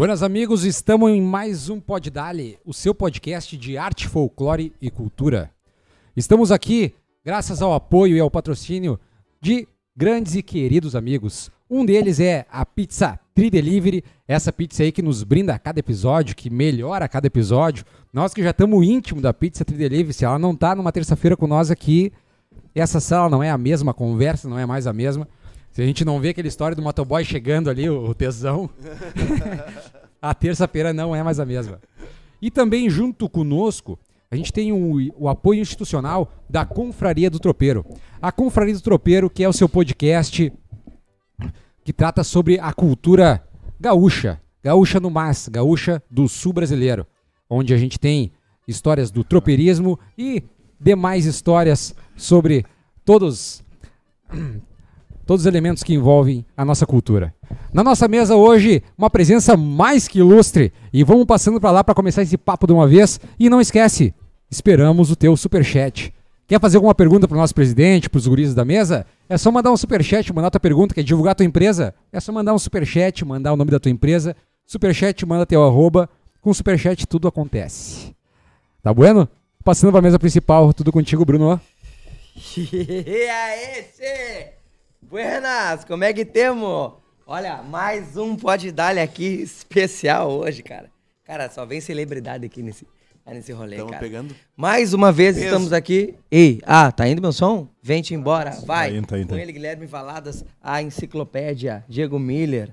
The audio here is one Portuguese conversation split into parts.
Buenas amigos, estamos em mais um Pod Dali, o seu podcast de arte, folclore e cultura. Estamos aqui graças ao apoio e ao patrocínio de grandes e queridos amigos. Um deles é a Pizza Tri Delivery, essa pizza aí que nos brinda a cada episódio, que melhora a cada episódio. Nós que já estamos íntimo da Pizza Tri Delivery, se ela não tá numa terça-feira com nós aqui, essa sala não é a mesma, a conversa não é mais a mesma. Se a gente não vê aquela história do motoboy chegando ali, o tesão, a terça-feira não é mais a mesma. E também junto conosco, a gente tem o, o apoio institucional da Confraria do Tropeiro. A Confraria do Tropeiro, que é o seu podcast que trata sobre a cultura gaúcha, gaúcha no mas, gaúcha do sul brasileiro, onde a gente tem histórias do tropeirismo e demais histórias sobre todos todos os elementos que envolvem a nossa cultura. Na nossa mesa hoje, uma presença mais que ilustre. E vamos passando para lá para começar esse papo de uma vez. E não esquece, esperamos o teu superchat. Quer fazer alguma pergunta para o nosso presidente, para os guris da mesa? É só mandar um superchat, mandar tua pergunta, quer divulgar tua empresa? É só mandar um superchat, mandar o nome da tua empresa. Superchat, manda teu arroba. Com superchat tudo acontece. Tá bueno? Passando para a mesa principal, tudo contigo, Bruno. E aí? Buenas, como é que temos? Olha, mais um Pode Dar aqui especial hoje, cara. Cara, só vem celebridade aqui nesse, nesse rolê, Estamos cara. pegando. Mais uma vez Peso. estamos aqui. Ei, ah, tá indo meu som? Vem-te embora, vai. Tá indo, tá indo, Com tá ele, Guilherme Valadas, a enciclopédia, Diego Miller,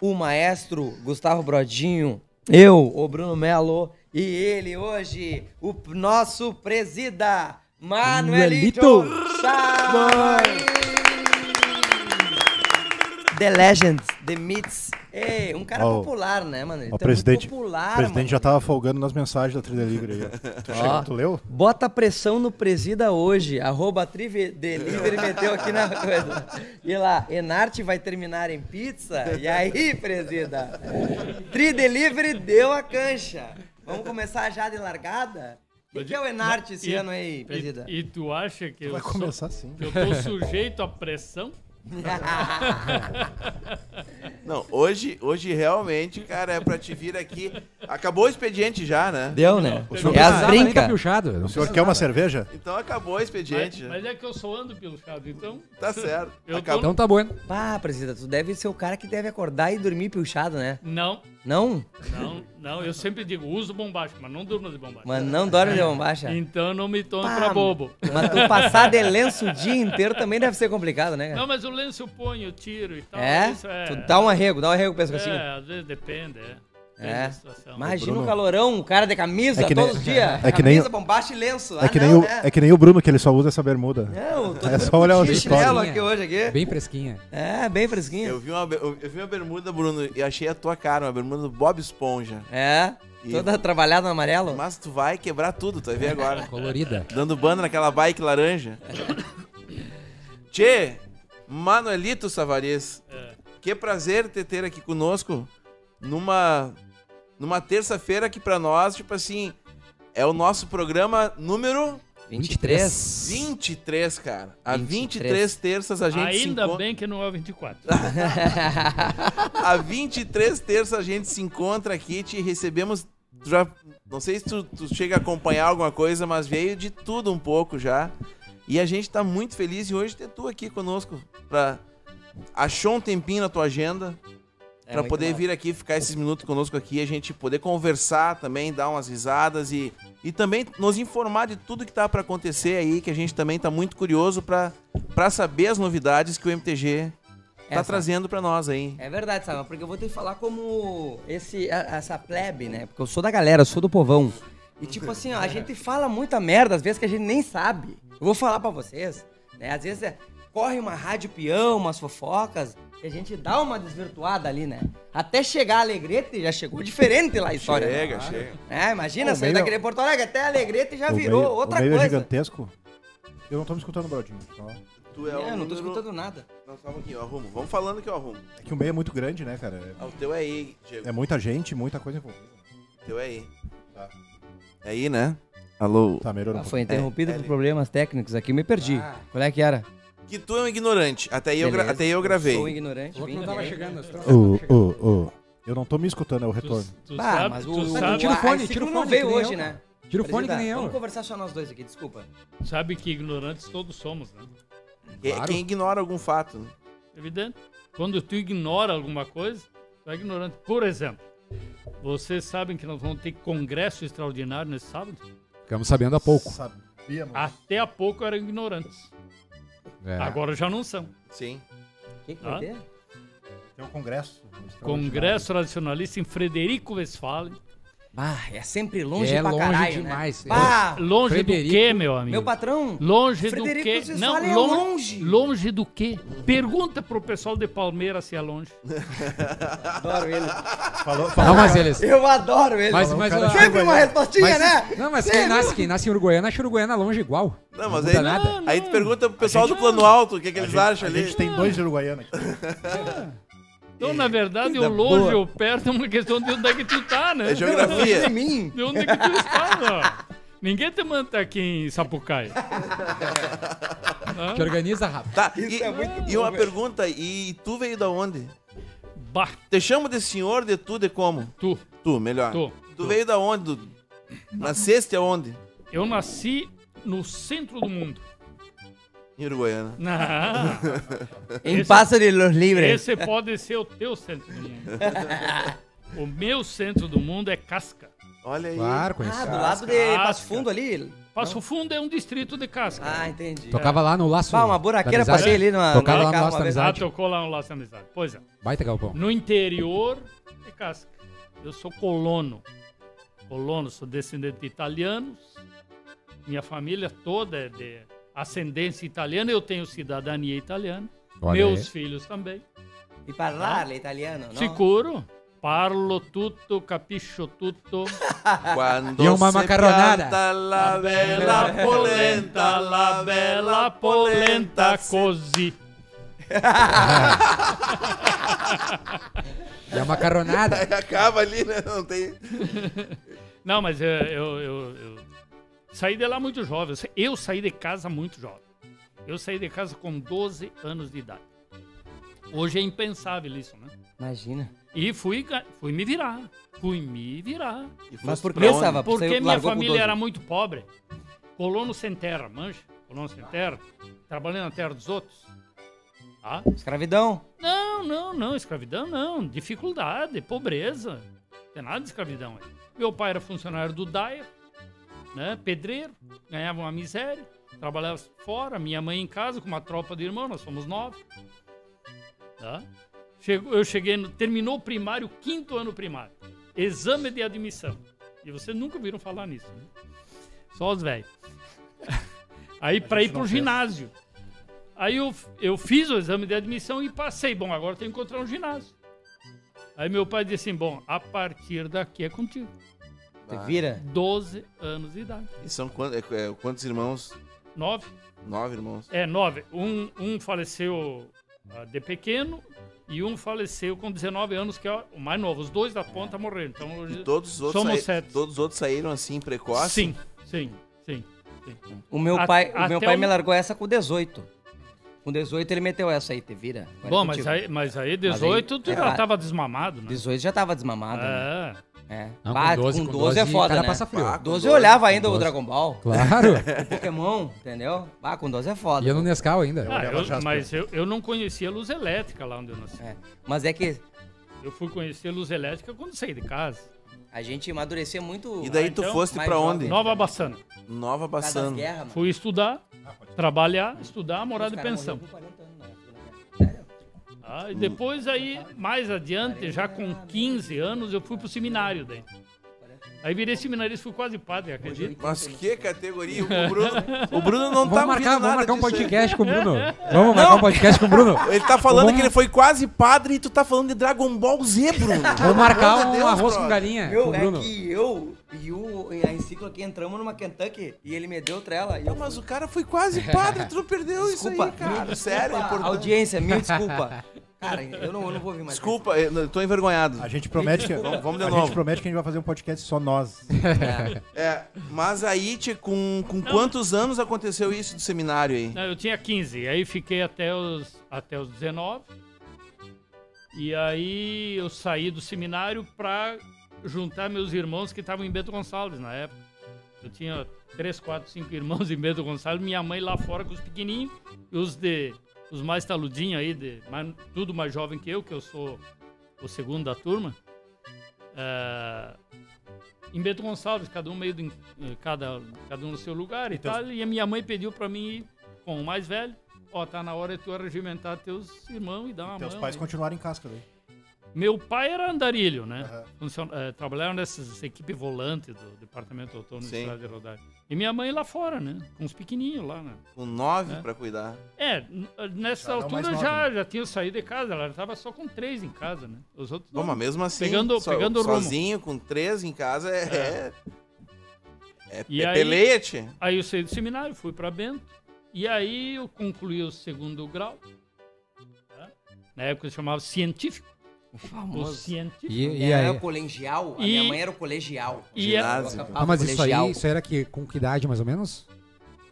o maestro Gustavo Brodinho, eu, o Bruno Melo, e ele hoje, o nosso presida, Manuelito Chaves. The Legends, The Myths. Ei, um cara Ó, popular, né, mano? Ele O tá presidente, muito popular, o presidente mano. já tava folgando nas mensagens da Trilha Livre aí. ó. Tu, chegou- Ó. tu leu? Bota pressão no presida hoje. Arroba Trive Delivery meteu aqui na coisa. E lá, Enarte vai terminar em pizza? E aí, presida? Tri Delivery deu a cancha. Vamos começar já de largada? O que, é o Enarte esse E- ano aí, presida? E, e tu acha que eu, Vai sou- começar assim. que eu tô sujeito à pressão? Não, hoje, hoje realmente, cara, é pra te vir aqui. Acabou o expediente já, né? Deu, né? senhor É as nem tá brincas. pilchado. O senhor quer uma cerveja? Então acabou o Mas, expediente já. mas é que eu sou ando pelo chado, então. Tá certo. Eu tô- Acabou. Então tá bueno. Pá, presida, tu deve ser o cara que deve acordar e dormir pilchado, né? Não, Não? não, não. Eu sempre digo, uso bombacha, mas não durmo de bombacha. Mas não dorme de bombacha? Então não me tome Pá, pra bobo. Mas tu passar de lenço o dia inteiro também deve ser complicado, né, cara? Não, mas o lenço eu ponho, eu tiro e tal. É? Isso é. Tu dá um arrego, dá um arrego pro pescocinho. É, às vezes depende, é. É. Imagina Bruno- um calorão, um cara de camisa É que nem- todos os dias. é que nem- camisa, bombacha e lenço. É Ah, que, nem não, o, né? é que nem o Bruno, que ele só usa essa bermuda. Não, tô É só olhar os stories. chinelo aqui hoje aqui. Bem fresquinha. É, bem fresquinho. Eu vi, uma, eu vi uma bermuda, Bruno, e achei a tua cara, uma bermuda do Bob Esponja. É, E- toda trabalhada no amarelo. Mas tu vai quebrar tudo, tu vai ver agora. Colorida. Dando banda naquela bike laranja. Tchê, Manuelito Savariz, É. que prazer te ter aqui conosco numa, numa terça-feira que pra nós, tipo assim, é o nosso programa número 23. 23, cara. Há 23, 23 terças a gente se Ainda encontra. bem que não é o 24. Há 23 terças a gente se encontra aqui, te recebemos. Já, não sei se tu, tu chega a acompanhar alguma coisa, mas veio de tudo um pouco já. E a gente tá muito feliz em hoje ter tu aqui conosco. Pra, achou um tempinho na tua agenda É pra muito poder vir aqui, ficar esses minutos conosco aqui, a gente poder conversar também, dar umas risadas e, e também nos informar de tudo que tá pra acontecer aí, que a gente também tá muito curioso pra pra saber as novidades que o MTG tá trazendo pra nós aí. É verdade, sabe? Porque eu vou te falar como esse, a- essa plebe, né? Porque eu sou da galera, eu sou do povão. E tipo assim, ó, a gente fala muita merda, às vezes que a gente nem sabe. Eu vou falar pra vocês, né? Às vezes é, corre uma rádio peão, umas fofocas, e a gente dá uma desvirtuada ali, né? Até chegar a Alegrete, já chegou diferente lá a história. Chega, né? chega. É, imagina, sair meio- daquele Porto Alegre até Alegrete já O virou meio- outra o meio é coisa. gigantesco. Eu não tô me escutando, Brodinho. Só- Tu é, É, o eu não tô número- escutando nada. Não, calma aqui, eu arrumo. Vamos falando que eu arrumo. É que o meio é muito grande, né, cara? Ah, o teu é aí, Diego. É, é muita gente, muita coisa envolvida. O teu é aí. Tá. É aí, né? Alô. Tá, melhorou Ah, um foi pouquinho. interrompido É, por problemas técnicos aqui, me perdi. Ah. Qual é que era? Que tu é um ignorante. Até aí eu, até aí eu gravei. Sou um ignorante. Vim não tava chegando. Ô, ô, ô. Eu não tô me escutando, é o Tu, retorno. tu Ah, sabe, mas o, tu o, sabe, tira o fone, tira o fone, veio hoje, eu. né? Tira o fone que nem eu. Vamos conversar só nós dois aqui, desculpa. sabe que ignorantes todos somos, né? Quem- Claro. Quem ignora algum fato. né? Evidente. Quando tu ignora alguma coisa, tu é ignorante. Por exemplo, vocês sabem que nós vamos ter congresso extraordinário nesse sábado? Ficamos sabendo há pouco. Sabíamos. Até há pouco eram ignorantes. É. Agora já não são. Sim. O que, que Ah. vai ter? Tem um congresso. Congresso tradicionalista em Frederico Westphalen. Bah, é sempre longe É pra longe caralho, demais. Né? Bah, Longe Frederico, do quê, meu amigo? meu patrão, Longe Frederico do quê? Westphalen é longe. Longe do quê? Pergunta pro pessoal de Palmeiras se é longe. adoro ele. Falou, falou, Não, mas eles. Eu adoro ele. Mas, mas, ah, Sempre uma respostinha, mas- né? Não, mas quem nasce, quem nasce em Uruguaiana, acha Uruguaiana longe igual. Não, mas muda aí, nada. aí tu pergunta pro pessoal do plano alto o que, que a eles gente, acham a ali. gente tem dois de Uruguaiana aqui. Então, na verdade, o longe boa. ou perto é uma questão de onde é que tu tá, né? É geografia. De mim. De onde é que tu está, ó. Ninguém te manda aqui em Sapucaia. Que organiza rápido. Tá, Isso e, é muito e bom, uma velho. pergunta, e tu veio da onde? Bah, Te chamo de senhor, de tu, de como? tu, Tu, melhor. tu. Tu veio da onde? Nasceste aonde? Eu nasci no centro do mundo. Em Uruguaiana. Não, Em de los Libres. esse pode ser o teu centro do mundo. O meu centro do mundo é Casca. Olha aí. Claro, conheci. Ah, do lado de Casca. Passo Fundo ali? Passo Fundo é um distrito de Casca. Ah, entendi. Tocava lá no laço. Ah, uma buraqueira amizade. passei ali numa, Tocava no lá no Laço uma da vez. Ah, Amizade. tocou lá no Laço da Amizade. Pois é. Baita galpão. No interior é Casca. Eu sou colono. Colono, sou descendente de italianos. Minha família toda é de ascendência italiana. Eu tenho cidadania italiana. Olha Meus aí. filhos também. E parlare italiano, não? Sicuro. Parlo tutto, capisco tutto. Quando E uma macarronada. La bella polenta, la bella polenta. così. E a macarronada. Acaba ali, né? Não tem. Não, mas eu, eu, eu- eu saí de lá muito jovem. Eu sa- Eu saí de casa muito jovem. Eu saí de casa com 12 anos de idade. Hoje é impensável isso, né? Imagina. E fui, fui me virar. Fui me virar. Mas por que estava? Porque Saiu- minha família 12. era muito pobre. Colono sem terra, manja? Colono sem terra. Trabalhando na terra dos outros. Tá? Escravidão. Não, não, não. Escravidão não. Dificuldade, pobreza. Não tem nada de escravidão aí. Meu pai era funcionário do DAIR, né? Pedreiro, ganhava uma miséria, trabalhava fora, minha mãe em casa com uma tropa de irmãos, nós somos nove. Tá? Chegou, eu cheguei, no, terminou o primário, quinto ano primário. Exame de admissão. E vocês nunca ouviram falar nisso, né? Só os velhos. Aí para ir pro ginásio. Aí eu, eu fiz o exame de admissão e passei. Bom, agora tenho que encontrar um ginásio. Aí meu pai disse assim: bom, a partir daqui é contigo. Te vira. 12 anos de idade. E são quantos, é, é, quantos irmãos? Nove? Nove irmãos. É, nove. Um, um faleceu ah, de pequeno e um faleceu com 19 anos, que é o mais novo. Os dois da ponta morreram. Então. E todos os outros, Somos sete. todos os outros saíram assim, precoce? Sim, sim, sim. O meu A- pai, o meu pai me largou essa com 18. Com 18 ele meteu essa aí, te vira. Agora Bom, é mas contigo. aí, mas aí 18 tu é já claro. tava desmamado, né? 18 já tava desmamado. né? É. É. Não, Bah, com 12, com com 12 é 12 foda, né? passa frio. Ah, com 12 12, eu olhava ainda o 12. Dragon Ball, Claro. o Pokémon, entendeu? Ah, com 12 é foda. Ia no Nescau ainda. Ah, eu- Jasper. mas eu, eu não conhecia luz elétrica lá onde eu nasci. É. Mas é que Eu fui conhecer luz elétrica quando saí de casa. a gente amadurecia muito. E daí Ah, tu então, foste mais pra onde? Nova Bassana. Nova Bassano. guerras, mano. Fui estudar, trabalhar, estudar, morar de pensão. morreram com 40 anos, né? Sério? Ah, e depois aí, mais adiante, já com 15 anos, eu fui pro seminário daí. Aí virei seminarista, fui quase padre, acredita? Mas que categoria? O Bruno, o Bruno não Vamos tá marcar, ouvindo vamos nada marcar um disso aí. podcast com o Bruno. Vamos marcar um podcast com o Bruno. Ele tá falando Vamos- que ele foi quase padre e tu tá falando de Dragon Ball Z, Bruno. Vamos marcar um de Deus, arroz com brother. galinha com Meu, é Bruno. que eu e o e a Enciclo aqui entramos numa Kentucky e ele me deu trela. E eu Não, mas o cara foi quase padre, tu não perdeu Desculpa, isso aí, cara. Sério, é desculpa, importante. Audiência, mil desculpa. Cara, eu não, eu não vou vir mais. Desculpa, eu eu tô envergonhado. A gente promete que. Vamos- vamos de a novo. gente promete que a gente vai fazer um podcast só nós. É. É, mas aí, tchê, com, com quantos anos aconteceu isso do seminário aí? Não, eu tinha 15, aí fiquei até os, até os 19. E aí eu saí do seminário pra juntar meus irmãos que estavam em Bento Gonçalves na época. Eu tinha três, quatro, cinco irmãos em Bento Gonçalves, minha mãe lá fora com os pequenininhos e os de os mais taludinhos aí, de, mais- tudo mais jovem que eu, que eu sou o segundo da turma. É, em Bento Gonçalves, cada um meio de, cada, cada um no seu lugar e Então- tal. E a minha mãe pediu pra mim ir com o mais velho. Ó, tá na hora de tu arregimentar teus irmãos e dar uma Teus mão. pais aí. continuaram em casca daí. Meu pai era andarilho, né? Aham. Funcion- eh, trabalharam nessas equipes volante do Departamento Autônomo de Sim. Estrada de Rodagem. E minha mãe lá fora, né? Com os pequenininhos lá, né? Com nove É. pra cuidar. É, nessa Já altura já, nove, já tinha saído de casa, ela tava só com três em casa, né? Os outros Bom, mas mesmo assim, Pegando- so- pegando rumo. sozinho, com três em casa, é... É, é, E é aí-. Aí eu saí do seminário, fui pra Bento. E aí eu concluí o segundo grau. tá? Na época eu chamava científico. O O famoso. científico. E, Minha e era aí? o colegial, a E- minha mãe era o colegial. E é, Ginásio. Eu acabava Ah, mas isso aí, isso aí era que, com que idade mais ou menos?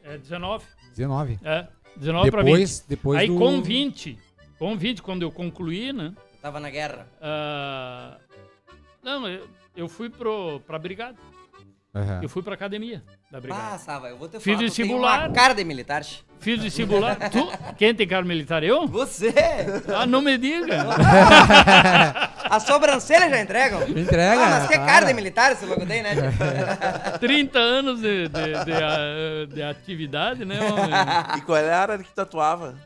é 19. 19. É, 19 pra 20. Depois, depois Aí do... com 20, com 20, quando eu concluí, né? Eu tava na guerra. ah, não, eu, eu fui pro, pra brigada. Aham. Eu fui pra academia da Ah. Sava, eu vou te Fiz vestibular. uma cara de militar. Fiz vestibular. tu, quem tem cara militar? Eu? Você! Ah, não me diga. A sobrancelha já entregam? Entrega. Ah, mas que cara de militar esse logo tem, né? che? 30 anos de, de, de, de atividade, né? homem? E qual era a área que tatuava?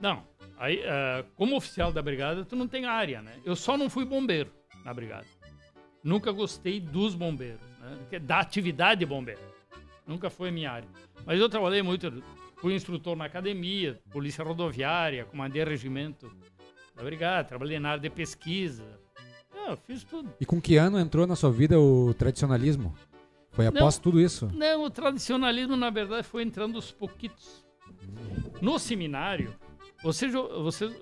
Não, aí, ah, como oficial da brigada, tu não tem área, né? Eu só não fui bombeiro na brigada. Nunca gostei dos bombeiros, né? Que- Da atividade de bombeiro. Nunca foi a minha área. Mas eu trabalhei muito, fui instrutor na academia, polícia rodoviária, comandei regimento da brigada, trabalhei na área de pesquisa. É, eu fiz tudo. E com que ano entrou na sua vida o tradicionalismo? Foi após tudo isso? Não, o tradicionalismo, na verdade, foi entrando aos pouquitos. No seminário, vocês,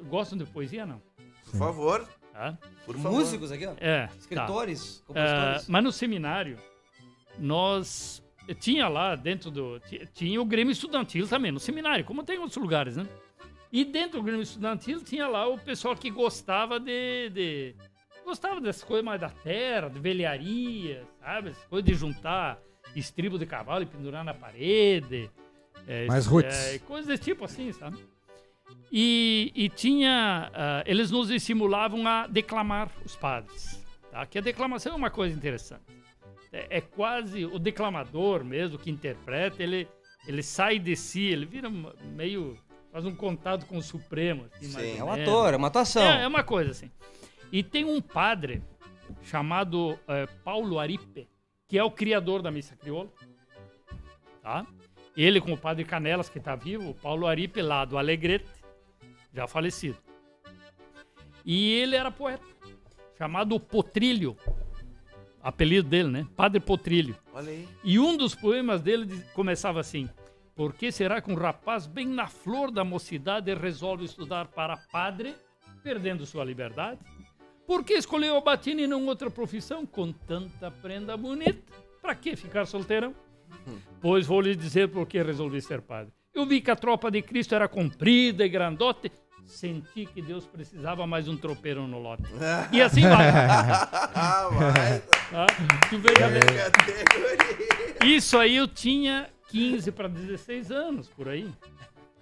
gostam de poesia, não? Por favor, Tá? por favor. Músicos aqui, ó. É. tá. Escritores, É, compositores. mas no seminário, nós. Tinha lá dentro do. ti- Tinha o Grêmio Estudantil também, no seminário, como tem em outros lugares, né? E dentro do Grêmio Estudantil tinha lá o pessoal que gostava de. de- gostava dessas coisas mais da terra, de velharia, sabe? Essas coisas de juntar estribo de cavalo e pendurar na parede. é, Mais roots. é, coisas desse tipo assim, sabe? E, e tinha. ah, eles nos estimulavam a declamar os padres. Tá? Que a declamação é uma coisa interessante. É, é quase o declamador mesmo que interpreta, ele, ele sai de si, ele vira meio. faz um contato com o Supremo. Assim, Sim. É um ator, é uma atuação. É, é uma coisa assim. E tem um padre chamado eh, Paulo Aripe, que é o criador da missa crioula. Tá? Ele com o padre Canelas, que está vivo, o Paulo Aripe lá do Alegrete, já falecido. E ele era poeta, chamado Potrilho. Apelido dele, né? Padre Potrilho. Olha aí. E um dos poemas dele começava assim: Por que será que um rapaz bem na flor da mocidade resolve estudar para padre, perdendo sua liberdade? Por que escolheu a batina e não outra profissão com tanta prenda bonita? Para que ficar solteirão? Pois vou lhe dizer por que resolvi ser padre. Eu vi que a tropa de Cristo era comprida e grandote. Senti que Deus precisava mais um tropeiro no lote. E assim vai. Ah, vai. Tá? Tu veja bem. Categoria. Isso aí eu tinha 15 para 16 anos, por aí.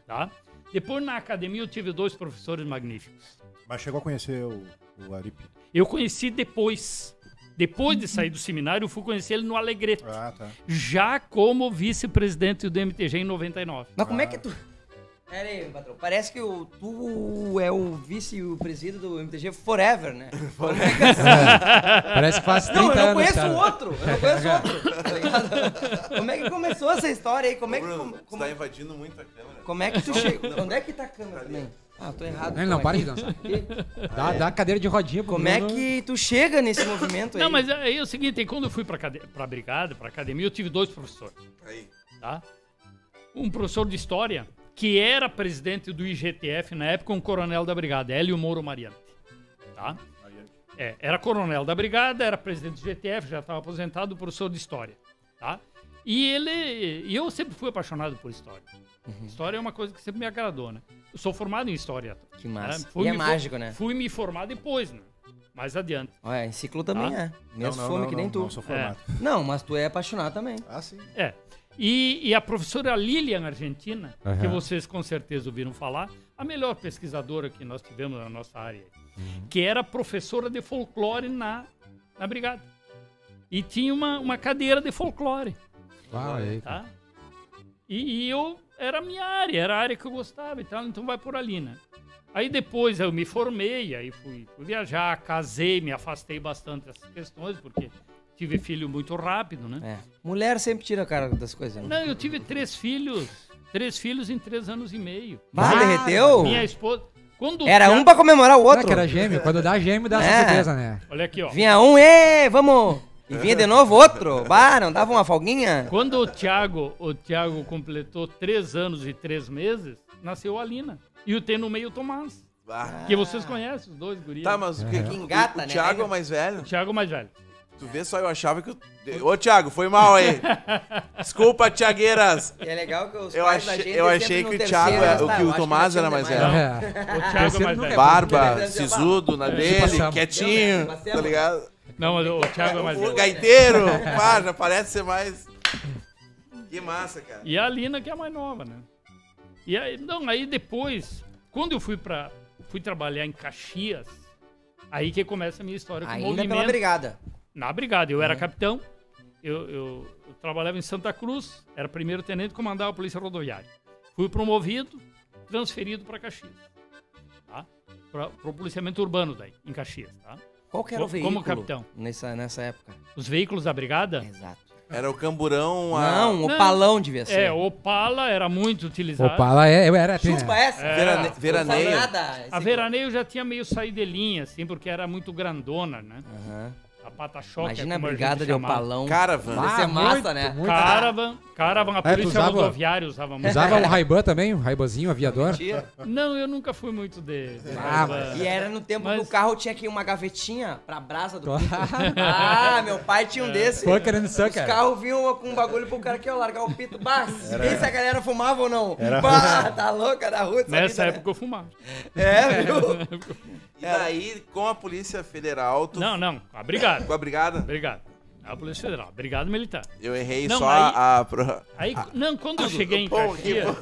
Tá? Depois na academia eu tive dois professores magníficos. Mas chegou a conhecer o, o Aripe. Eu conheci depois. Depois de sair do seminário, eu fui conhecer ele no Alegrete. Ah, tá. Já como vice-presidente do MTG em 99. Mas como é que tu. Pera aí, patrão. Parece que o, tu é o vice e o presídio do MTG forever, né? Como é que assim? Parece que faz 30 Não, eu não anos, conheço o outro. Eu não conheço outro. tá ligado? Como é que começou essa história aí? Como é que. Bruno, Como, tu como, tá invadindo muito a câmera. como é que tu chega? Onde é que tá a câmera também? Ah, tô errado. Não, não, Então, para de dançar. Dá, dá a cadeira de rodinha pro Como é Bruno. que tu chega nesse movimento aí? Não, mas aí é o seguinte, quando eu fui para a brigada, para academia, eu tive dois professores. Aí. tá? Um professor de história que era presidente do IGTF na época, um coronel da brigada, Hélio Moro Mariante, tá? É, era coronel da brigada, era presidente do IGTF, já estava aposentado, professor de história, tá? E ele. E eu sempre fui apaixonado por história. Uhum. História é uma coisa que sempre me agradou, né? Eu sou formado em história. Que massa. né? Fui E é mágico, né? Fui me formar depois, né? Mais adiante. Em ciclo também Ah. é. Mesmo fome que nem tu. Não sou formado. Não, mas tu é apaixonado também. Ah, sim. É. E, e a professora Lilian Argentina, que Aham. vocês com certeza ouviram falar, a melhor pesquisadora que nós tivemos na nossa área, Uhum. que era professora de folclore na, na brigada. E tinha uma, uma cadeira de folclore, aí. tá? E, e eu, era a minha área, era a área que eu gostava e tal, então vai por ali, né? Aí depois eu me formei, aí fui, fui viajar, casei, me afastei bastante dessas questões, porque tive filho muito rápido, né? É. Mulher sempre tira a cara das coisas. Né? Não, eu tive três filhos. Três filhos em três anos e meio. Bah, derreteu? Minha esposa. Quando o Era um pra comemorar o Não é outro. que era gêmeo. Quando dá gêmeo, dá É. surpresa, né? Olha aqui, ó. Vinha um, ê, vamos. E vinha de novo outro. Bah, não dava uma folguinha? Quando o Thiago, o Thiago completou três anos e três meses, nasceu a Lina. E o tem no meio o Tomás. Ah. Que vocês conhecem, os dois gurias. Tá, mas o que? É. que Engata, o né? Thiago é o mais velho? O Thiago mais velho. Tu vê só, eu achava que. Eu... Ô, Thiago, foi mal aí. Desculpa, Thiagueiras. E é legal que os Eu pais da achei, gente eu achei que o Thiago, é- né? o que o Tomás que era mais velho. É. O Thiago é mais velho. Barba, sisudo na É. dele, quietinho, tá ligado? Não, mas o Thiago é mais O velho. gaiteiro, pá, já parece ser mais. Que massa, cara. E a Lina que é a mais nova, né? E aí, não, aí depois, quando eu fui para fui trabalhar em Caxias, aí que começa a minha história com o Ainda movimento. pela brigada. Na brigada, eu era capitão, eu, eu- eu trabalhava em Santa Cruz, era primeiro tenente, comandava a polícia rodoviária. Fui promovido, transferido para Caxias, tá? Para o policiamento urbano daí, em Caxias, tá? Qual que era o Co- veículo? como capitão. Nessa, nessa época. Os veículos da brigada, Exato. Era o camburão. A... Não, o palão devia ser. é, Opala era muito utilizado. Opala é, eu era. Chupa essa. É. Verane- Veraneio. A veraneio já tinha meio saído de linha, assim, porque era muito grandona, né? Aham. A pata-choque, Imagina a como brigada de opalão. Caravan. Deve ser massa, né? muito. Caravan, Caravan, a É, polícia usava- rodoviária usava muito. Usava o Ray-Ban também, o Ray-Banzinho, aviador. Tia. Não, eu nunca fui muito de... de Ah. E era no tempo Mas- que o carro tinha aqui uma gavetinha pra brasa do. Ah, meu pai tinha um desse. Fucker and Os carros vinham com um bagulho pro cara que ia largar o pito. Bah, vê se a galera fumava ou não. Era bah, tá louca da rua. essa Nessa vida, época eu fumava. Né? É, viu? E daí, com a Polícia Federal, tu... Não, não, a brigada. com a brigada, Obrigado. A Polícia Federal, brigado militar. eu errei Não, só aí- a. pro- Aí, não, quando eu cheguei em Caxias,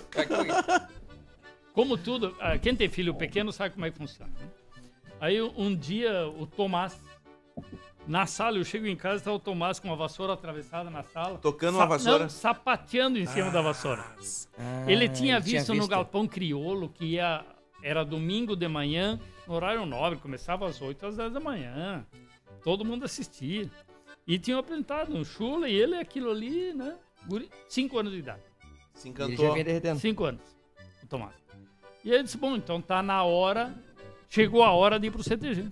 como tudo, ah, quem tem filho pequeno sabe como é que funciona. né? Aí um dia o Tomás, na sala, eu chego em casa e tá o Tomás com uma vassoura atravessada na sala. Tocando uma vassoura? Não, sapateando em cima da vassoura. Ah, Ele tinha ele visto, no Galpão Criolo que ia, era domingo de manhã, no horário nobre, começava às 8 às 10 da manhã. Todo mundo assistia. E tinha apresentado um chula e ele aquilo ali, né? Guri, cinco anos de idade. Se Ele já encantou. vinha derretendo. Cinco anos, o Tomás. E ele disse, bom, então tá na hora, chegou a hora de ir pro CTG.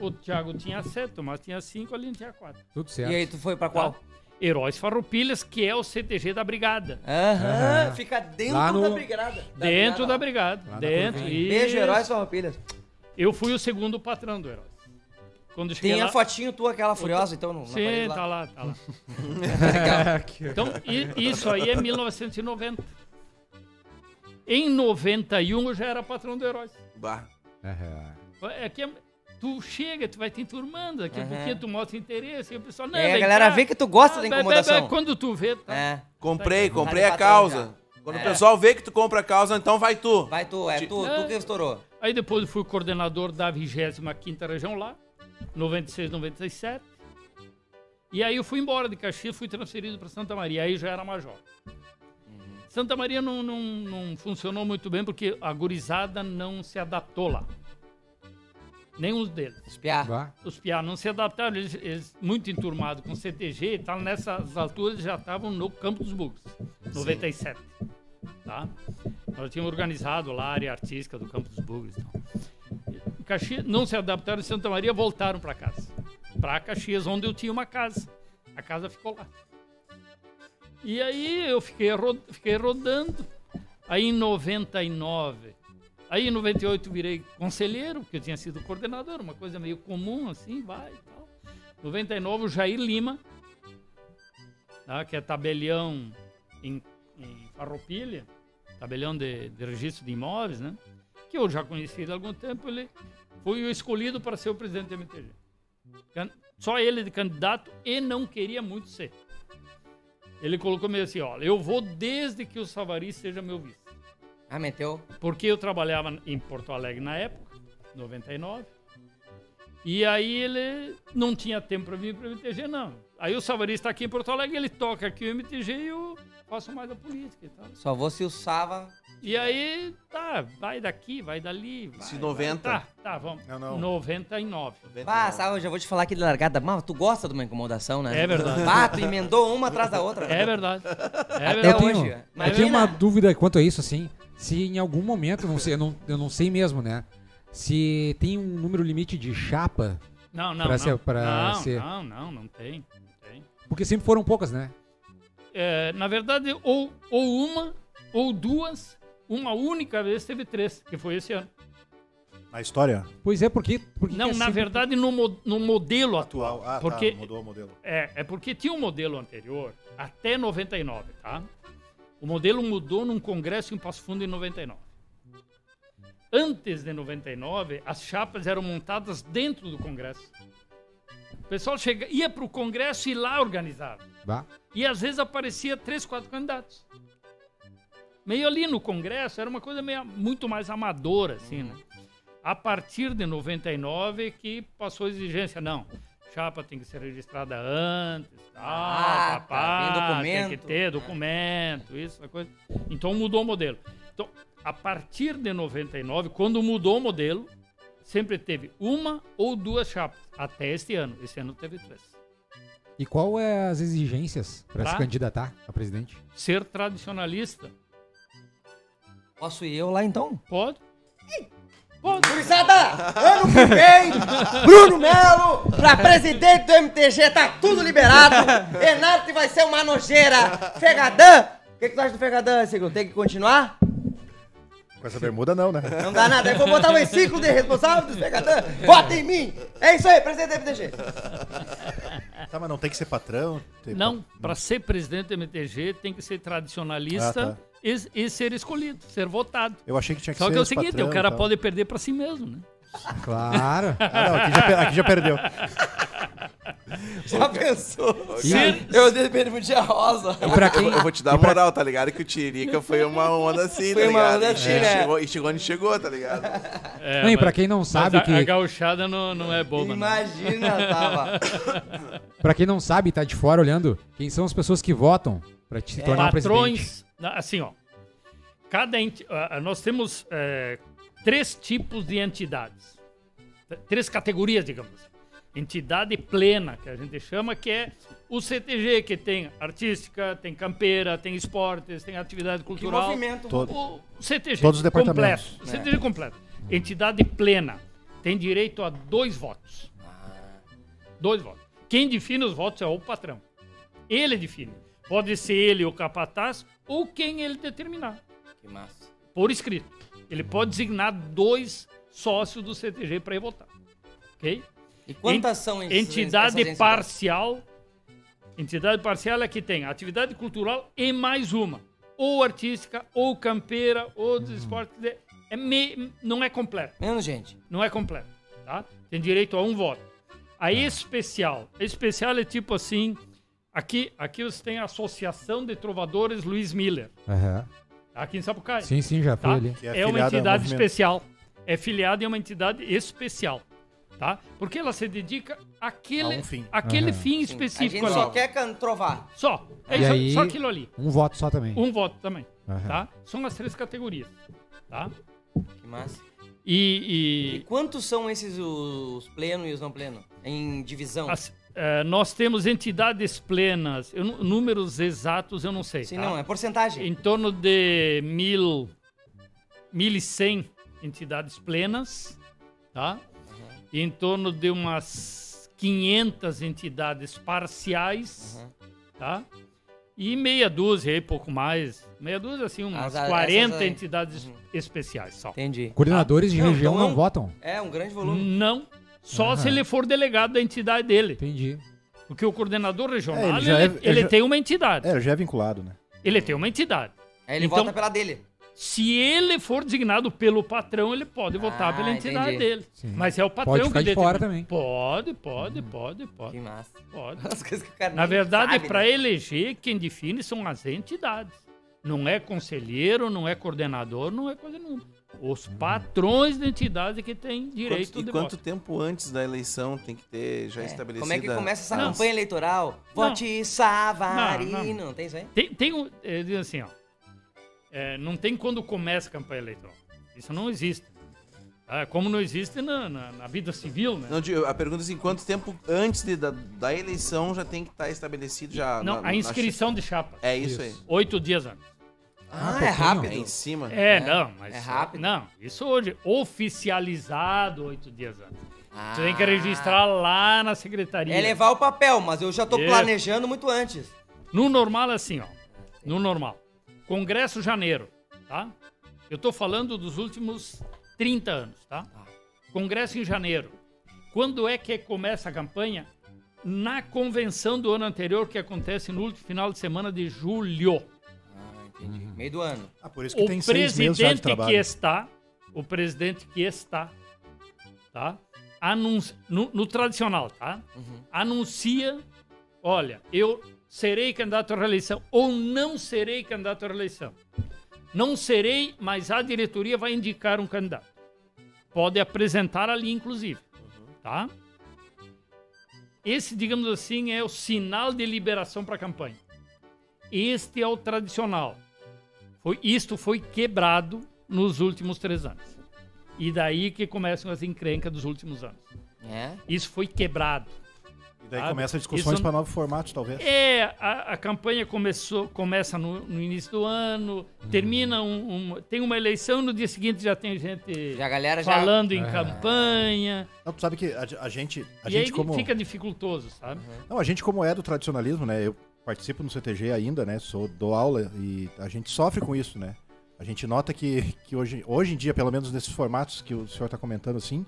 O Thiago tinha sete, o Tomás tinha cinco, ali tinha quatro. Tudo certo. E aí, tu foi pra qual? Tá? Heróis Farroupilhas, que é o CTG da Brigada. Aham, Aham. fica dentro no- da brigada. dentro da brigada. Brigada. Lá Dentro. E Beijo, heróis farroupilhas. Eu fui o segundo patrão do Heróis. Quando Tem a lá... fotinho tua, aquela furiosa, então, na Sim, lá. tá lá, tá lá. Então, isso aí é 1990. Em 91 eu já era patrão do Heróis. Bah. Aham. É que é- tu chega, tu vai te enturmando, daqui a Aham. pouquinho tu mostra interesse, e o pessoal, não, aí a galera cá. vê que tu gosta Ah, da incomodação. be- Quando tu vê, tá. É, Comprei, Tá comprei a causa. já. Quando É. o pessoal vê que tu compra a causa, então vai tu. vai tu, é tu, tu que estourou. Aí depois eu fui coordenador da 25ª região lá, 96, 97. E aí eu fui embora de Caxias, fui transferido para Santa Maria, aí já era major. Santa Maria não, não, não funcionou muito bem porque a gurizada não se adaptou lá. Nenhum deles. Espiar. Vá. Os piá não se adaptaram, eles, eles muito enturmados com CTG e tal, nessas alturas já estavam no Campo dos Bugos, 97. Tá? Nós tínhamos organizado lá a área artística do Campo dos Bugos. e tal. Em Caxias, não se adaptaram em Santa Maria, voltaram para casa. Para Caxias, onde eu tinha uma casa. A casa ficou lá. E aí eu fiquei, ro- fiquei rodando. Aí em 99, aí em 98 virei conselheiro, porque eu tinha sido coordenador, uma coisa meio comum assim, vai e tal. 99 o Jair Lima, tá? que é tabelião em, em Farroupilha, tabelião de, de registro de imóveis, né? que eu já conheci há algum tempo, ele foi o escolhido para ser o presidente do MTG. Só ele de candidato e não queria muito ser. Ele colocou meio assim, ó, eu vou desde que o Savari seja meu vice. Ah, meteu. Porque eu trabalhava em Porto Alegre na época, 99. E aí ele não tinha tempo para vir para o MTG, não. Aí o Savari está aqui em Porto Alegre, ele toca aqui o MTG e eu faço mais a política e tal. Só vou se o Sava. E aí, tá, vai daqui, vai dali. Vai, Esse 90. Vai, tá, tá, vamos. Não, não. 99. Ah, Sava, eu já vou te falar aqui de largada. Mas tu gosta de uma incomodação, né? É verdade. Ah, tu emendou uma atrás da outra. É verdade. É Até verdade. Eu tenho, hoje. eu Imagina. tenho uma dúvida quanto a isso, assim. Se em algum momento, não sei, eu, não, eu não sei mesmo, né? Se tem um número limite de chapa, Não, não, Pra não. ser- pra não, ser- não, não, não tem. Não tem. porque sempre foram poucas, né? É, na verdade, ou, ou uma, ou duas, uma única vez teve três, que foi esse ano. Na história Pois é, porque. porque Não, é na sempre- verdade, no, mo- no modelo atual. atual. Ah, Porque- tá, mudou o modelo. É, é porque tinha um modelo anterior, até 99, tá? O modelo mudou num congresso em Passo Fundo em 99. Antes de 99, as chapas eram montadas dentro do congresso. O pessoal chega, ia para o congresso e lá organizava. Vá. E às vezes aparecia três, quatro candidatos. Meio ali no Congresso, era uma coisa meio, muito mais amadora, assim, né? A partir de 99 que passou a exigência, não, chapa tem que ser registrada antes, tal, Ah, tá, papá, tem que ter documento, isso, essa coisa. Então mudou o modelo. Então, a partir de 99, quando mudou o modelo, sempre teve uma ou duas chapas, até este ano. Esse ano teve três. E qual é as exigências para se Tá. candidatar a presidente? Ser tradicionalista, Posso ir eu lá então? pode? Pode. Gurizada, ano que vem, Bruno Melo pra presidente do MTG, tá tudo liberado. Renato vai ser uma nojeira. Fegadã, o que, que tu acha do Fegadã, segundo? Tem que continuar? Com essa bermuda não, né? Não dá nada. Eu vou botar um enciclo de responsável dos Fegadã. Vota em mim. É isso aí, presidente do MTG. Tá, mas não tem que ser patrão? Tem- Não, para ser presidente do MTG tem que ser tradicionalista Ah, tá. E, e ser escolhido, ser votado. Eu achei que tinha que Só ser que é o seguinte, patrão o cara pode perder para si mesmo, né? Claro. Ah, não, aqui já, aqui já perdeu. Já pensou? Ser- Eu dei bermudinha rosa. E pra quem, Eu, vou te dar moral, tá ligado? Que o Tiririca foi uma onda assim, Foi tá uma ligado? onda E assim, né? chegou, e chegou onde chegou, tá ligado? É, não, e mas- pra quem não sabe mas a, a que gauchada não, não é boba? Imagina, tava. para quem não sabe, tá de fora olhando, quem são as pessoas que votam para É, se tornar presidente? Patrões, na- assim, ó. Cada enti- ah, ah, nós temos eh, três tipos de entidades. Três categorias, digamos. assim. Entidade plena, que a gente chama, que é o CTG, que tem artística, tem campeira, tem esportes, tem atividade Que cultural. movimento. Todo. O CTG. Todos os departamentos. Completo. CTG completo. Entidade plena. Tem direito a dois votos. Dois votos. Quem define os votos é o patrão. Ele define. Pode ser ele o capataz ou quem ele determinar. Que massa. Por escrito. Ele pode designar dois sócios do CTG para ir votar. Ok? E quantas são esses- Entidade parcial. Entidade parcial é que tem atividade cultural e mais uma. Ou artística, ou campeira, ou dos esportes. É me- não é completo. Menos gente. Não é completo. Tá? Tem direito a um voto. A especial. A especial é tipo assim. Aqui, aqui você tem a Associação de Trovadores Luiz Miller. Aham. Aqui em Sapucaia. Sim, sim, já tá? ali. É É, uma entidade especial. É filiada em uma entidade especial. Tá? Porque ela se dedica àquele, A um fim. àquele Aham. fim A específico gente ali. só quer can- trovar. Só. É isso, aí- só aquilo ali. Um voto só também. Um voto também. Aham. Tá? São as três categorias. Tá? Que massa. E, E e quantos são esses os plenos e os não plenos? Em divisão? as- eh, nós temos entidades plenas. Eu números exatos eu não sei. Sim, tá? não, é porcentagem. Em torno de mil, 1.100 entidades plenas, tá? E em torno de umas 500 entidades parciais, Uhum. tá? E meia dúzia aí, pouco mais. Meia dúzia, assim, umas As- 40 essas aí. entidades Uhum. especiais só. Entendi. Coordenadores de Não, região então não é votam? É, um grande volume. Não, só se Aham. ele for delegado da entidade dele. Entendi. Porque o coordenador regional, É, ele ele, é- ele tem uma entidade. É, já é vinculado, né? Ele tem uma entidade. Aí ele Então- volta pela dele. Se ele for designado pelo patrão, ele pode votar Ah, pela entidade entendi. dele. Sim. Mas é o patrão Pode ficar que de fora também. Pode, pode, pode, Que pode, massa. pode. As coisas que o cara Na verdade, para né? eleger, quem define são as entidades. Não é conselheiro, não é coordenador, não é coisa nenhuma. Os patrões da entidade que têm direito Quanto, e de quanto voto. tempo antes da eleição tem que ter já É, estabelecida? Como é que começa essa Não. campanha eleitoral? Não. Vote Savarino. Não, Não, não. tem isso aí? Tem, tem um, é, diz assim, ó. é, não tem quando começa a campanha eleitoral. Isso não existe. Ah, como não existe na, na- na vida civil, né? Não, a pergunta é assim, quanto tempo antes de- da, da eleição já tem que estar estabelecido já? Não, na- a na- inscrição de chapa. É isso, Isso. aí. Oito dias antes. Ah, pouquinho. é rápido. É em cima. É, É, não, mas. é rápido. Não, isso hoje, oficializado oito dias antes. Ah. Você tem que registrar lá na secretaria. É levar o papel, mas eu já tô Isso. planejando muito antes. No normal, é assim, ó. No normal. Congresso janeiro, tá? Eu tô falando dos últimos 30 anos, tá? Congresso em janeiro. Quando é que começa a campanha? Na convenção do ano anterior, que acontece no último final de semana de julho. Entendi. Meio do ano. Ah, por isso que O tem seis meses já de presidente que está, o presidente que está, tá? Anunci, no, no tradicional, tá? Uhum. Anuncia, olha, eu serei candidato à reeleição ou não serei candidato à reeleição. Não serei, mas a diretoria vai indicar um candidato. Pode apresentar ali, inclusive, tá? Esse, digamos assim, é o sinal de liberação para a campanha. Este é o tradicional. Foi, isto foi quebrado nos últimos três anos. E daí que começam as encrencas dos últimos anos. É. Isso foi quebrado. E daí sabe? começa discussões para novos formatos, talvez. É, a, a campanha começou, começa no, no início do ano, termina um, um- tem uma eleição, no dia seguinte já tem gente Já a galera já. falando em É. campanha. Não, tu sabe que a, a gente, a e gente aí como... fica dificultoso, sabe? Não, a gente como é do tradicionalismo, né? Eu participo no CTG ainda, né? Sou dou aula e a gente sofre com isso, né? A gente nota que, que hoje, hoje em dia, pelo menos nesses formatos que o senhor está comentando assim,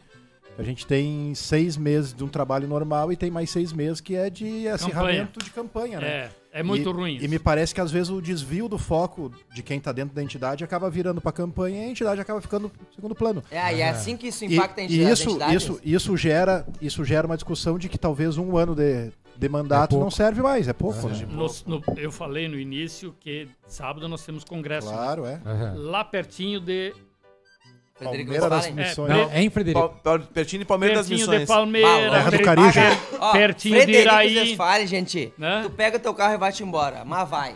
a gente tem seis meses de um trabalho normal e tem mais seis meses que é de acirramento de campanha, né? É, é muito e, ruim. E me parece que às vezes o desvio do foco de quem tá dentro da entidade acaba virando pra campanha e a entidade acaba ficando segundo plano. É, e é assim que isso E, impacta a e entidade. isso, isso, isso, gera, isso gera uma discussão de que talvez um ano de, de mandato pouco. não serve mais, é pouco, né? No- no- eu falei no início que sábado nós temos congresso. né? Claro, é. Lá pertinho de. Frederico Palmeira das. Missões. É, Não, é em Frederico. Pa- Pertinho de Palmeiras das Pertinho de Missões. Palmeira. Terra do Carijo. Ó, pertinho de Frederico Iraí. Westphalen, gente. Né? Tu pega teu carro e vai-te embora. Mas vai.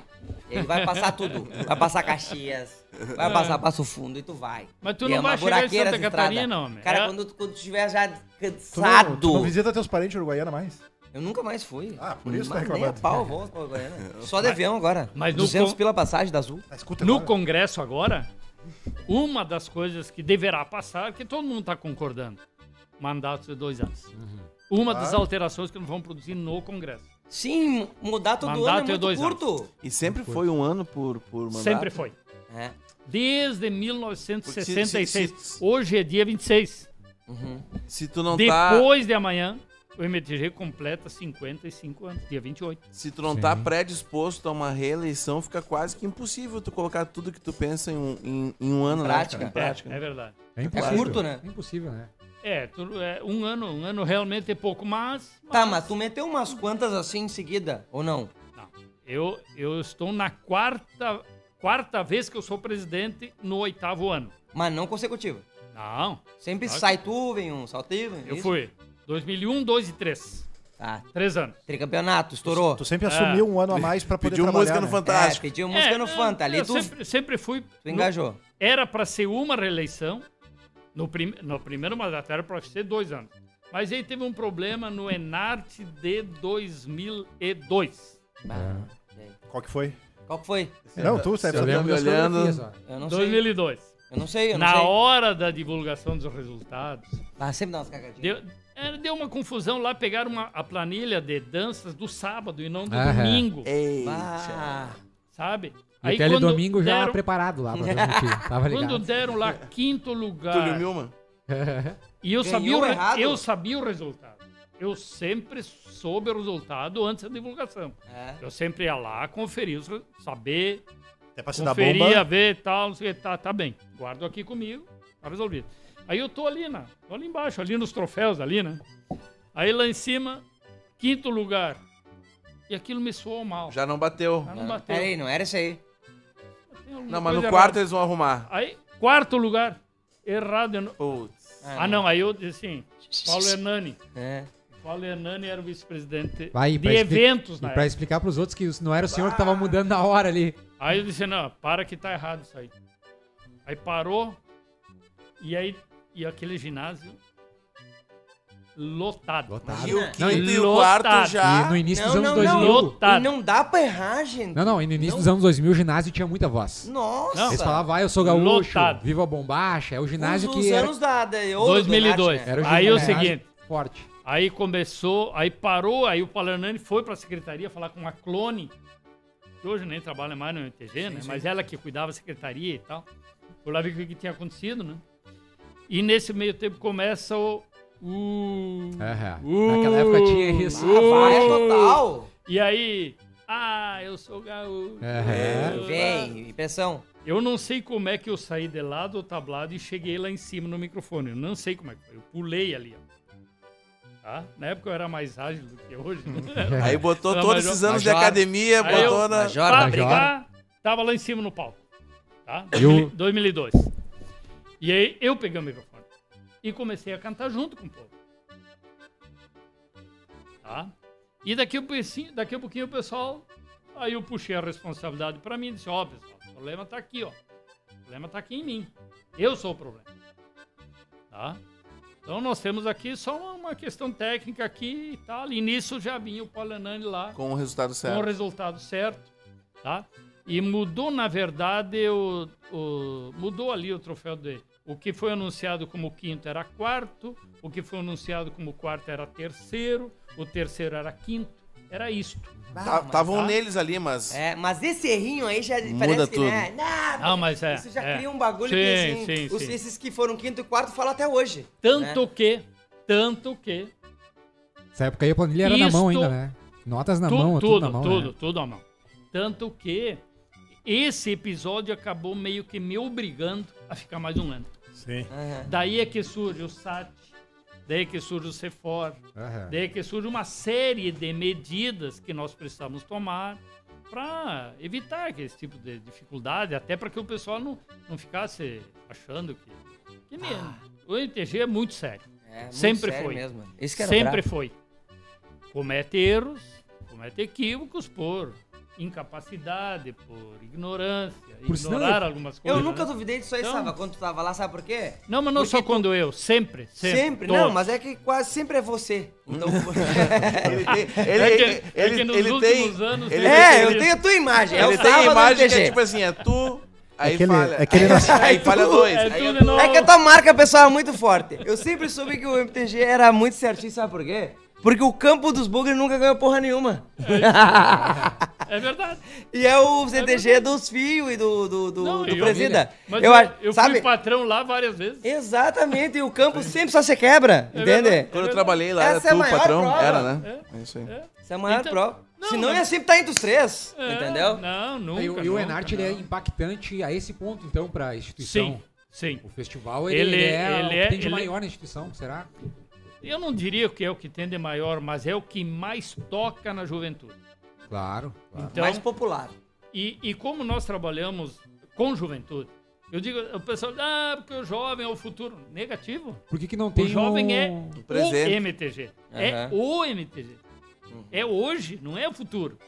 Ele vai passar tudo. Vai passar Caxias. Vai passar Passo Fundo e tu vai. Mas tu E não é vai chegar em Santa. Catarina, homem. Cara, É- quando, tu- quando tu estiver já Tu não, cansado. tu não visita teus parentes em Uruguaiana mais? Eu nunca mais fui. Ah, por isso tá Mas nem a reclamando. pau vou pra Goiânia. Só de avião agora. Mas no 200 con- pila passagem da Azul. Ah, escuta No agora. Congresso agora, uma das coisas que deverá passar, que todo mundo está concordando, mandatos de dois anos. Uma das Claro. alterações que nós vamos produzir no Congresso. Sim, mudar todo Mandato ano é é muito dois curto. E sempre foi um ano por, por mandato? Sempre foi. É. Desde Porque 1966. se- se- se- Hoje é dia 26. Uhum. Se tu não tá... Depois de amanhã, o MTG completa 55 anos, dia 28. Se tu não Sim. tá predisposto a uma reeleição, fica quase que impossível tu colocar tudo que tu pensa em um, em, em um ano, prática. né? Em prática. É, é verdade. É impossível. curto, né? É impossível, né? É, tu- é, um ano, um ano realmente é pouco, mas. Tá, mas tu meteu umas quantas assim em seguida, ou não? Não. Eu, eu estou na quarta, quarta vez que eu sou presidente no oitavo ano. Mas não consecutiva. Não, Sempre Claro. sai tu, vem um, saltei, vem eu isso? fui 2001, 2 e 3. Tá, Três anos. tricampeonato, estourou. Tu sempre assumiu um ano a mais pra poder Pediu trabalhar, música no né? É, Fantástico. pediu música É, no Fanta, ali eu tu, sempre, sempre fui. tu engajou. Era para ser uma reeleição. No, prim, no primeiro mandato era para ser dois anos. Mas aí teve um problema no Enarte de 2002. Bah, Qual que foi? Qual que foi? Não, tu, eu Eu lembro me olhando. Eu não sei. 2002. Eu não sei, eu não Na sei. hora da divulgação dos resultados, Ah, sempre dá umas cagadinhas. deu, é, deu uma confusão lá. Pegaram uma, a planilha de danças do sábado e não do Aham. domingo, Ei, Bah, sabe? E o Domingo já deram, preparado lá pra transmitir. Tava quando deram lá quinto Túlio lugar Milman. e eu sabia, o, errado? eu sabia o resultado. eu sempre soube o resultado antes da divulgação. É. Eu sempre ia lá, conferir, os re- saber, Até pra se dar conferia, bomba. ver e tal, não sei o que, tá, tá bem. Guardo aqui comigo, tá resolvido. Aí eu tô ali, na, tô ali embaixo, ali nos troféus ali, né? Aí lá em cima, quinto lugar. E aquilo me soou mal. Já não bateu. Já não bateu. Peraí, não era isso aí. Não, mas no quarto errada. eles vão arrumar. Aí, quarto lugar, errado. Putz. Ah, não, aí eu disse assim, Paulo Hernani. É. Paulo Hernani era o vice-presidente Vai, de eventos E na pra explicar pros outros que não era o senhor que tava mudando na hora ali. Aí eu disse, não, para que tá errado isso aí. Aí parou, e aí, e aquele ginásio lotado. Lotado. E o Não, quinto e e o lotado. quarto já. E no início Não, dos anos não, não. 2000... Lotado. E não dá pra errar, gente. Não, não, e no início Não. dos anos 2000 o ginásio tinha muita voz. Nossa. Não. Eles falavam, vai, eu sou gaúcho, Lotado. viva a bombacha. É o ginásio os, que os era anos da, da ouro do 2002. Nath, né? Era o Aí é o ginásio seguinte, forte. aí começou, aí parou, aí o Paulo Hernani foi pra secretaria falar com uma clone, que hoje nem trabalha mais no MTG, né? Mas ela que cuidava da secretaria e tal. Foi lá ver o que tinha acontecido, né? E nesse meio tempo começa o... Uh, Naquela época tinha isso. Ah, vai total. E aí, ah, eu sou gaúcho. Aham. Vem, impressão. Eu não sei como é que eu saí de lá do tablado e cheguei lá em cima no microfone. Eu não sei como é que foi. Eu pulei ali, ó. Tá? Na época eu era mais ágil do que hoje. né? Aí botou todos mas esses eu- anos de Major. academia, Aí eu- botou na. Major. pra Major. brigar, tava lá em cima no palco. Tá? E o- 2002. E aí eu peguei o microfone e comecei a cantar junto com o povo. Tá? E daqui a, pouquinho, daqui a pouquinho o pessoal. Aí eu puxei a responsabilidade pra mim e disse: Ó, pessoal, o problema tá aqui, ó. O problema tá aqui em mim. Eu sou o problema. Tá? Então nós temos aqui só uma, questão técnica aqui e tal. E nisso já vinha o Paulo Hernani lá Com o resultado com o certo. resultado certo, tá? E mudou, na verdade, o, o- mudou ali o troféu de. O que foi anunciado como quinto era quarto, o que foi anunciado como quarto era terceiro, o terceiro era quinto, era isto. Estavam mas- tá? neles ali, mas. É, mas esse errinho aí já Muda parece que, tudo. né? Não, Não, mas é. Isso já é. cria um bagulho Sim, que assim, sim, os- sim. esses que foram quinto e quarto falam até hoje. Tanto né? que, tanto que, Nessa época aí a planilha era na mão ainda, né? Notas na tu- mão, tudo, tudo, na mão. tudo, né? tudo à mão. Tanto que esse episódio acabou meio que me obrigando a ficar mais um ano. Sim. Aham. Daí é que surge o SAT, daí é que surge o CEFOR, Aham. daí é que surge uma série de medidas que nós precisamos tomar para evitar esse tipo de dificuldade, até para que o pessoal não, não ficasse achando que. que nem- o MTG é muito sério. É, muito Sempre sério foi. Mesmo. Isso que era Sempre brabo. foi. Comete erros, comete equívocos por incapacidade, por ignorância, Por sinal, ignorar algumas coisas. Eu nunca né? duvidei disso aí, Então- Sava, quando tu tava lá, sabe por quê? Não, mas não Porque só tu- quando eu, sempre. Sempre. Sempre, todos. não, mas é que quase sempre é você. Então, Ele tem. Ele, É que- ele, é que ele, nos ele últimos tem. anos ele tem- é, eu tenho a tua imagem. é o Ele tem a imagem que é tipo assim, é tu, aí Aquele- falha. aquele aí, nasce- aí falha dois. É aí é. É que a tua marca pessoal é muito forte. Eu sempre soube que o MTG era muito certinho, sabe por quê? Porque o campo dos bugres nunca ganhou porra nenhuma. É verdade. E é o CTG dos fios e do, do, do, Não, do eu- presida. Mas eu, eu, eu sabe? fui patrão lá várias vezes. Exatamente, e o campo sempre só se quebra, É entende? verdade. Quando eu trabalhei lá, Essa é era tu, maior patrão? prova. Era, né? É isso aí. Essa é a maior Então- prova. Não, Senão mas- ia sempre estar entre os três, É, entendeu? Não, nunca. E, o- e o nunca, Enart ele é não. impactante a esse ponto, então, para a instituição. Sim, sim. O festival ele, Ele- ele é ele o que é- tem de ele- maior na instituição, será? Eu não diria que é o que tem de maior, mas é o que mais toca na juventude. Claro. claro. Então, Mais popular. e, e como nós trabalhamos com juventude, eu digo, o pessoal, ah, porque o jovem é o futuro. Negativo. Por que, que não tem O jovem um- é presente. o MTG. É Aham. o MTG. É hoje, não é o futuro.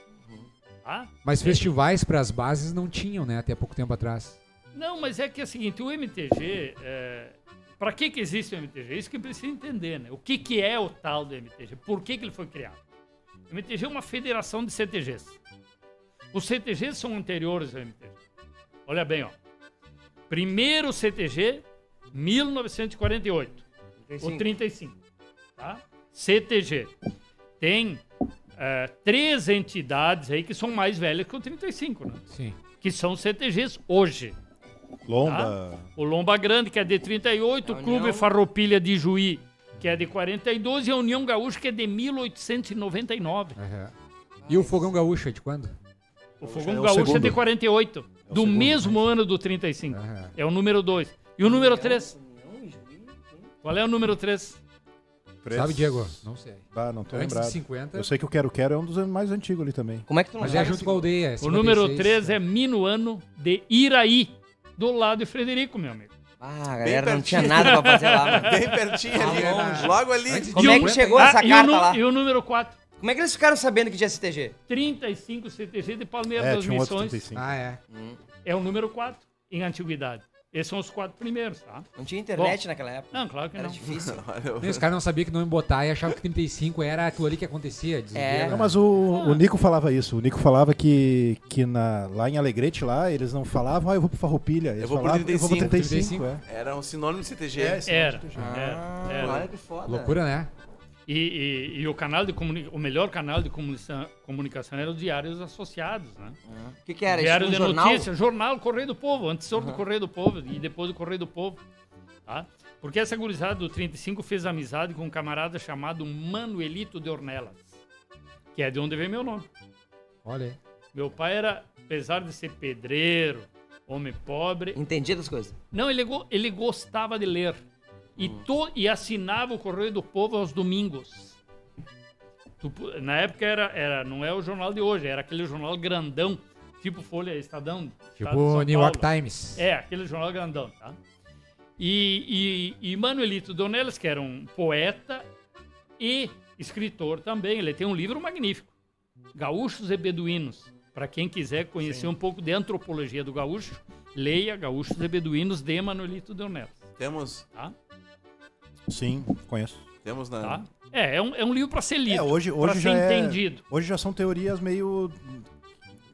Tá? Mas festivais para as bases não tinham, né? Até pouco tempo atrás. Não, mas é que é o seguinte, o MTG, é, para que, que existe o MTG? Isso que precisa entender, né? O que, que é o tal do MTG? Por que, que ele foi criado? O MTG é uma federação de CTGs. Os CTGs são anteriores ao MTG. Olha bem, ó. Primeiro CTG, 1948. O 35. Tá? CTG. Tem é, três entidades aí que são mais velhas que o 35, né? Sim. Que são CTGs hoje. Lomba. O Lomba Grande, que é de 38, A o Clube União. Farroupilha de Juí, que é de 42, e a União Gaúcha, que é de 1899. Aham. E o Fogão Gaúcho é de quando? O Fogão é o Gaúcho é de segundo. 48, do segundo, mesmo ano do 35. Aham. É o número 2. E o número 3? Qual é o número 3? Três. Sabe, Diego? Não sei. Ah, não tô Antes lembrado. de 50. Eu sei que o Quero Quero é um dos mais antigos ali também. Como é que tu não Mas é junto com a aldeia. é O 56, número 3 né? é Minuano de Iraí, do lado de Frederico, meu amigo. Ah, a galera não tinha nada pra fazer lá, mano. Bem pertinho ali, Tá né? longe. logo ali. De Como é que 50, chegou essa Ah, e, o carta lá? e o número 4, Como é que eles ficaram sabendo que tinha STG? 35 CTG de Palmeiras É, das tinha um outro Missões. 35. Ah, é. É o número 4 em antiguidade. Esses são os quatro primeiros, tá? Não tinha internet naquela época. Não, claro que Era não. difícil. Nem Os caras não sabiam que não ia botar e achavam que 35 era aquilo ali que acontecia. É. né? Não, mas o, o Nico falava isso. O Nico falava que, que na, lá em Alegrete, lá, eles não falavam, ah, eu vou pro Farroupilha. Eles Eu vou pro falavam, eu vou pro 35. 35. é. Era um sinônimo de CTG. É, esse Era. nome de Ah, É, era. olha que foda. Loucura, né? E, e- e o canal de o melhor canal de comunicação, comunicação era os diários associados, né? O que que era? Diário de jornal? notícias, jornal Correio do Povo, antecessor do Correio do Povo e depois do Correio do Povo, tá? Porque essa gurizada do 35 fez amizade com um camarada chamado Manuelito de Ornelas, que é de onde vem meu nome. Olha aí. Meu pai era, apesar de ser pedreiro, homem pobre, Entendi das coisas. não, ele, go- ele gostava de ler. E, to- e assinava o Correio do Povo aos domingos. Tu na época era, era, não é o jornal de hoje, era aquele jornal grandão, tipo Folha Estadão. Tipo New York. Times. É, aquele jornal grandão, tá? E, e, e Manuelito Donelas, que era um poeta e escritor também, ele tem um livro magnífico, Gaúchos e Beduínos. Para quem quiser conhecer um pouco de antropologia do gaúcho, leia Gaúchos e Beduínos de Manuelito Donelas, Temos, tá? Sim, conheço. temos na. tá? É, é um, é um livro para ser lido, É, hoje, hoje já é, entendido. Hoje já são teorias meio.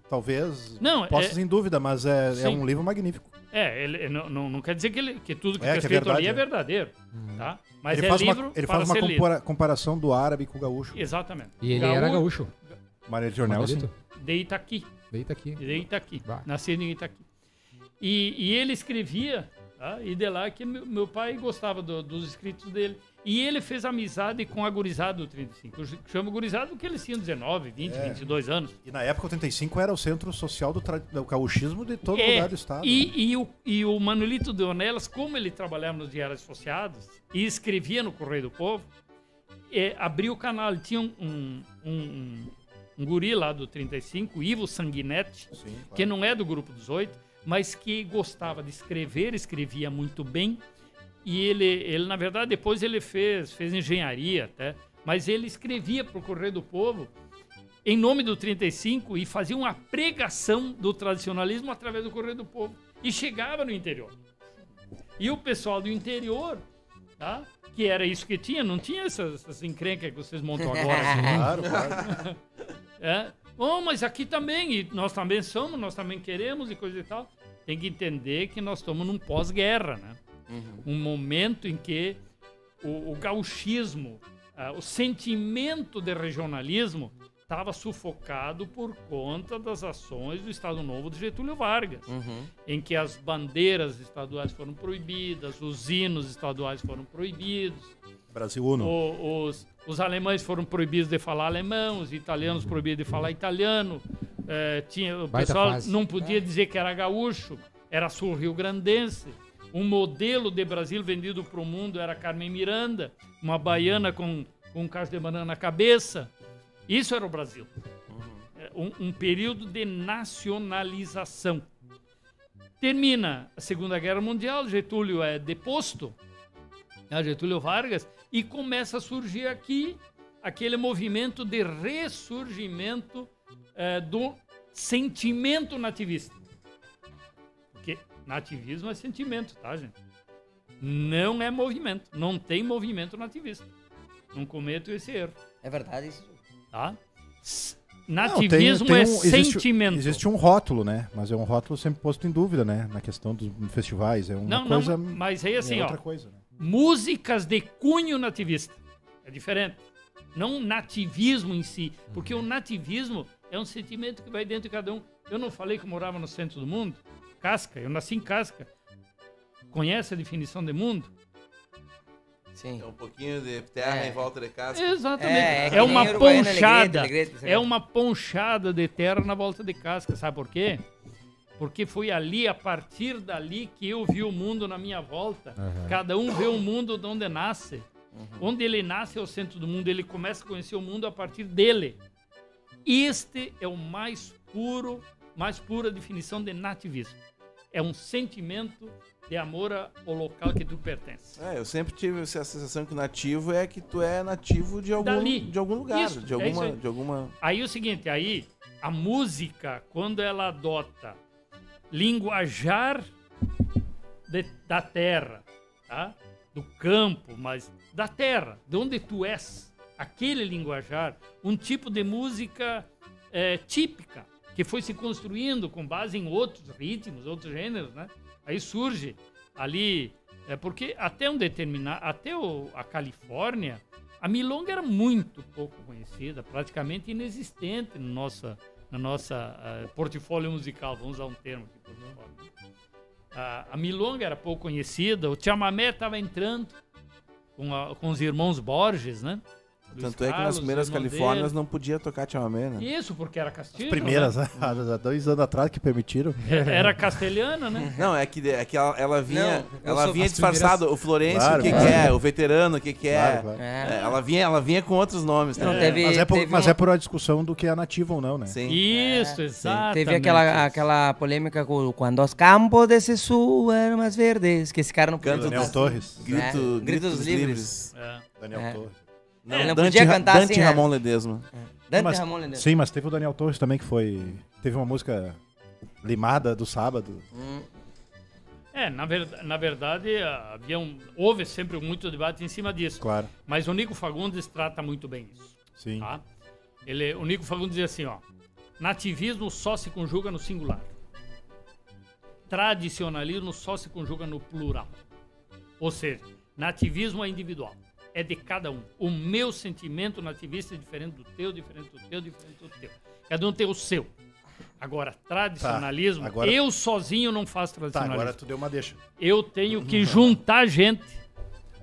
Talvez. Não, postas é- em dúvida, mas é, é um livro magnífico. É, ele, não, não, não quer dizer que, ele, que tudo que É, está que é escrito ali é verdade, verdadeiro, tá? Mas ele é faz livro uma, ele para faz uma ser lido. compara- comparação do árabe com o gaúcho. Exatamente. E ele era Gaú- gaúcho. Maria de Jornal, sim. De Itaqui. Deita aqui. de Itaqui. Bah. Nascido em Itaqui. E, e ele escrevia, tá? e de lá que meu, meu pai gostava do- dos escritos dele. E ele fez amizade com a gurizada do 35. Eu chamo gurizada porque eles tinham 19, 20, É. 22 anos. E na época, o 85 era o centro social do, do gauchismo de todo É, lugar do estado. E, e o, e o Manuelito de Ornelas, como ele trabalhava nos diários associados e escrevia no Correio do Povo, é, abriu o canal. Tinha um, um, um, um guri lá do 35, Ivo Sanguinetti, Sim, claro. que não é do grupo dos oito, mas que gostava de escrever, escrevia muito bem. E ele, ele na verdade, depois ele fez, fez engenharia até, mas ele escrevia para o Correio do Povo em nome do 35 e fazia uma pregação do tradicionalismo através do Correio do Povo. E chegava no interior. E o pessoal do interior, tá? que era isso que tinha, não tinha essas, essas encrencas que vocês montam agora. assim. Claro, claro. É. Bom, mas aqui também, e nós também somos, nós também queremos e coisa e tal. Tem que entender que nós estamos num pós-guerra, né? Um momento em que o, o gauchismo, ah, o sentimento de regionalismo estava sufocado por conta das ações do Estado Novo de Getúlio Vargas, em que as bandeiras estaduais foram proibidas, os hinos estaduais foram proibidos, Brasil Uno. o- os, os alemães foram proibidos de falar alemão, os italianos proibidos de falar italiano. eh, tinha, o Baita pessoal fase. não podia dizer que era gaúcho, era sul-rio-grandense. Um modelo de Brasil vendido para o mundo era Carmen Miranda, uma baiana com, com um cacho de banana na cabeça. Isso era o Brasil. É, Um, um período de nacionalização. Termina a Segunda Guerra Mundial, Getúlio é deposto, né, Getúlio Vargas, e começa a surgir aqui aquele movimento de ressurgimento eh, do sentimento nativista. Porque nativismo é sentimento, tá, gente? Não é movimento. Não tem movimento nativista. Não cometo esse erro, É verdade isso. tá? S- Não, tem- Nativismo tem é um- existe- sentimento. Existe um rótulo, né? Mas é um rótulo sempre posto em dúvida, né? Na questão dos festivais. É uma Não, coisa. não, mas aí assim, é ó, outra coisa, né? Músicas de cunho nativista. É diferente. Não nativismo em si. Porque o nativismo é um sentimento que vai dentro de cada um. Eu não falei que eu morava no centro do mundo? Casca, eu nasci em Casca. Conhece a definição de mundo? Sim. É um pouquinho de terra É. em volta de casa. Exatamente. É, é É, uma ponchada. Alegrete, Alegrete, É uma ponchada de terra na volta de casca. Sabe por quê? Porque foi ali, a partir dali, que eu vi o mundo na minha volta. Cada um vê o mundo de onde nasce. Onde ele nasce é o centro do mundo. Ele começa a conhecer o mundo a partir dele. Este é o mais puro, mais pura definição de nativismo. É um sentimento de amor ao local que tu pertence. É, eu sempre tive essa sensação que o nativo é que tu é nativo de algum, Dali. de algum lugar, Isso, de é alguma, aí. de alguma. Aí o seguinte, aí a música, quando ela adota linguajar de- da terra, tá? Do campo, mas da terra, de onde tu és, aquele linguajar, um tipo de música eh, típica que foi se construindo com base em outros ritmos, outros gêneros, né? Aí surge ali, é porque até um determinado, até o- a Califórnia, a milonga era muito pouco conhecida, praticamente inexistente no nossa, na nossa eh, portfólio musical, vamos usar um termo aqui, portfólio. A, a milonga era pouco conhecida, o chamamé estava entrando com, a- com os irmãos Borges, né? Luiz Tanto é que nas Carlos, primeiras Califórnias dele. não podia tocar chamamé, né? Isso, porque era castilho. Primeiras, né? Há dois anos atrás que permitiram. Era castelhana, né? Não, é que, é que ela, ela vinha, Não, ela vinha as disfarçada. O Florencio, Claro, o que, claro. que é? O veterano, o que, que é? Claro, claro. É. É, ela, vinha, ela vinha com outros nomes. Não, né? teve- Mas, é por, teve mas uma- é por uma discussão do que é nativo ou não, né? Sim. Isso, exato. Teve aquela, aquela polêmica com quando os campos de Sissu eram mais verdes, que esse cara não podia Canto Daniel Torres. Grito, É, grito, Gritos dos livres. Daniel É. Torres. Não, Ele não Dante, podia cantar Dante assim, né? Ramon Ledesma. Dante Mas- Ramon Lendeiro. Sim, mas teve o Daniel Torres também que foi. Teve uma música limada do sábado. Hum, É, na, ver, na verdade, havia um, houve sempre muito debate em cima disso. Claro. Mas o Nico Fagundes trata muito bem isso. Sim. Tá? Ele, o Nico Fagundes diz assim, ó. Nativismo só se conjuga no singular. Tradicionalismo só se conjuga no plural. Ou seja, nativismo é individual. É de cada um. O meu sentimento nativista é diferente do teu, diferente do teu, diferente do teu. Cada um tem o seu. Agora, tradicionalismo, Tá, agora- eu sozinho não faço Tá, tradicionalismo. agora tu deu uma deixa. Eu tenho que juntar gente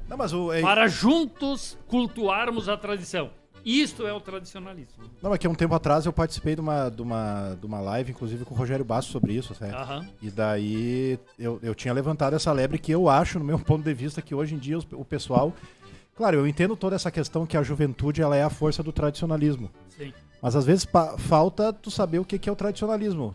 Não, mas o. É, para juntos cultuarmos a tradição. Isto é o tradicionalismo. não, aqui há um tempo atrás eu participei de uma, de uma, de uma live, inclusive com o Rogério Basso, sobre isso, certo? Aham. E daí eu, eu tinha levantado essa lebre que eu acho, no meu ponto de vista, que hoje em dia o pessoal. Claro, eu entendo toda essa questão que a juventude ela é a força do tradicionalismo. Sim. Mas às vezes falta tu saber o que, que é o tradicionalismo.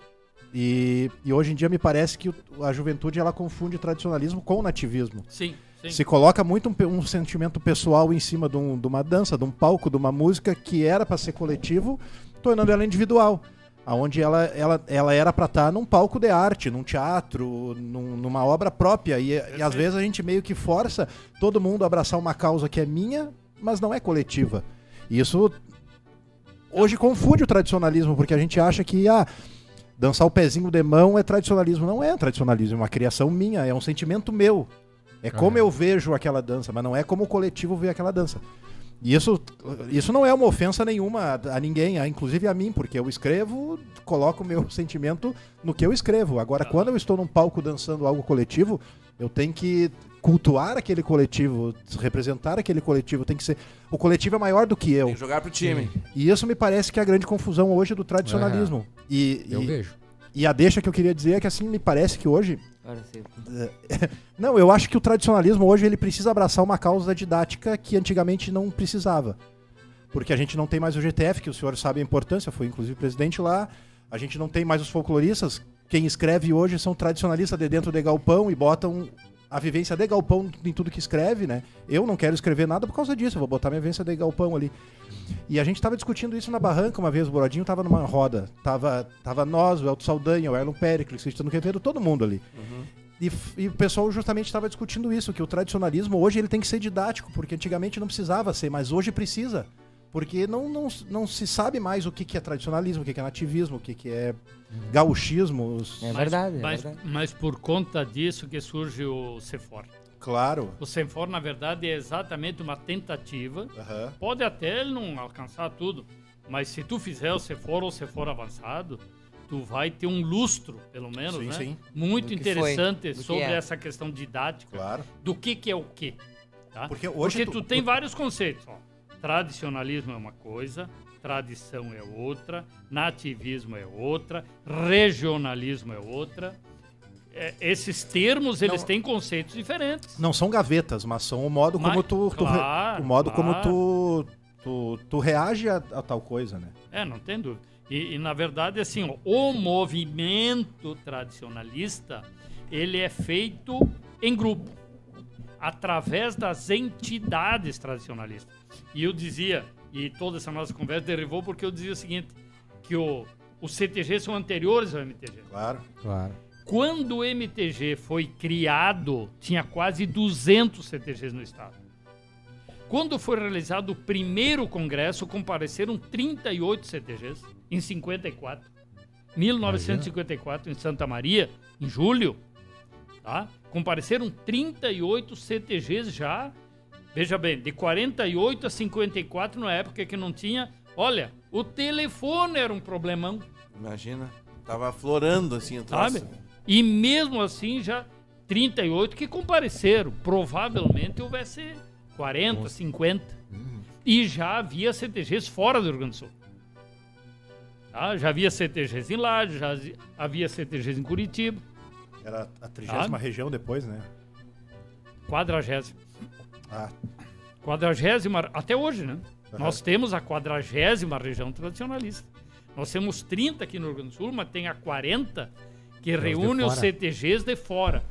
E, e hoje em dia me parece que a juventude ela confunde tradicionalismo com nativismo. Sim, sim. Se coloca muito um, um sentimento pessoal em cima de, um- de uma dança, de um palco, de uma música que era para ser coletivo, tornando ela individual. Aonde ela, ela, ela era para estar num palco de arte, num teatro, num- numa obra própria. E, e às vezes a gente meio que força todo mundo a abraçar uma causa que é minha, mas não é coletiva. E isso hoje confunde o tradicionalismo, porque a gente acha que ah, dançar o pezinho de mão é tradicionalismo. Não é tradicionalismo, é uma criação minha, é um sentimento meu. É como eu vejo aquela dança, mas não é como o coletivo vê aquela dança. E isso, isso não é uma ofensa nenhuma a, a ninguém, a- inclusive a mim, porque eu escrevo, coloco o meu sentimento no que eu escrevo. Agora, quando eu estou num palco dançando algo coletivo, eu tenho que cultuar aquele coletivo, representar aquele coletivo, tem que ser. O coletivo é maior do que eu. Tem que jogar pro time. E isso me parece que é a grande confusão hoje do tradicionalismo. E, Eu e, vejo. e a deixa que eu queria dizer é que assim me parece que hoje. não, eu acho que o tradicionalismo hoje ele precisa abraçar uma causa didática que antigamente não precisava. Porque a gente não tem mais o GTF, que o senhor sabe a importância, foi inclusive presidente lá. A gente não tem mais os folcloristas. Quem escreve hoje são tradicionalistas de dentro de galpão e botam a vivência de galpão em tudo que escreve, né? Eu não quero escrever nada por causa disso, eu vou botar minha vivência de galpão ali. E a gente tava discutindo isso na barranca uma vez, o Borodinho tava numa roda. Tava, tava nós, o Elton Saldanha, o Erlon Pericles, Cristiano Quevedo, todo mundo ali. E, f- e o pessoal justamente estava discutindo isso, que o tradicionalismo hoje ele tem que ser didático, porque antigamente não precisava ser, mas hoje precisa. Porque não, não, não se sabe mais o que, que é tradicionalismo, o que, que é nativismo, o que, que é gauchismo. os- É verdade, é mas, verdade. mas por conta disso que surge o CEFOR. Claro. O CEFOR, na verdade, é exatamente uma tentativa. Aham. Pode até ele não alcançar tudo, mas se tu fizer o CEFOR ou o CEFOR avançado, tu vai ter um lustro, pelo menos, Sim, né? sim. Muito interessante que sobre é. essa questão didática Claro. do que, que é o quê. Tá? Porque hoje tu, tu- tem tu- vários conceitos. Ó. Tradicionalismo é uma coisa, tradição é outra, nativismo é outra, regionalismo é outra. É, esses termos, eles têm conceitos diferentes. Não são gavetas, mas são o modo como Mas- tu, tu claro, o modo como claro. tu, tu, tu reage a, a tal coisa, né? É, não tem dúvida. E, e, na verdade, assim, ó, o movimento tradicionalista, ele é feito em grupo, através das entidades tradicionalistas. E eu dizia, e toda essa nossa conversa derivou porque eu dizia o seguinte, que o, os CTGs são anteriores ao MTG. Claro. Claro. Quando o MTG foi criado, tinha quase 200 CTGs no estado. Quando foi realizado o primeiro congresso, compareceram 38 CTGs em 54. 1954 em Santa Maria, em julho, tá? Compareceram 38 CTGs já. Veja bem, de 48 a 54 na época que não tinha, olha, o telefone era um problemão. Imagina. Tava florando assim o troço. Sabe? E mesmo assim, já 38 que compareceram. Provavelmente houvesse 40, 50. E já havia CTGs fora do Rio Grande do Sul. Tá? Já havia CTGs em Laje, já havia CTGs em Curitiba. Era a trigésima Ah. região depois, né? Quadragésima. Ah, Quadragésima, até hoje, né? Aham. Nós temos a quadragésima região tradicionalista. Nós temos 30 aqui no Rio Grande do Sul, mas tem a 40 que de reúne os. CTGs de fora.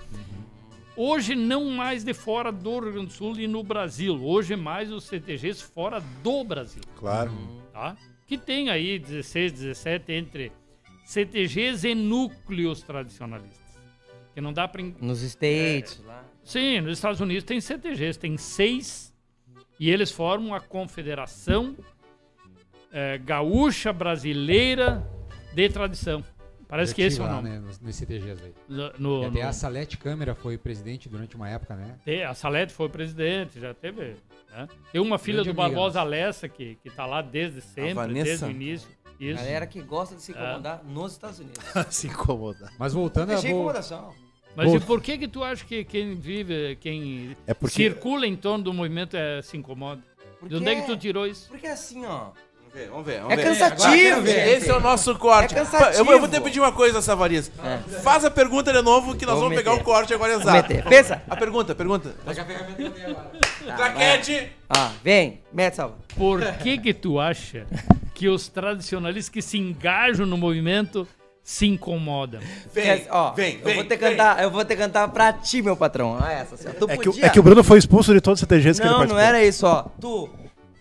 Hoje não mais de fora do Rio Grande do Sul e no Brasil. Hoje é mais os CTGs fora do Brasil, claro. tá? Que tem aí 16, 17 entre CTGs e núcleos tradicionalistas. Que não dá para Nos States, lá. Sim, nos Estados Unidos tem CTGs, tem seis, e eles formam a Confederação eh, Gaúcha Brasileira de Tradição. Parece Eu que esse é o nome. Né, nos, nos CTGs aí. No- E no- até no- a Salete Câmara foi presidente durante uma época, né? a Salete foi presidente, já teve. né? Tem uma filha Grande do amiga Barbosa Alessa que, que tá lá desde sempre, Vanessa? desde o início. Isso. Galera que gosta de se incomodar nos Estados Unidos. Se incomodar. Mas voltando a. Deixei vou- incomodação. Mas Bom. e por que que tu acha que quem vive, quem É porque- circula em torno do movimento é, se incomoda? De onde é que tu tirou isso? Porque assim, ó. Vamos ver, vamos ver. Vamos É ver. cansativo, Agora, gente. Esse é o nosso corte. É cansativo. Eu, vou- que pedir uma coisa, Savarias. Faz a pergunta de novo que nós Vou vamos pegar o corte agora exato. Pensa. A pergunta, pergunta. Tá, Claquete. Ah, vem. Mete salva. Por que que tu acha que os tradicionalistas que se engajam no movimento se incomodam? Vem, Quer- ó, vem, eu vem. vou ter que vem. cantar, eu vou ter que cantar pra ti, meu patrão. Ah, essa. assim, É que, podia... é que o Bruno foi expulso de todos os CTGs que ele Não, participou. não era isso, ó. Tu,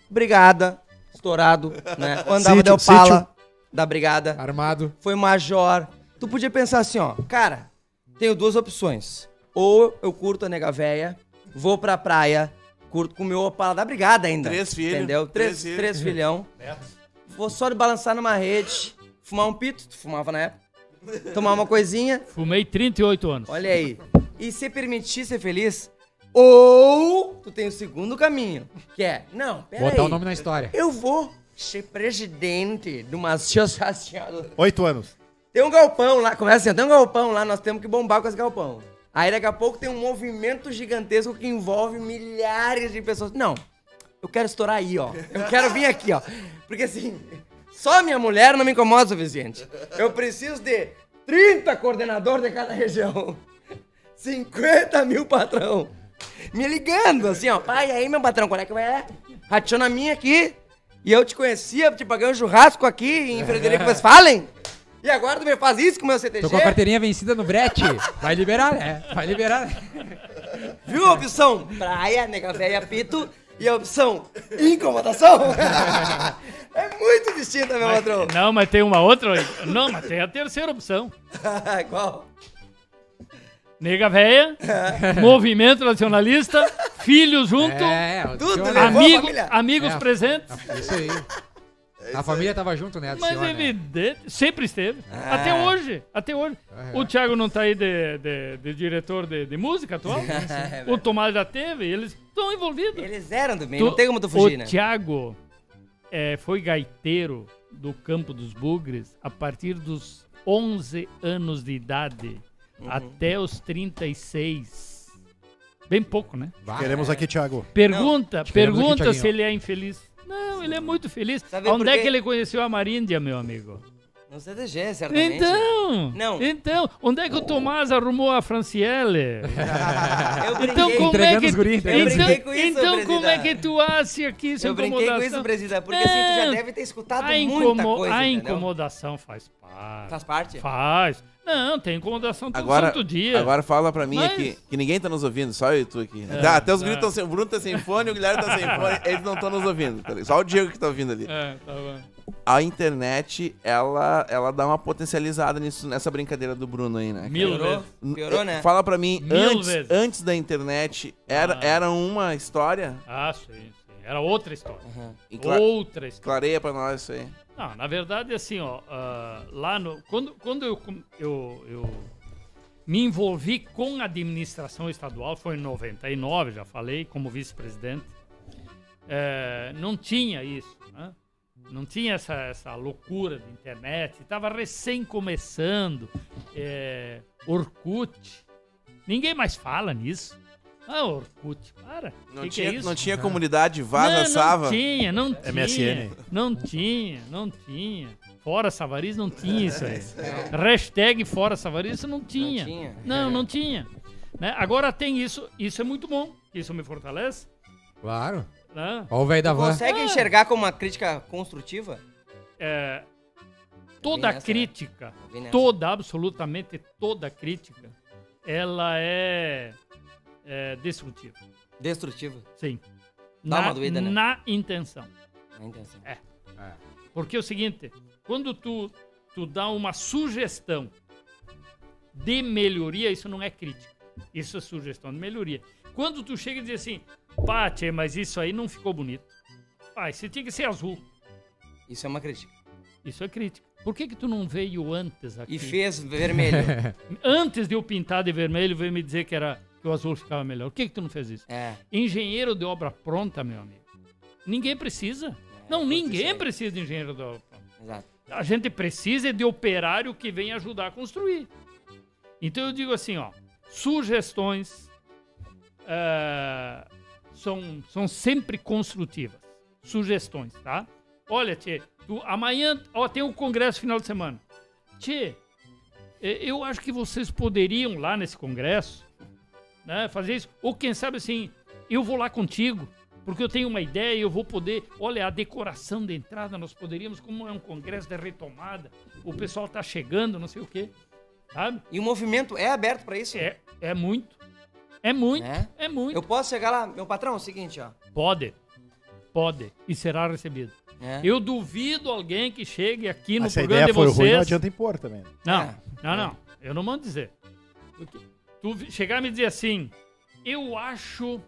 brigada, estourado, né? Andava Sítio, de Opala, sítio. da brigada, Armado. foi major. Tu podia pensar assim, ó. Cara, tenho duas opções. Ou eu curto a nega véia, vou pra praia, curto com o meu Opala da brigada ainda. Três filhos, Entendeu? três Três, filhos. três filhão. Vou só de balançar numa rede, fumar um pito, tu fumava na época. Tomar uma coisinha, Fumei 38 anos. Olha aí. E se permitir ser feliz, ou tu tem o segundo caminho, que é, não, pera Botar aí, o nome na história. eu vou ser presidente de uma associação. Oito anos. Tem um galpão lá, começa assim, tem um galpão lá, nós temos que bombar com esse galpão. Aí daqui a pouco tem um movimento gigantesco que envolve milhares de pessoas. Não, eu quero estourar aí, ó. Eu quero vir aqui, ó. Porque assim, só minha mulher não me incomoda o suficiente. Eu preciso de 30 coordenadores de cada região. 50 mil patrão. Me ligando assim, ó. Pai, aí, meu patrão, qual é que vai? Rationa a minha aqui. E eu te conhecia, te paguei um churrasco aqui em Frederico Westphalen. E agora tu me faz isso com o meu CTG? Tô com a carteirinha vencida no brete. Vai liberar, né? Vai liberar. Viu a opção praia, nega velha, pito. E a opção incomodação? é muito distinta, meu patrão. Não, mas tem uma outra. Não, mas tem a terceira opção. Qual? Nega véia, movimento nacionalista, filhos junto, É, Tudo, amigo, amigos É. presentes. Isso aí. A família tava junto, né? Mas Adiciona. evidente, sempre esteve. Ah. Até hoje, até hoje. É. O Thiago não tá aí de, de- de diretor de, de música atual. o Tomás já teve, eles estão envolvidos. Eles eram do bem, Tu- não tem como tu fugir, o né? Thiago é, foi gaiteiro do Campo dos Bugres a partir dos 11 anos de idade Uhum. até os 36. Bem pouco, né? Queremos é. aqui, Thiago. Pergunta, aqui, pergunta Thiaguinho. se ele é infeliz. Não, ele é muito feliz. Sabe Onde é que ele conheceu a Maríndia, meu amigo? No CDG, certamente. Então, Não. então, onde é que o Tomás arrumou a Franciele? Eu brinquei. Então como é Entregando que os guri, Eu então, brinquei com isso, então como é que tu acha que isso é Eu brinquei com incomodação? isso, Presida, porque assim, tu já Não. deve ter escutado a, muita incomo- coisa, a entendeu? incomodação faz parte. Faz parte? Faz. Não, tem incomodação todo Agora, santo dia. agora fala pra mim Mas- aqui, que ninguém tá nos ouvindo, só eu e tu aqui. É, Tá, até os é. gritos estão sem. O Bruno tá sem fone, o Guilherme tá sem fone, eles não estão nos ouvindo. tá? Só o Diego que tá ouvindo ali. É, tá bom. A internet, ela, ela dá uma potencializada nisso, nessa brincadeira do Bruno aí, né? Mil Piorou? Piorou, né? Fala pra mim, Mil antes, vezes. antes da internet, era, Ah. era uma história? Ah, sim, sim. Era outra história. E cla- Outra história. clareia pra nós isso aí. Não, na verdade, assim, ó, ah, lá no. Quando, quando eu, eu, eu me envolvi com a administração estadual, foi em 99, já falei, como vice-presidente, eh, não tinha isso? Não tinha essa, essa loucura de internet, estava recém começando, eh, Orkut. Ninguém mais fala nisso. Ah, Orkut, para. Não, que que tinha, é isso? não tinha comunidade vaza, não, sava. Não tinha, não tinha. MSN. Não tinha, não tinha. Fora Savariz não tinha isso aí. Hashtag Fora Savariz isso não tinha. tinha. Não, não tinha. Né? Agora tem isso, isso é muito bom. Isso me fortalece. Claro. Né? Ó o velho da van. Consegue enxergar como uma crítica construtiva? É, toda nessa, né? crítica, toda, absolutamente toda crítica, ela é, é destrutiva. Destrutiva. Sim. Dá na, uma doída, né? na intenção. Na intenção. É. Porque é o seguinte, quando tu, tu dá uma sugestão de melhoria, isso não é crítica. Isso é sugestão de melhoria. Quando tu chega e diz assim, pá, tchê, mas isso aí não ficou bonito. Pai, você tinha que ser azul. Isso é uma crítica. Isso é crítica. Por que que tu não veio antes aqui? E fez vermelho. Antes de eu pintar de vermelho, veio me dizer que, era, que o azul ficava melhor. Por que que tu não fez isso? é. Engenheiro de obra pronta, meu amigo. Ninguém precisa. Não, curto isso ninguém precisa de engenheiro de obra pronta. Exato. A gente precisa de operário que venha ajudar a construir. Então eu digo assim, ó, sugestões eh, são, são sempre construtivas. Sugestões, tá? Olha, Tchê, tu, amanhã ó, tem o congresso final de semana. Tchê, eu acho que vocês poderiam lá nesse congresso né, fazer isso. Ou quem sabe assim, eu vou lá contigo, porque eu tenho uma ideia e eu vou poder. Olha, a decoração da entrada, nós poderíamos, como é um congresso de retomada, o pessoal tá chegando, não sei o quê. Sabe? E o movimento é aberto pra isso? É, é muito. É muito. Né? É muito. Eu posso chegar lá, meu patrão, é o seguinte, ó. Pode. Pode. E será recebido. É. Eu duvido alguém que chegue aqui no Se a programa ideia de for vocês. ruim, não adianta impor também. Não, É. não, não. Eu não mando dizer. Porque Tu chegar e me dizer assim, eu acho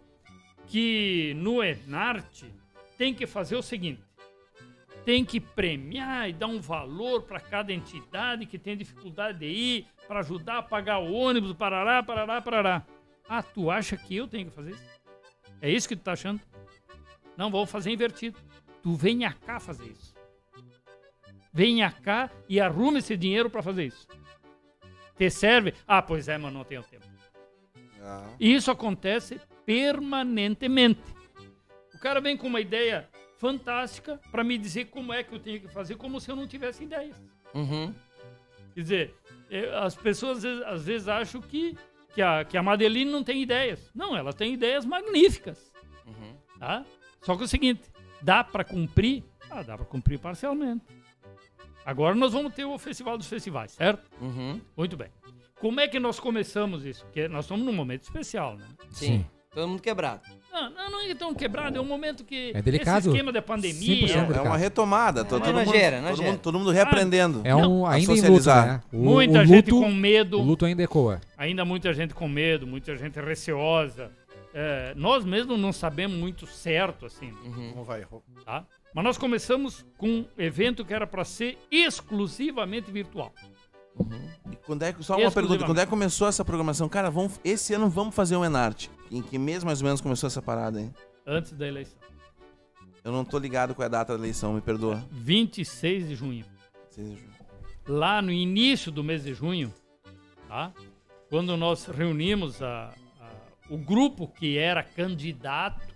que no Enarte tem que fazer o seguinte: tem que premiar e dar um valor para cada entidade que tem dificuldade de ir, para ajudar a pagar o ônibus, parará, parará, parará. Ah, tu acha que eu tenho que fazer isso? É isso que tu tá achando? Não, vamos fazer invertido. Tu venha cá fazer isso. Venha cá e arrume esse dinheiro para fazer isso. Te serve? Ah, pois é, mas não tenho tempo. Ah. Isso acontece permanentemente. O cara vem com uma ideia fantástica para me dizer como é que eu tenho que fazer, como se eu não tivesse ideias. Uhum. Quer dizer, eh, as pessoas às vezes, às vezes acham que, que, a, que a Madeline não tem ideias. Não, ela tem ideias magníficas. Uhum. Tá? Só que é o seguinte, dá para cumprir? Ah, dá para cumprir parcialmente. Agora nós vamos ter o Festival dos Festivais, certo? Uhum. Muito bem. Como é que nós começamos isso? Porque nós estamos num momento especial, né? Sim. Sim. Todo mundo quebrado. Não, não, não é tão quebrado, é um momento que. É delicado. Esse esquema da pandemia. 100% É uma retomada. É, todo, nojeira, mundo, todo, nojeira. mundo, todo mundo reaprendendo. É um, ainda em luto, socializar. né? O, muita o gente luto, com medo, O luto ainda ecoa. ainda muita gente com medo, muita gente receosa. É, nós mesmos não sabemos muito certo, assim, Uhum. Como vai? tá? Mas nós começamos com um evento que era para ser exclusivamente virtual. E quando é que, só uma pergunta, quando é que começou essa programação? Cara, vamos, esse ano vamos fazer um Enarte. Em que mês mais ou menos começou essa parada, hein? Antes da eleição. Eu não tô ligado com a data da eleição, me perdoa. 26 de junho. Vocês- lá no início do mês de junho, tá? quando nós reunimos a- a- o grupo que era candidato,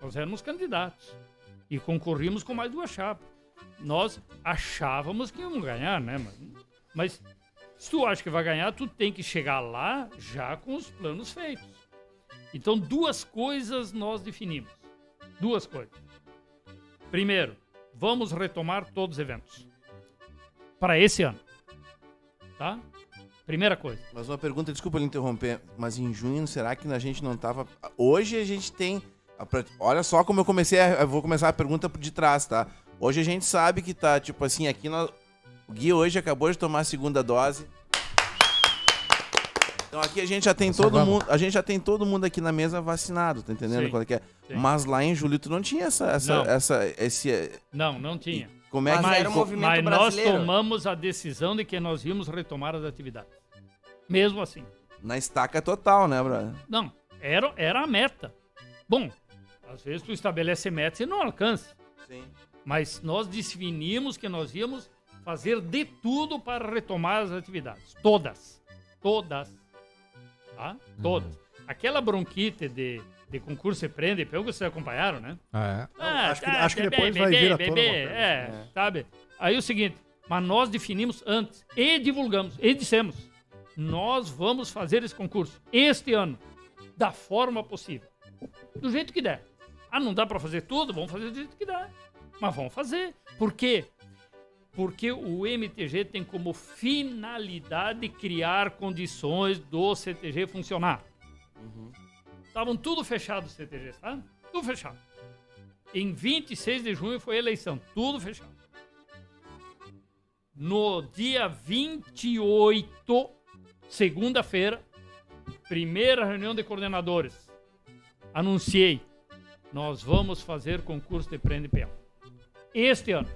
nós éramos candidatos e concorríamos com mais duas chapas. Nós achávamos que íamos ganhar, né? Mas, mas se tu acha que vai ganhar, tu tem que chegar lá já com os planos feitos. Então, duas coisas nós definimos. Duas coisas. Primeiro, vamos retomar todos os eventos para esse ano. Tá? Primeira coisa. Mas uma pergunta, desculpa lhe interromper, mas em junho será que a gente não tava. Hoje a gente tem. Olha só como eu comecei. A... Eu vou começar a pergunta de trás, tá? Hoje a gente sabe que tá, tipo assim, aqui o Gui hoje acabou de tomar a segunda dose. Então aqui a gente já tem todo vamos. mundo, a gente já tem todo mundo aqui na mesa vacinado, tá entendendo Sim, qual é que é? sim. Mas lá em julho tu não tinha essa essa Não. essa esse eh, Não, não tinha. como é Mas que era um movimento Mas nós brasileiro. tomamos a decisão de que nós íamos retomar as atividades. Mesmo assim. na estaca total, né, brother? Não, era, era a meta. Bom, às vezes tu estabelece metas e não alcança. Sim. Mas nós definimos que nós íamos fazer de tudo para retomar as atividades. Todas. Todas. Tá? Todas. Aquela bronquite de, de concurso e prende, pelo que vocês acompanharam, né? É. acho que- acho que depois vai vir tona uma coisa. É, sabe? Aí o seguinte, mas nós definimos antes e divulgamos e dissemos, nós vamos fazer esse concurso este ano da forma possível, do jeito que der. Ah, não dá pra fazer tudo? Vamos fazer do jeito que dá. Mas vamos fazer. Por quê? Porque o MTG tem como finalidade criar condições do CTG funcionar. Estavam tudo fechado os CTGs, tá? Tudo fechado. Em 26 de junho foi a eleição, tudo fechado. No dia 28, segunda-feira, primeira reunião de coordenadores, anunciei: nós vamos fazer concurso de prêmio peão. Este ano.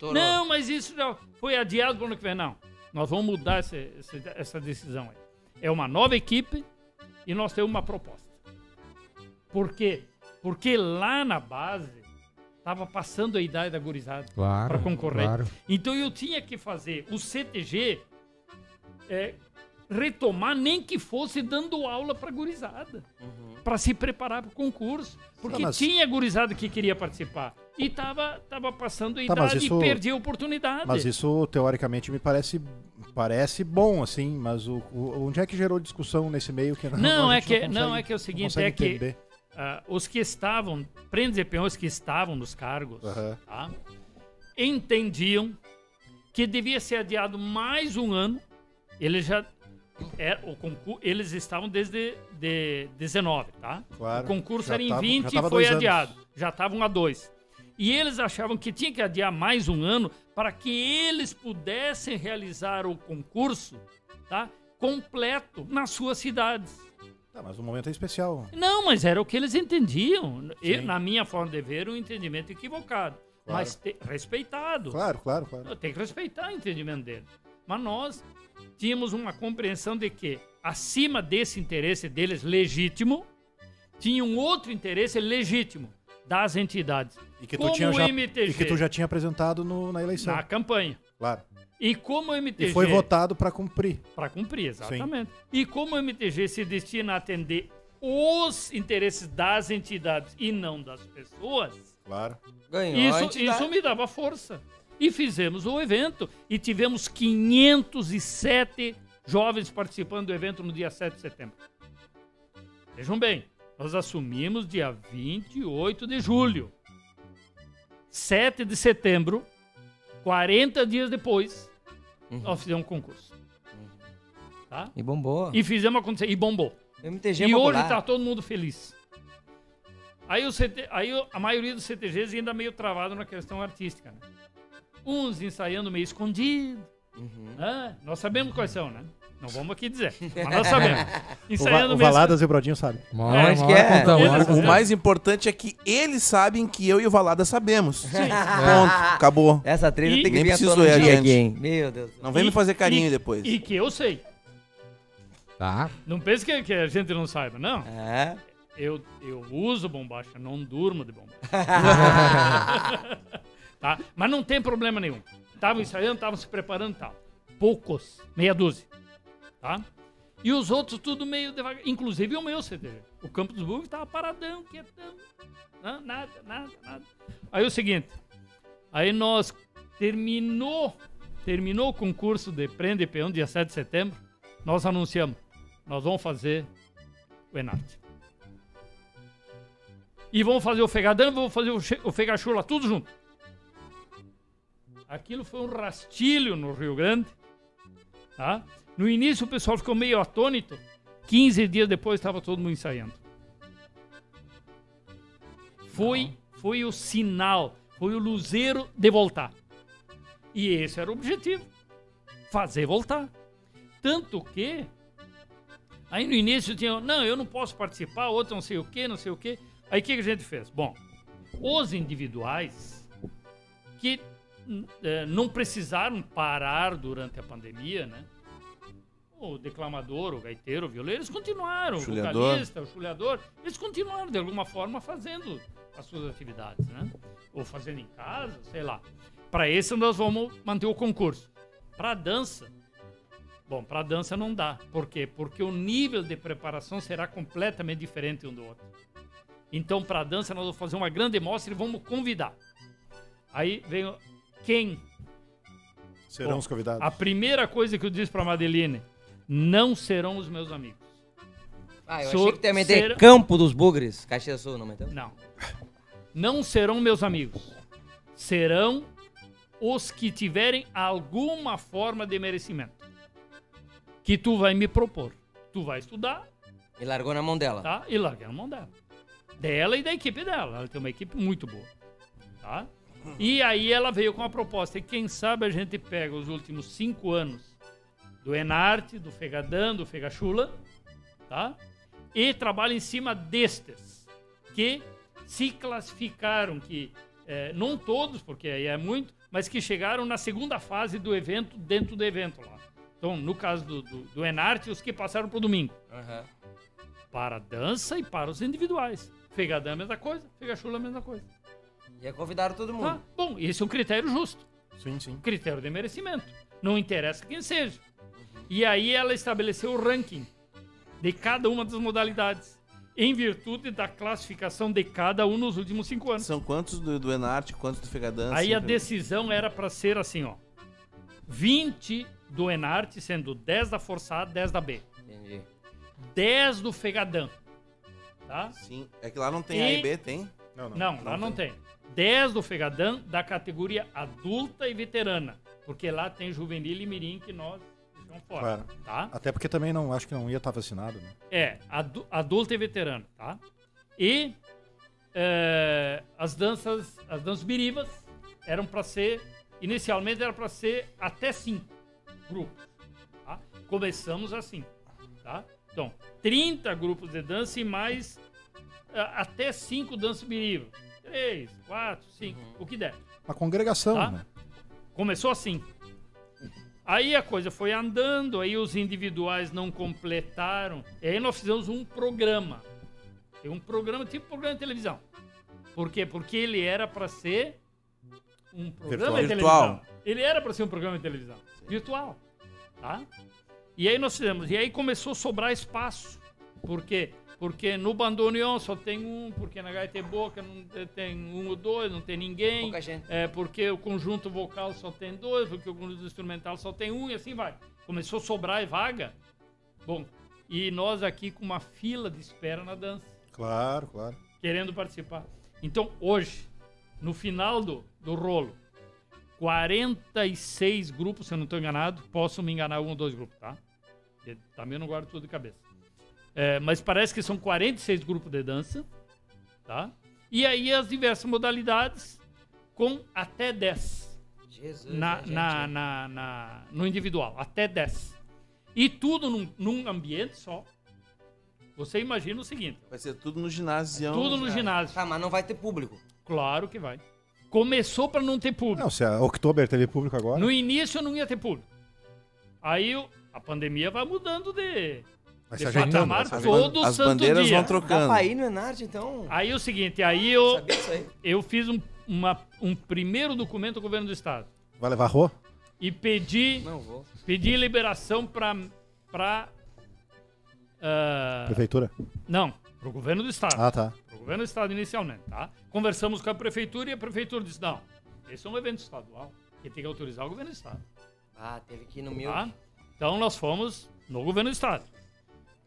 Estourou. Não, mas isso já foi adiado para o ano que vem. Não. Nós vamos mudar essa, essa, essa decisão aí. É uma nova equipe e nós temos uma proposta. Por quê? Porque lá na base estava passando a idade da gurizada Claro. para concorrer. Claro. Então eu tinha que fazer o CTG é, retomar, nem que fosse dando aula para gurizada, para se preparar para o concurso. Porque Tá, mas- tinha gurizada que queria participar e tava, tava passando a Tá, idade isso- e perdia a oportunidade. Mas isso, teoricamente, me parece, parece bom, assim, mas o, o- onde é que gerou discussão nesse meio que Não, a é que- consegue- não, é que é o seguinte, é que-. Ah, os que estavam, prendes e peões que estavam nos cargos, Aham. tá? entendiam que devia ser adiado mais um ano. Eles já era, o concurso, eles estavam desde de 19, tá? Claro. O concurso era em tava- 20 já e foi dois anos. adiado. Já estavam a dois. E eles achavam que tinha que adiar mais um ano para que eles pudessem realizar o concurso, tá? Completo nas suas cidades. Tá, mas o momento é especial. Não, mas era o que eles entendiam. Eu, na minha forma de ver, um entendimento equivocado. Claro. Mas te- respeitado. Claro, claro, claro. Tem que respeitar o entendimento deles. Mas nós tínhamos uma compreensão de que, acima desse interesse deles legítimo, tinha um outro interesse legítimo das entidades. E que tu, Como tinha o já, MTG. e que tu já tinha apresentado no- na eleição. Na campanha. Claro. E como o MTG. E foi votado para cumprir. Para cumprir, exatamente. E como o MTG se destina a atender os interesses das entidades e não das pessoas, Claro. Ganhou isso, isso me dava força. E fizemos o evento. E tivemos 507 jovens participando do evento no dia 7 de setembro. Vejam bem, nós assumimos dia 28 de julho. 7 de setembro, 40 dias depois, nós fizemos um concurso. Tá? E bombou. E fizemos acontecer. E bombou. MTG E popular. hoje tá todo mundo feliz. Aí, o CT, aí a maioria dos CTGs ainda meio travado na questão artística, né? Uns ensaiando meio escondido. Uhum. né? Nós sabemos quais são, né? Não vamos aqui dizer, mas nós sabemos. O, Va Ensaiando o Valadas e o Brodinho sabem. Acho uma que é. conta, uma hora Eles- conta. O mais importante é que eles sabem que eu e o Valada sabemos. Sim. Ponto. Acabou. Essa treta E- tem que vir eu, dia aqui, hein? Meu Deus. Não vem E- me fazer carinho e- depois. E que eu sei. Tá. Não pense que, que a gente não saiba, não. É. Eu, eu uso bombacha, não durmo de bombacha. tá? Mas não tem problema nenhum. Estavam ensaiando, estavam se preparando e tal. Poucos, meia dúzia. Tá? E os outros tudo meio devagar. Inclusive o meu CTG. O Campo dos Burgos tava paradão, quietão. Não, nada, nada, nada. Aí o seguinte. Aí nós terminou, terminou o concurso de Prende Peão, dia 7 de setembro. Nós anunciamos. Nós vamos fazer o Enarte. E vamos fazer o Fegadão e vamos fazer o Fegachula, tudo junto. Aquilo foi um rastilho no Rio Grande. Tá? No início o pessoal ficou meio atônito. 15 dias depois estava todo mundo ensaiando. Foi, foi o sinal, foi o luzeiro de voltar. E esse era o objetivo. Fazer voltar. Tanto que Aí no início tinha, não, eu não posso participar, outro não sei o que, não sei o que. Aí o que, que a gente fez? Bom, os individuais que eh, não precisaram parar durante a pandemia, né? O declamador, o gaiteiro, o violeiro, eles continuaram. O vocalista, o chulhador, eles continuaram de alguma forma fazendo as suas atividades, né? Ou fazendo em casa, sei lá. Para esse nós vamos manter o concurso. Para dança, Bom, para dança não dá. Por quê? Porque o nível de preparação será completamente diferente um do outro. Então, para dança, nós vamos fazer uma grande mostra e vamos convidar. Aí vem quem? Serão Bom, os convidados. A primeira coisa que eu disse para Madeline: não serão os meus amigos. Ah, eu Sou- achei que também ser- Campo dos Bugres, Caxias Sul, não meteu? Não. Não serão meus amigos. Serão os que tiverem alguma forma de merecimento. Que tu vai me propor. Tu vai estudar, E largou na mão dela. tá? E larguei na mão dela. Dela e da equipe dela. Ela tem uma equipe muito boa, tá? E aí ela veio com a proposta. E quem sabe a gente pega os últimos cinco anos do Enarte, do Fegadão, do Fegachula, tá? E trabalha em cima destes que se classificaram, que eh, não todos, porque aí é muito, mas que chegaram na segunda fase do evento, dentro do evento lá. Então, no caso do, do, do Enarte, os que passaram pro domingo Aham. para a dança e para os individuais. Fegadão é a mesma coisa, Fegachula é mesma coisa. E aí convidaram todo mundo. Tá? Bom, esse é um critério justo, Sim, sim. critério de merecimento. Não interessa quem seja. E aí ela estabeleceu o ranking de cada uma das modalidades, em virtude da classificação de cada um nos últimos cinco anos. São quantos do, do Enarte, quantos do Fegadança? Aí a decisão era para ser assim, ó. 20 do Enarte, sendo 10 da Forçada, 10 da B. Entendi. 10 do Fegadão. Tá? Sim, é que lá não tem E- A e B, tem? Não, não. Não, lá não tem. 10 do Fegadão da categoria adulta e veterana. Porque lá tem juvenil e mirim que nós deixamos fora. Claro. Tá? Até porque também não acho que não ia estar vacinado, né? É, adu adulta e veterana, tá? E é, as danças, as danças birivas eram para ser, inicialmente era para ser até cinco grupos, tá? Começamos assim, tá? Então, 30 grupos de dança e mais ah, até cinco danças birivas. Três, quatro, cinco, o que der. Uma congregação, Tá. né? Começou assim. Aí a coisa foi andando, aí os individuais não completaram. E aí nós fizemos um programa. Tem um programa, tipo programa de televisão. Por quê? Porque ele era para ser um programa Virtual. de televisão. Ele era para ser um programa de televisão. Virtual. Tá? E aí nós fizemos. E aí começou a sobrar espaço. Por quê? Porque no bandoneon só tem um, porque na gaita e boca não tem um ou dois, não tem ninguém. Pouca gente. É porque o conjunto vocal só tem dois, porque o conjunto instrumental só tem um e assim vai. Começou a sobrar vaga. Bom, e nós aqui com uma fila de espera na dança, Claro, claro. querendo participar. Então, hoje, no final do, do rolo, 46 grupos, se eu não estou enganado. Posso me enganar um ou dois grupos, tá? Também eu não guardo tudo de cabeça. É, mas parece que são 46 grupos de dança, tá? E aí as diversas modalidades com até 10 Jesus. na, né, gente? na, na, na- no individual, até 10. E tudo num, num ambiente só. Você imagina o seguinte: Vai ser tudo no ginásio. tudo no ginásio. Tá, mas não vai ter público. Claro que vai. Começou para não ter público. Não, se a Oktober teve público agora. No início não ia ter público. Aí a pandemia vai mudando de, Vai de patamar ajeitando. todo As santo bandeiras dia. vão trocando. ir no Enarte, então? Aí o seguinte, aí Eu eu, aí. fiz um, uma- um primeiro documento ao governo do estado Vai levar rô? e pedi Não vou. Pedi liberação para ah, Prefeitura? não, para o governo do estado. Ah, tá. Para o governo do estado inicialmente, tá? Conversamos com a prefeitura e a prefeitura disse, não, esse é um evento estadual, que tem que autorizar o governo do estado. Ah, teve que ir no meu. Tá? Então nós fomos no governo do estado.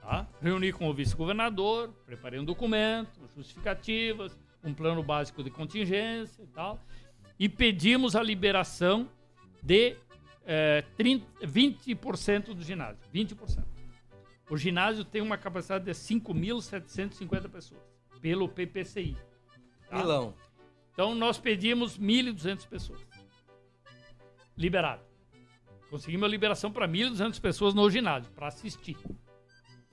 Tá? Reuni com o vice-governador, preparei um documento, justificativas, um plano básico de contingência e tal. E pedimos a liberação de eh, 30, 20% do ginásio. 20%. O ginásio tem uma capacidade de 5.750 pessoas, pelo PPCI. tá? Milão. Então nós pedimos 1.200 pessoas. Liberado. Conseguimos a liberação para 1.200 pessoas no ginásio, para assistir.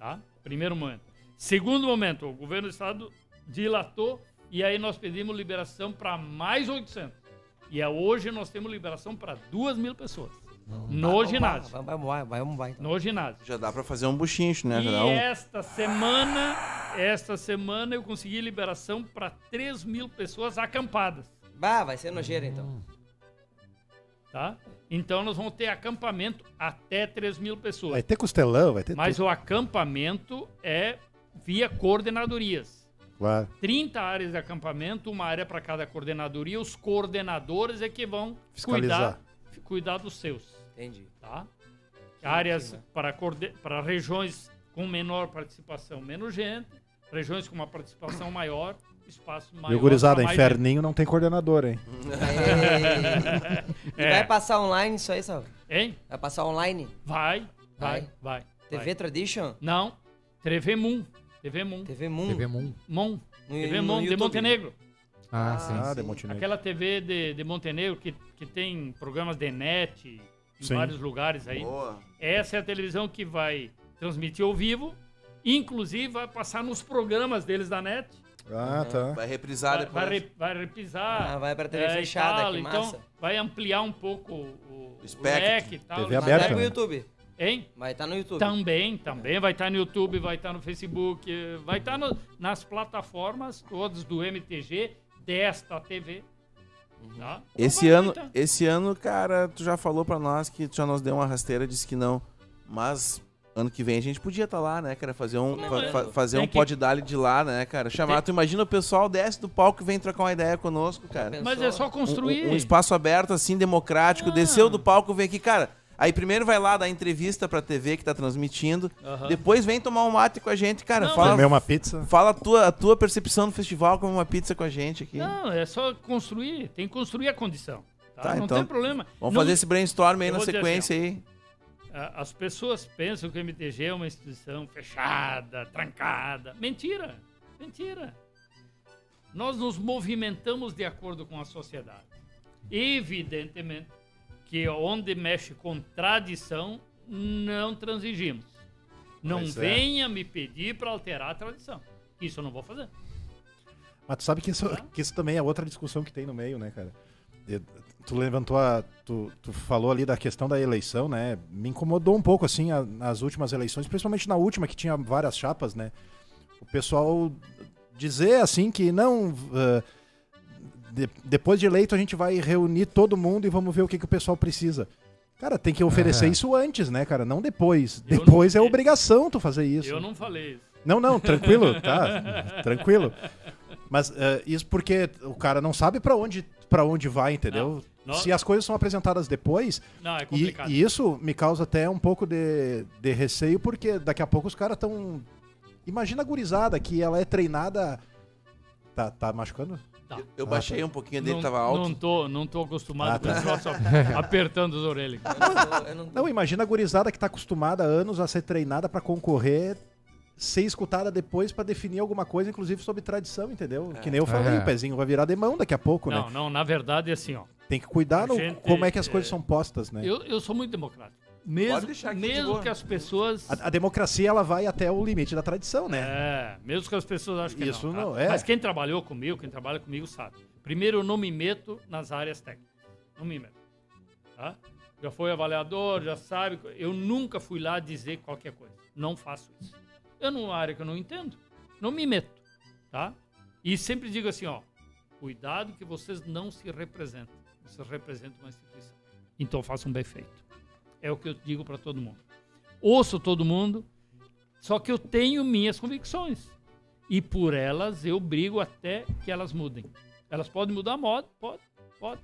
Tá? Primeiro momento. Segundo momento, o governo do estado dilatou e aí nós pedimos liberação para mais 800. E é hoje nós temos liberação para 2 mil pessoas. No ginásio. Vai, vai, vai, vai, vai. No ginásio. Já dá pra fazer um buchincho, né? E um... esta semana, esta semana eu consegui liberação para 3 mil pessoas acampadas. Bah, vai ser nojeira então. Tá? Então nós vamos ter acampamento até 3 mil pessoas. Vai ter costelão, vai ter Mas tudo. o acampamento é via coordenadorias. Claro. 30 áreas de acampamento, uma área para cada coordenadoria. Os coordenadores é que vão Fiscalizar. cuidar, cuidar dos seus. Entendi. Tá? Áreas para, coorde- para regiões com menor participação, menos gente. Regiões com uma participação maior, espaço maior. E o gurizada, inferninho não tem coordenador, hein? E É. vai passar online isso aí, Salve? Hein? Vai passar online? Vai, vai, Vai. vai. TV vai. Tradition? Não, TV Moon. TV Moon. TV Moon? TV Moon. Mon. No- TV no Mon de. Montenegro. Ah, sim. Ah, sim. de Montenegro. Aquela TV de, de Montenegro que, que tem programas de net em Sim. vários lugares aí. Boa. Essa é a televisão que vai transmitir ao vivo. Inclusive vai passar nos programas deles da net. Ah, tá. Vai reprisar Vai, depois. vai, re- vai repisar. Ah, vai pra TV é, fechada, tal, que Então massa. vai ampliar um pouco o, o Espectro. leque e tal. TV Mas aberta, vai pro né? YouTube. Hein? Vai estar no YouTube. Também, também vai estar no YouTube, vai estar no Facebook, vai estar no- nas plataformas todas do MTG, desta TV. Tá? Esse Então vai ano, tá. esse ano, cara, tu já falou pra nós que tu já nos deu uma rasteira, disse que não. Mas ano que vem a gente podia estar lá, né, cara? Fazer um, fa- é. fa- fazer Tem um que- pod dali de lá, né, cara? Chamar, Tem- tu imagina o pessoal desce do palco e vem trocar uma ideia conosco, cara. Mas é só construir. Um, um espaço aberto, assim, democrático. Ah. Desceu do palco, vem aqui, cara. Aí primeiro vai lá dar entrevista pra TV que tá transmitindo. Depois vem tomar um mate com a gente, cara. Não, fala Comer uma pizza. fala a, tua, a tua percepção do festival, comer uma pizza com a gente aqui. Não, é só construir. Tem que construir a condição. Tá? Tá, não então, tem problema. Vamos Não- fazer esse brainstorm aí na sequência aí. As pessoas pensam que o MTG é uma instituição fechada, trancada. Mentira! Mentira! Nós nos movimentamos de acordo com a sociedade. Evidentemente que onde mexe com tradição, não transigimos. Não é. venha me pedir para alterar a tradição. Isso eu não vou fazer. Mas tu sabe que isso, que isso também é outra discussão que tem no meio, né, cara? Tu levantou a. Tu, tu falou ali da questão da eleição, né? Me incomodou um pouco, assim, a- nas últimas eleições, principalmente na última, que tinha várias chapas, né? O pessoal dizer, assim, que não. ah, de- depois de eleito, a gente vai reunir todo mundo e vamos ver o que, que o pessoal precisa. Cara, tem que oferecer Aham. isso antes, né, cara? Não depois. Eu depois não- é obrigação tu fazer isso. Eu não falei isso. Não, não, tranquilo, tá? tranquilo. Mas eh, isso porque o cara não sabe pra onde para onde vai, entendeu? Não, Se as coisas são apresentadas depois, Não, é e, complicado. e isso me causa até um pouco de, de receio, porque daqui a pouco os caras estão. Imagina a gurizada que ela é treinada. Tá, tá machucando? Tá. Eu, eu Ah, baixei tá. um pouquinho dele, não, tava alto. Não tô, não tô acostumado Ah, com tá. esse troço apertando as orelhas. Eu não tô- eu não Não, imagina a gurizada que tá acostumada há anos a ser treinada pra concorrer, ser escutada depois pra definir alguma coisa, inclusive sobre tradição, entendeu? Que nem eu falei, É. o pezinho vai virar de mão daqui a pouco, né? Não, não, na verdade é assim, ó. Tem que cuidar no, gente, como é que as é, coisas são postas, né? Eu, eu sou muito democrático. Pode Mesmo, deixar aqui de mesmo que as pessoas. A, a democracia ela vai até o limite da tradição, né? É, mesmo que as pessoas achem que Isso não. tá? não, é. Mas quem trabalhou comigo, quem trabalha comigo sabe. Primeiro, eu não me meto nas áreas técnicas. Não me meto. Tá? Já foi avaliador, já sabe. Eu nunca fui lá dizer qualquer coisa. Não faço isso. Eu numa área que eu não entendo, não me meto. Tá? E sempre digo assim, ó. Cuidado que vocês não se representam. Vocês representam uma instituição. Então façam bem feito. É o que eu digo para todo mundo. Ouço todo mundo, Só que eu tenho minhas convicções. E por elas eu brigo até que elas mudem. Elas podem mudar a moda? Pode, pode.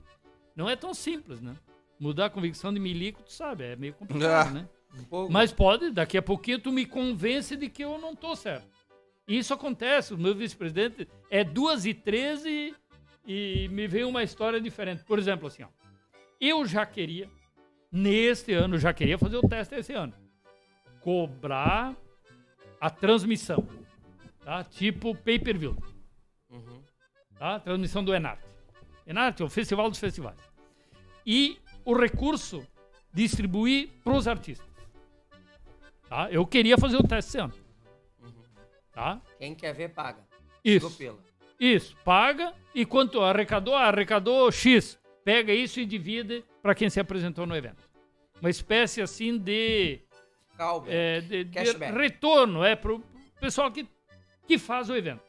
Não é tão simples, né? Mudar a convicção de milico, tu sabe, é meio complicado, Ah. né? Um. Mas pode, daqui a pouquinho tu me convence de que eu não tô certo. E isso acontece, o meu vice-presidente é 2 e 13 e me veio uma história diferente. Por exemplo, assim, ó, eu já queria, neste ano, já queria fazer o teste esse ano, cobrar a transmissão, tá? Tipo pay-per-view, Uhum. tá? Transmissão do Enarte. Enarte é o festival dos festivais. E o recurso distribuir para os artistas. Tá? Eu queria fazer o teste esse ano. Tá? Quem quer ver, paga. Isso. Pila. Isso. Paga e quanto arrecadou, ah, arrecadou X. Pega isso e divide para quem se apresentou no evento. Uma espécie assim de, Calma. é, de, de Cashback. retorno é para o pessoal que, que faz o evento.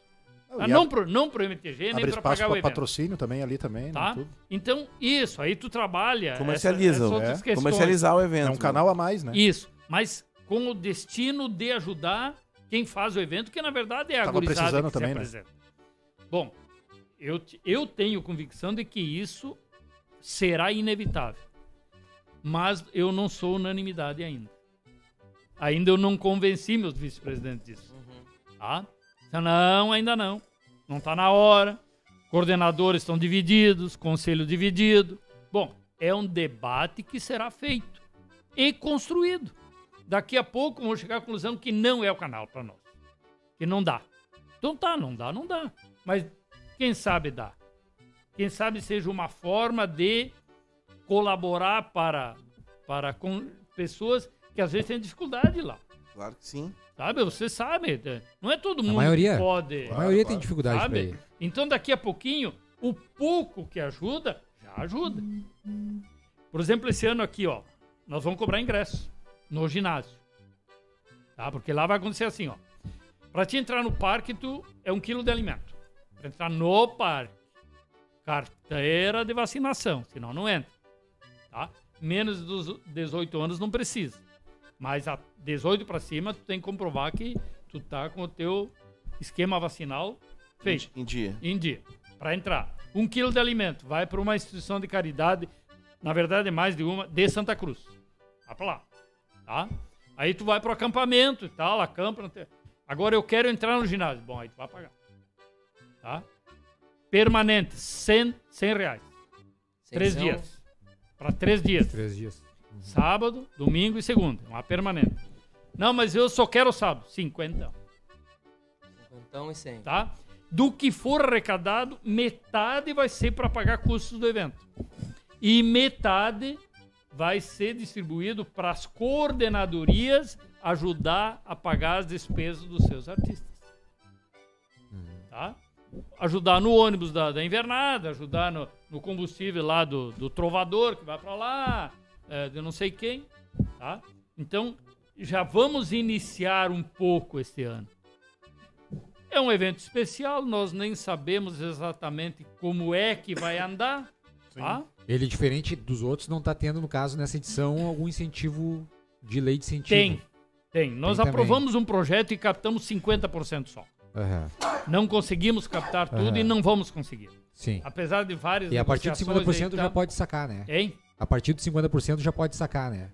Não, Ah, não a- pro, não pro MTG, nem para pagar o para evento. patrocínio também ali também, Tá? né? Tudo. Então, isso, aí tu trabalha. essa- Comercializa, essas outras é. questões. Comercializar o evento. É um canal a mais, né? Isso, mas com o destino de ajudar quem faz o evento, que na verdade é a Tava gurizada precisando que também, se né? Bom, eu, eu tenho convicção de que isso será inevitável. Mas eu não sou unanimidade ainda. Ainda eu não convenci meus vice-presidentes disso. Tá? Então, Não, ainda não. Não está na hora. Coordenadores estão divididos, conselho dividido. Bom, é um debate que será feito e construído. Daqui a pouco vamos chegar à conclusão que não é o canal para nós. Que não dá. Então tá, não dá, não dá. Mas quem sabe dá. Quem sabe seja uma forma de colaborar para, para com pessoas que às vezes têm dificuldade lá. Claro que sim. Sabe? Você sabe. né? Não é todo mundo maioria. que pode. A maioria tem claro. dificuldade pra Sabe? ir. Então, daqui a pouquinho, o pouco que ajuda, já ajuda. Por exemplo, esse ano aqui, ó, nós vamos cobrar ingresso no ginásio. Tá? Porque lá vai acontecer assim, ó. Pra te entrar no parque, tu é um quilo de alimento. Pra entrar no parque, carteira de vacinação, senão não entra. Tá? Menos dos 18 anos não precisa. Mas a 18 pra cima, tu tem que comprovar que tu tá com o teu esquema vacinal feito Em dia. em dia para entrar. Um quilo de alimento vai para uma instituição de caridade, na verdade é mais de uma, de Santa Cruz. Vai para lá, tá? Aí tu vai pro acampamento e tal, acampa. tem- Agora eu quero entrar no ginásio. Bom, aí tu vai pagar. Tá? Permanente, 100, 100 reais. Três Sem dias. Para três dias. Três dias. Sábado, domingo e segunda. Uma permanente. Não, mas eu só quero sábado. 50. Então e 100. tá? Do que for arrecadado, metade vai ser para pagar custos do evento. E metade vai ser distribuído para as coordenadorias ajudar a pagar as despesas dos seus artistas. Tá? Ajudar no ônibus da, da invernada, ajudar no, no combustível lá do, do trovador que vai para lá, é, de não sei quem. Tá? Então, já vamos iniciar um pouco este ano. É um evento especial, nós nem sabemos exatamente como é que vai andar. Tá? Ele, diferente dos outros, não tá tendo, no caso, nessa edição, algum incentivo de lei de incentivo. Tem, tem. Nós Tem aprovamos um projeto e captamos 50% só. Aham, Não conseguimos captar tudo Aham. e não vamos conseguir. Sim. Apesar de várias E a partir de negociações 50% aí, tá? já pode sacar, né? Hein? A partir de 50% já pode sacar, né?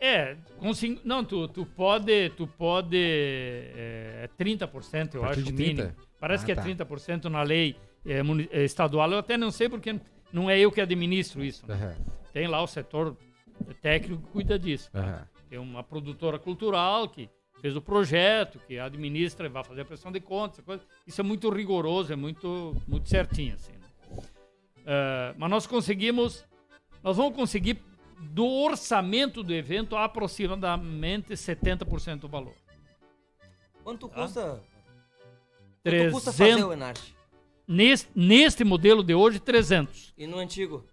É, com não, tu, tu pode, tu pode, é, 30% eu A partir acho de o mínimo. 30? Parece Ah, que é tá. 30% na lei é, é, estadual, eu até não sei porque não é eu que administro isso. né? Aham, Tem lá o setor técnico que cuida disso. aham. Tem uma produtora cultural que fez o projeto, que administra e vai fazer a pressão de contas. Coisa. Isso é muito rigoroso, é muito, muito certinho. Assim, né? Eh, mas nós conseguimos, nós vamos conseguir do orçamento do evento aproximadamente 70% do valor. Quanto Tá. custa? Quanto custa fazer 300, o Enarte? Neste, neste modelo de hoje, 300. E no antigo?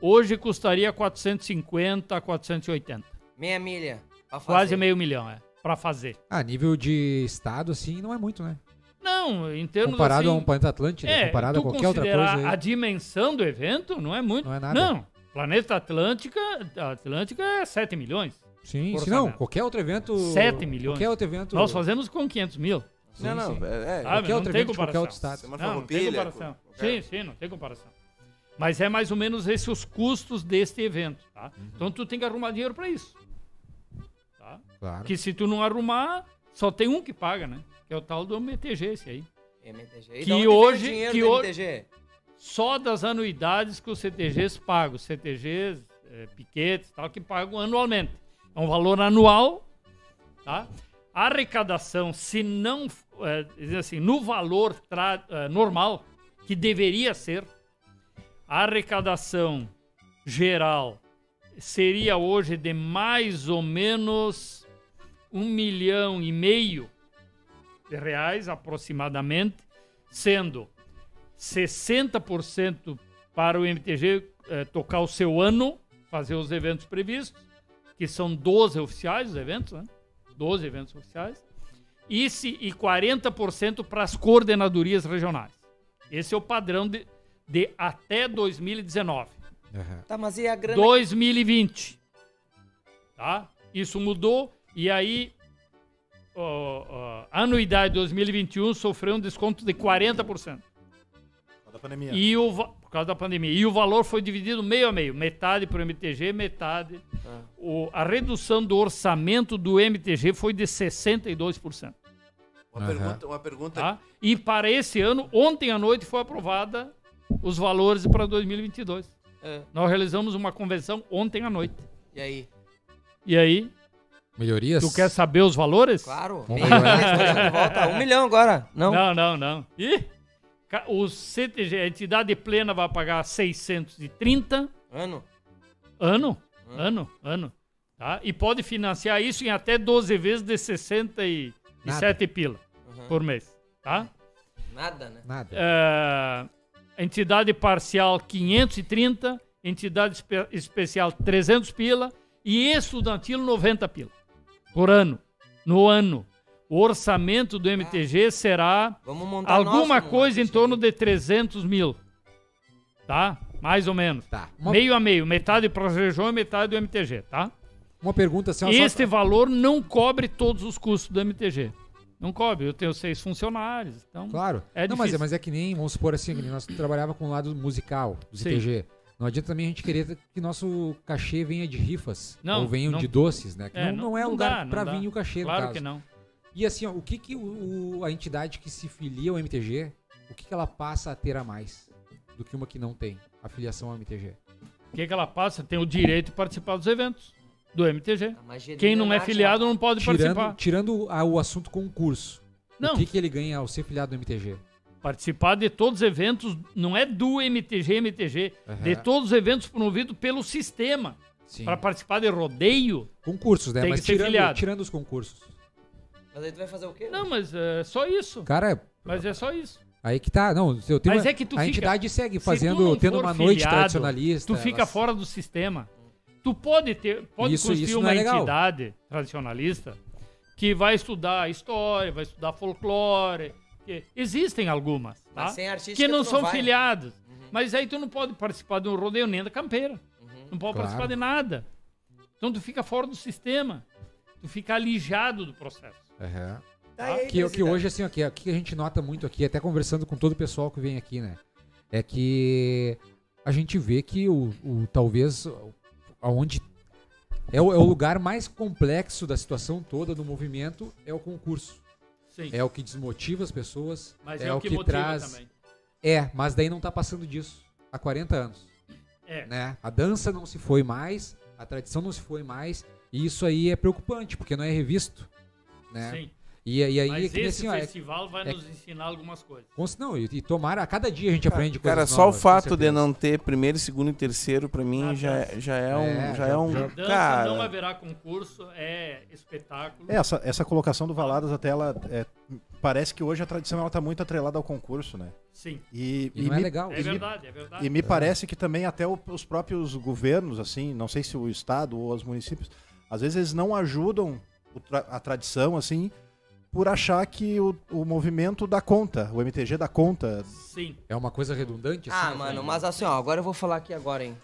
Hoje custaria 450 a 480. Meia milha. pra Quase meio milhão, é. Para fazer. Ah, nível de estado, assim, não é muito, né? Não, em termos Comparado assim, a um planeta Atlântico, É, comparado a qualquer outra coisa. a aí. dimensão do evento, não é muito. Não é nada. Não, Planeta Atlântica, Atlântica é 7 milhões. Sim, se não, qualquer outro evento. 7 milhões. Qualquer outro evento. Nós fazemos com 500 mil. Sim, não, não, sim. é, é, Ah, Qualquer não outro tem evento de qualquer comparação. outro Não, não tem comparação. Sim, sim, não tem comparação. Mas é mais ou menos esses os custos deste evento, tá? Uhum. Então tu tem que arrumar dinheiro para isso. Tá? Claro. Que se tu não arrumar, só tem um que paga, né? Que é o tal do MTG esse aí. MTG. E Que hoje- que do ho- MTG? Só das anuidades que os CTGs pagam, os CTGs, eh, piquetes, tal, que pagam anualmente. É um valor anual, tá? A arrecadação, se não, dizer assim, no valor eh, normal, que deveria ser, a arrecadação geral seria hoje de mais ou menos um milhão e meio de reais aproximadamente, sendo 60% para o MTG eh, tocar o seu ano, fazer os eventos previstos, que são 12 oficiais os eventos, né? 12 eventos oficiais, e, se, e 40% para as coordenadorias regionais. Esse é o padrão de, de até 2019. Aham. Tá, mas e a grana? 2020. Tá? Isso mudou e aí ó, ó, a anuidade de 2021 sofreu um desconto de 40%. Da pandemia. E o, por causa da pandemia. E o valor foi dividido meio a meio. Metade para o MTG, metade. Ah. O, a redução do orçamento do MTG foi de 62%. Uma Aham. pergunta, uma pergunta Tá? E para esse ano, ontem à noite foi aprovada os valores para 2022. É, Nós realizamos uma convenção ontem à noite. E aí? E aí, Melhorias? tu quer saber os valores? Claro. Vamos volta. Um milhão agora. Não? Não, não, não. Ih, o CTG, a entidade plena vai pagar 630 Ano? ano, Hum. ano, ano, tá? E pode financiar isso em até 12 vezes de 67 pila Uhum. por mês, tá? Nada, né? Nada. É, entidade parcial 530, entidade espe- especial 300 pila e estudantil 90 pila por ano. No ano, o orçamento do MTG será Vamos montar alguma nosso, coisa em torno de 300 mil. Tá? Mais ou menos. Tá. Uma, Meio a meio. Metade para as regiões e metade do MTG, tá? uma pergunta assim, ó, só- Este valor não cobre todos os custos do MTG. Não cobre. Eu tenho seis funcionários. Então, Claro. É não, mas, é, mas é que nem, vamos supor assim, que nós trabalhava com o lado musical do Sim. CTG. Não adianta também a gente querer que nosso cachê venha de rifas. Não, ou venha não- de doces, né? Que É, não, não- não é não lugar dá. vir o cachê, claro caso. que não. E assim, ó, o que, que o, o- a entidade que se filia ao MTG, o que, que ela passa a ter a mais do que uma que não tem a filiação ao MTG? O que, que ela passa? Tem o direito de participar dos eventos do MTG. Quem não é filiado não pode Tirando, participar. tirando a- o assunto concurso. Não, O que, que ele ganha ao ser filiado do MTG? participar de todos os eventos não é do MTG, MTG. Aham. De todos os eventos promovidos pelo sistema. Para participar de rodeio. Concursos, né? Tem que Mas ser tirando, filiado. tirando os concursos. Mas aí tu vai fazer o quê? Não, mas é só isso. Cara, Mas é só isso. aí que tá. Não, eu tenho Mas uma- é que tu a fica- entidade segue Se tu fazendo, não tendo for uma noite filiado, tradicionalista. Tu fica elas- fora do sistema. Tu pode ter, pode Isso- construir isso não uma é legal. entidade tradicionalista que vai estudar história, vai estudar folclore. que- existem algumas, tá? Mas sem artística Que não tu são vai. filiados. Mas aí tu não pode participar de um rodeio nem da campeira. Uhum. Não pode Claro. participar de nada. Então tu fica fora do sistema. Tu fica alijado do processo. Tá, e aí, Que, que presidente? hoje, assim, que, o que a gente nota muito aqui, até conversando com todo o pessoal que vem aqui, né? É que a gente vê que o, o talvez aonde é o, é o lugar mais complexo da situação toda do movimento é o concurso. Sim. É o que desmotiva as pessoas. Mas é, é, o o que, que, motiva traz. também. É, mas daí não tá passando disso há 40 anos. É. né? A dança não se foi mais, a tradição não se foi mais, e isso aí é preocupante, porque não é revisto, né? Sim. E, e aí é Mas que nem esse assim, ó, é- festival vai é- nos ensinar algumas coisas. não, e, e tomara, a cada dia a gente aprende coisas Cara, só o novas, com fato de não ter primeiro, segundo e terceiro, pra mim, Na já, já é um. É, já, já- é um. já- cara, não haverá concurso, é espetáculo. É, essa, essa colocação do Valadas até ela. é, parece que hoje a tradição ela tá muito atrelada ao concurso, né? Sim, E, E não é me, legal. é verdade, é verdade. e me parece que também até o- os próprios governos, assim, não sei se o Estado ou os municípios, às vezes eles não ajudam o tra- a tradição, assim, por achar que o, o movimento dá conta, o MTG dá conta. Sim. É uma coisa redundante, assim. Ah, mano, mas assim, ó, agora eu vou falar aqui agora, hein.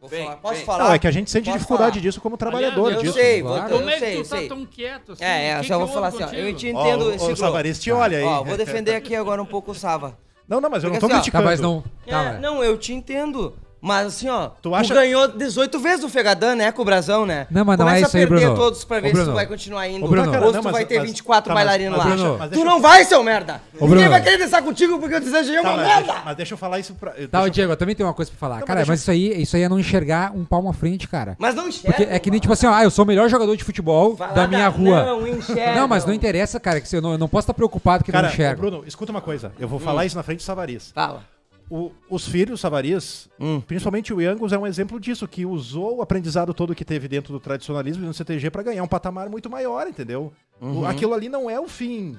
Vou Vem, falar. Posso vem. falar? Não, é que a gente sente Posso dificuldade falar? disso como trabalhador Aliás, Eu disso. sei, claro. vou, Como eu é que sei, tu tá sei. tão quieto assim? É, é, Que só vou que falar houve assim, ó, eu contigo? te Ó, entendo. o- segura. o Savares te olha aí. Ó, vou defender aqui agora um pouco o Sava. Não, não, mas eu não Porque tô assim, ó, Tá, criticando. mas não. Tá, É, não, eu te entendo. Mas assim, ó, tu, Tu acha- ganhou 18 vezes o Fegadan, né, com o Brasão, né? Não, mas não Começa é isso aí, a perder Bruno. todos pra Ô, ver se Bruno. tu vai continuar indo. Ô, Bruno. Ou se tu vai ter mas- 24 tá, bailarinos lá. deixa- mas tu deixa- não vai, seu merda! Ô, Ninguém Bruno. vai querer dançar contigo porque eu desejei Tá, uma mas, merda! deixa, mas deixa eu falar isso pra. Tá, deixa ô, eu- Diego, eu também tenho uma coisa pra falar. Não, cara, mas mas isso aí, isso aí é não enxergar um palmo à frente, cara. Mas não enxerga. Porque é que nem tipo assim, ó, ah, eu sou o melhor jogador de futebol lá da minha rua. Não, enxerga. Não, mas não interessa, cara, que você- eu não, eu não posso estar preocupado que Cara, não ô, enxerga. Bruno, escuta uma coisa. Eu vou falar isso na frente do Savarias. Fala. O- os filhos Savarias, Hum. principalmente o Angus, é um exemplo disso, que usou o aprendizado todo que teve dentro do tradicionalismo e no CTG pra ganhar um patamar muito maior, entendeu? O- aquilo ali não é o fim.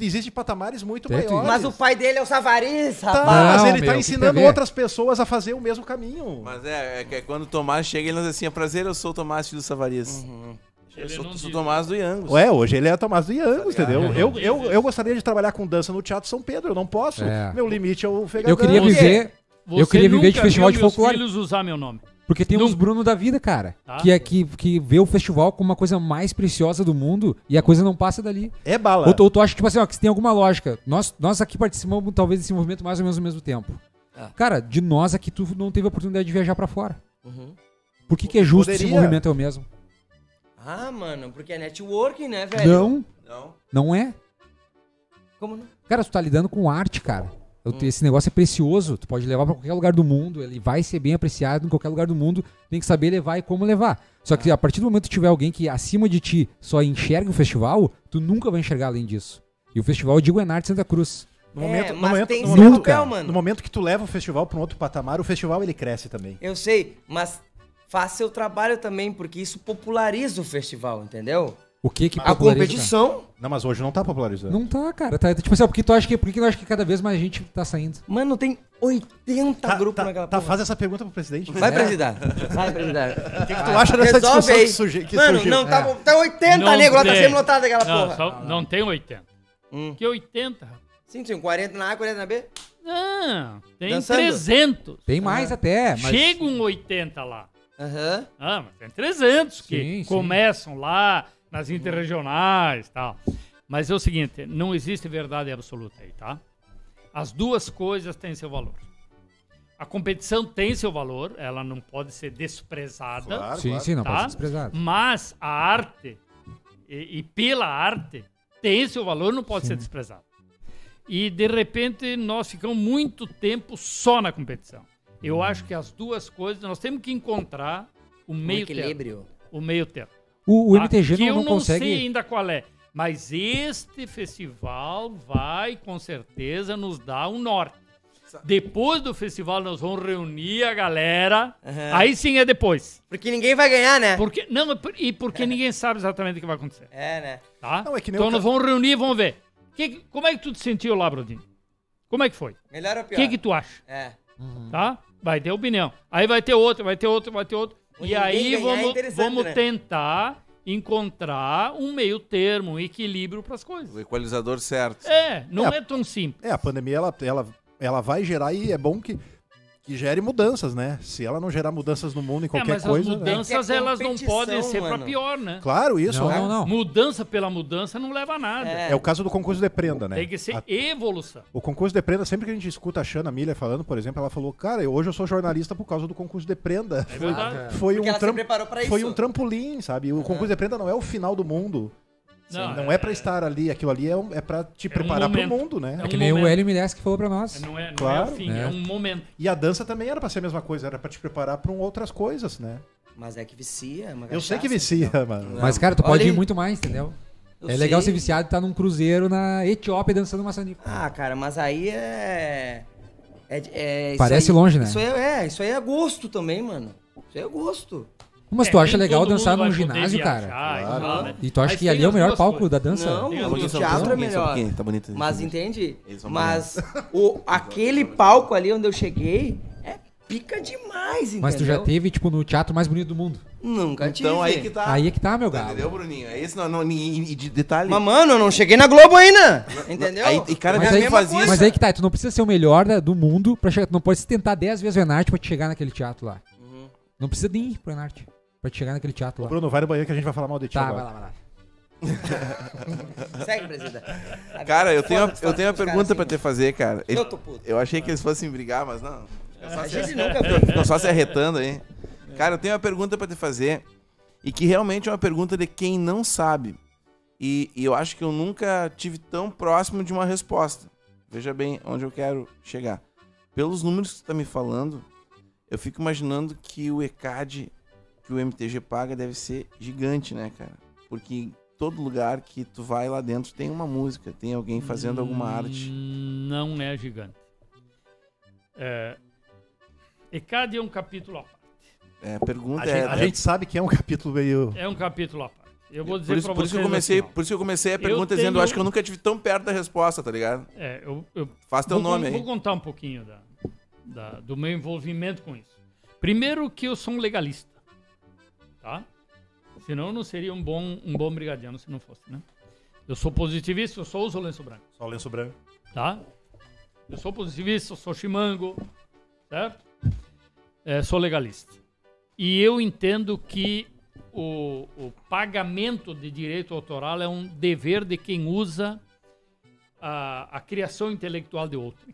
Existem patamares muito maiores. Mas o pai dele é o Savariz, Tá, rapaz. mas Não, ele meu, tá ensinando outras pessoas a fazer o mesmo caminho. Mas é, é que é quando o Tomás chega, ele diz assim: é prazer, eu sou o Tomás, filho do Savarias. Eu sou, sou Tomás do Iangos. Ué, hoje ele é Tomás do Iangos, Tá entendeu? Eu, eu, eu gostaria de trabalhar com dança no Teatro São Pedro, eu não posso. É. Meu limite é o Fegadão. Eu queria viver, eu queria viver de festival de folclore. filhos usar meu nome. Porque tem uns. Bruno da vida, cara. Tá. Que, é, que, que vê o festival como uma coisa mais preciosa do mundo e a coisa não passa dali. É bala. Ou, tu- ou tu acha, tipo assim, ó, que tem alguma lógica. Nós, nós aqui participamos, talvez, desse movimento mais ou menos ao mesmo tempo. Ah. Cara, de nós aqui, tu não teve a oportunidade de viajar pra fora. Uhum. Por que, que é justo esse Poderia. movimento é o mesmo? Ah, mano, porque é networking, né, velho? Não, Não. não é. Como não? Cara, tu tá lidando com arte, cara. Eu- Hum. Esse negócio é precioso. Tu pode levar pra qualquer lugar do mundo. Ele vai ser bem apreciado em qualquer lugar do mundo. Tem que saber levar e como levar. Só que a partir do momento que tiver alguém que acima de ti só enxerga o festival, tu nunca vai enxergar além disso. E o festival, eu digo, é na arte Santa Cruz. No é, momento, no mas momento, tem no momento- papel, no momento que tu leva o festival pra um outro patamar, o festival ele cresce também. Eu sei, mas faça seu trabalho também, porque isso populariza o festival, entendeu? O que que A populariza, competição, Não, mas hoje não tá popularizando. Não tá, cara. Tá, tipo assim, ó, porque tu acha que, por que tu acha que cada vez mais gente tá saindo? mano, tem 80 Tá, grupos tá, naquela tá, porra. faz essa pergunta pro presidente. Vai, É. presidente. Vai, presidente. O que, que tu acha dessa Resolve discussão aí. que, surgi, que Mano, surgiu? não, tá, É. tá 80 Não negros lá, tá tem. sempre lotado aquela Não, porra. só- não tem 80. Hum. Que 80, rapaz? Sim, sim, 40 na A, 40 na B. Não, tem Dançando? 300. Tem mais até, mas... Chega um 80 lá. Aham. Ah, mas tem 300 que Sim, sim. começam lá nas interregionais e tal. Mas é o seguinte, não existe verdade absoluta aí, tá? As duas coisas têm seu valor. A competição tem seu valor, ela não pode ser desprezada, Claro, Sim, claro. sim, não Tá? pode ser desprezado. mas a arte, e, e pela arte, tem seu valor, não pode ser desprezado. E de repente nós ficamos muito tempo só na competição. Eu acho que as duas coisas, nós temos que encontrar o Um meio termo. equilíbrio. O meio termo. O, o? MTG que não, eu não não consegue... sei ainda qual é. Mas este festival vai, com certeza, nos dar um norte. Depois do festival, nós vamos reunir a galera. Aham. Aí sim é depois. Porque ninguém vai ganhar, né? Porque, não, é e porque ninguém sabe exatamente o que vai acontecer. É, né? Tá? Não, é então o nós vamos reunir e vamos ver. Que- como é que tu te sentiu lá, Brodinho? Como é que foi? Melhor ou O pior? que, que tu acha? É. Tá? Vai ter opinião. Aí vai ter outro, vai ter outro, vai ter outro. O E aí é vamos, interessante, vamos né? tentar encontrar um meio termo, um equilíbrio para as coisas. O equalizador certo. É, não É. é, tão simples. É, a pandemia ela, ela, ela vai gerar e é bom que, que gere mudanças, né? Se ela não gerar mudanças no mundo em É, qualquer mas coisa. as né? mudanças É é elas não podem ser para pior, né? Claro, isso. Não, é. não, não. Mudança pela mudança não leva a nada. É. É o caso do concurso de prenda, né? Tem que ser A- evolução. O concurso de prenda, sempre que a gente escuta a Xana Miller falando, por exemplo, ela falou, cara, hoje eu sou jornalista por causa do concurso de prenda. É verdade. Foi Porque um, ela se tram- preparou pra foi um trampolim, sabe? O concurso de prenda não é o final do mundo. Não, Não é pra estar ali, aquilo ali é, um, é pra te um preparar pro momento. mundo, né? É É um que nem o momento. Hélio Milés que falou pra nós. Não é, não Claro, é o fim, né? é um momento. E a dança também era pra ser a mesma coisa, era pra te preparar pra um outras coisas, né? Mas é que vicia, é uma Eu sei que cachaça, vicia, entendeu? mano. Mas, cara, tu Olha pode ir muito mais, entendeu? Eu é legal sei. ser viciado e estar num cruzeiro na Etiópia dançando maçanico. Ah, cara, mas aí é. é, é Parece aí- longe, né? Isso aí é, isso aí é gosto também, mano. Isso aí é gosto. Mas É, tu acha nem legal dançar num ginásio, cara? viajar e Claro. né? E tu acha que ali é o melhor palco coisas. da dança? Não, um o teatro é um melhor. Tá. Mas entende? Mas o, aquele palco ali onde eu cheguei é pica demais, entendeu? Mas tu já teve, tipo, no teatro mais bonito do mundo. Nunca tive. Então aí que tá. Aí é que tá, meu galo. Entendeu, Bruninho? É isso, não, não, e, e de detalhe. Mas, mano, eu não cheguei na Globo ainda. Entendeu? Aí- e cara, É Mas a aí, coisa. mas aí que tá, tu não precisa ser o melhor do mundo pra chegar. Tu não pode se tentar 10 vezes o Enart pra te chegar naquele teatro lá. Uhum. Não precisa nem ir pro Enarte pra te chegar naquele teatro Ô, lá. Bruno, vai no banheiro que a gente vai falar mal de ti Tá, agora. vai lá, vai lá. Segue, presidente. Cara, eu tenho, uma- eu tenho uma pergunta pra te fazer, cara. assim. Eu tô puto. Eu achei que eles fossem brigar, mas não. É só A se- gente nunca viu. Ficam só se arretando aí. Cara, eu tenho uma pergunta pra te fazer. E que realmente é uma pergunta de quem não sabe. E, e eu acho que eu nunca tive tão próximo de uma resposta. Veja bem onde eu quero chegar. Pelos números que você tá me falando, eu fico imaginando que o ECAD que o MTG paga deve ser gigante, né, cara? Porque em todo lugar que tu vai lá dentro tem uma música, tem alguém fazendo alguma arte. Hum, Não é gigante. É, ECAD é um capítulo à parte. É, a pergunta A, é. gente, a gente sabe que é um capítulo meio. É um capítulo à parte. Eu vou dizer Por isso, pra por vocês isso que eu comecei, assim, por isso que eu comecei a Eu pergunta dizendo, tenho- eu acho que eu nunca tive tão perto da resposta, tá ligado? É, eu, eu Faz teu vou, nome con- aí. vou contar um pouquinho da, da- do meu envolvimento com isso. Primeiro que eu sou um legalista, tá? Senão não seria um bom, um bom brigadiano se não fosse, né? Eu sou positivista, eu só uso lenço branco, Só lenço branco. tá? Eu sou positivista, eu sou chimango, certo? É, sou legalista. E eu entendo que o, o pagamento de direito autoral é um dever de quem usa a, a criação intelectual de outro.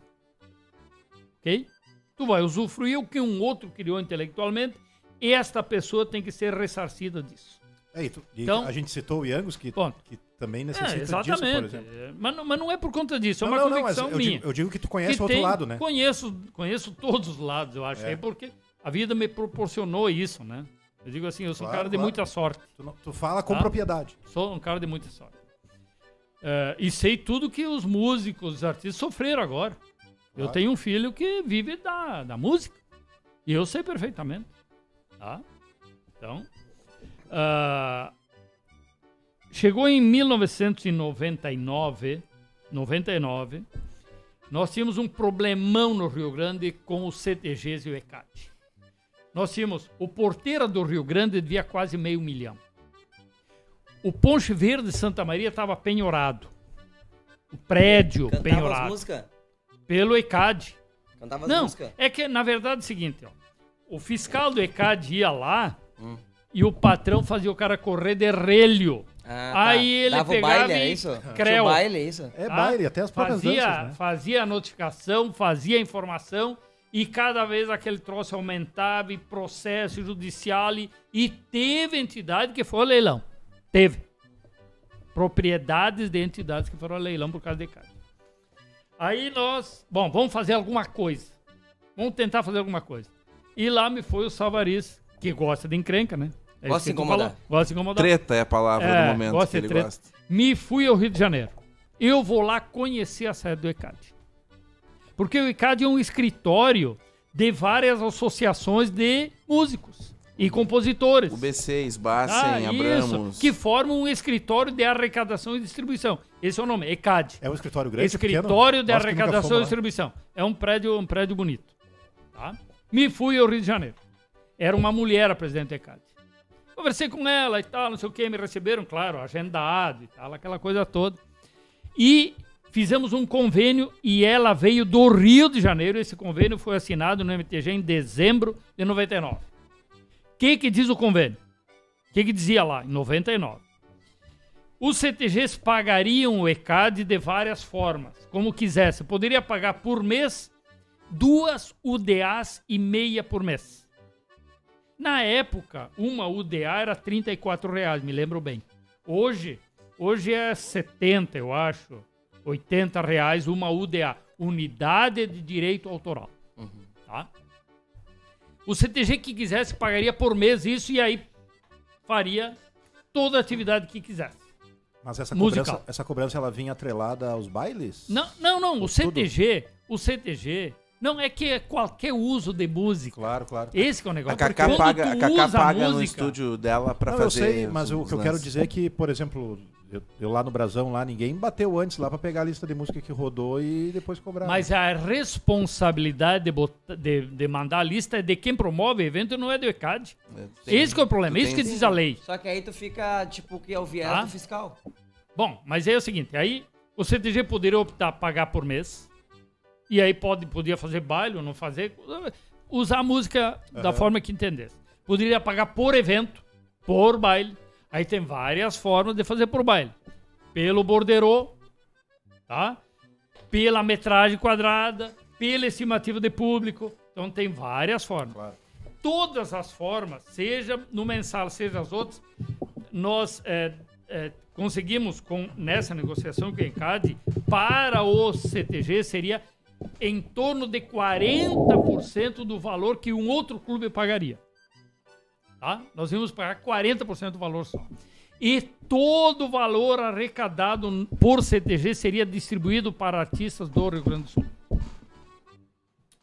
Ok? Tu vai usufruir o que um outro criou intelectualmente esta pessoa tem que ser ressarcida disso. É, e tu- e Então- a gente citou o Yangos, que, que também É, necessita disso, por exatamente. exemplo. É, Mas, não- mas não é por conta disso, é Não, uma não, não, convicção eu minha. digo, eu digo que tu conhece que o outro tem- lado, né? Conheço, conheço todos os lados, eu acho, É. aí, porque a vida me proporcionou isso, né? Eu digo assim, eu sou um Claro, cara de claro. muita sorte. Tu, não- tu fala com Tá. propriedade. Sou um cara de muita sorte. É, e sei tudo que os músicos, os artistas sofreram agora. Eu Claro. tenho um filho que vive da, da música. E eu sei perfeitamente. Tá? Então. ah, chegou em 1999. 99. Nós tínhamos um problemão no Rio Grande com os CTGs e o ECAD. Nós tínhamos o Porteira do Rio Grande devia quase meio milhão. O Ponche Verde de Santa Maria estava penhorado. O prédio Cantava as penhorado. músicas? Pelo ECAD. Cantava as Não, é que na verdade é o seguinte, ó. O fiscal do ECAD ia lá Hum. e o patrão fazia o cara correr de relho. Ah, tá. Aí ele Dava o pegava baile, é isso? Creu. o baile, é isso? É tá? baile, até as próprias fazia, danças, né? fazia a notificação, fazia a informação e cada vez aquele troço aumentava e processo judicial e, e teve entidade que foi ao leilão. Teve. Propriedades de entidades que foram ao leilão por causa de CAD. Aí nós, bom, vamos fazer alguma coisa. Vamos tentar fazer alguma coisa. E lá me foi o Salvaris, que gosta de encrenca, né? É Gosta isso de incomodar. Gosta de incomodar. Treta é a palavra É, do momento gosta que de ele treta. gosta. Me fui ao Rio de Janeiro. Eu vou lá conhecer a sede do ECAD. Porque o ECAD é um escritório de várias associações de músicos e compositores. O B6, Bassen, Ah, isso, Abramos. que formam um escritório de arrecadação e distribuição. Esse é o nome, ECAD. É um escritório grande, pequeno? Escritório de Nós que nunca arrecadação e distribuição. É um prédio, um prédio bonito. Tá? Me fui ao Rio de Janeiro. Era uma mulher a presidente do ECAD. Conversei com ela e tal, não sei o que, me receberam, claro, agendado e tal, aquela coisa toda. E fizemos um convênio e ela veio do Rio de Janeiro. Esse convênio foi assinado no MTG em dezembro de 99. O que, que diz o convênio? O que, que dizia lá, em 99? Os CTGs pagariam o ECAD de várias formas, como quisesse. Poderia pagar por mês duas UDAs e meia por mês. Na época, uma UDA era 34 reais, me lembro bem. Hoje, hoje é 70, eu acho, 80 reais uma UDA, unidade de direito autoral. Tá? O CTG que quisesse pagaria por mês isso e aí faria toda a atividade que quisesse. Mas essa Musical. cobrança, essa cobrança ela vinha atrelada aos bailes? Não, não, não. O CTG, o CTG, não é que é qualquer uso de música. Claro, claro. Esse que é o A negócio. Cacá Quando paga, tu a Cacá usa a paga no música- estúdio dela pra Não, fazer. eu sei, mas o que eu quero dizer é que, por exemplo, eu, eu lá no Brasão, lá, ninguém bateu antes lá pra pegar a lista de música que rodou e depois cobrar. Mas a responsabilidade de, botar- de- de mandar a lista é de quem promove o evento, não é do ECAD. Tem- Esse que é o problema, tu isso que diz a lei. Só que aí tu fica, tipo, que é o viés Tá. do fiscal. Bom, mas aí é o seguinte, aí o CTG poderia optar pagar por mês, e aí pode, podia fazer baile ou não fazer, usar a música da Aham. forma que entendesse. Poderia pagar por evento, por baile. Aí tem várias formas de fazer por baile. Pelo borderô, tá? Pela metragem quadrada, pela estimativa de público. Então tem várias formas. Claro. Todas as formas, seja no mensal, seja as outras, nós é, é, conseguimos com nessa negociação com o ENCAD para o CTG seria em torno de 40% do valor que um outro clube pagaria. Tá? Nós íamos pagar 40% do valor só. E todo o valor arrecadado por CTG seria distribuído para artistas do Rio Grande do Sul.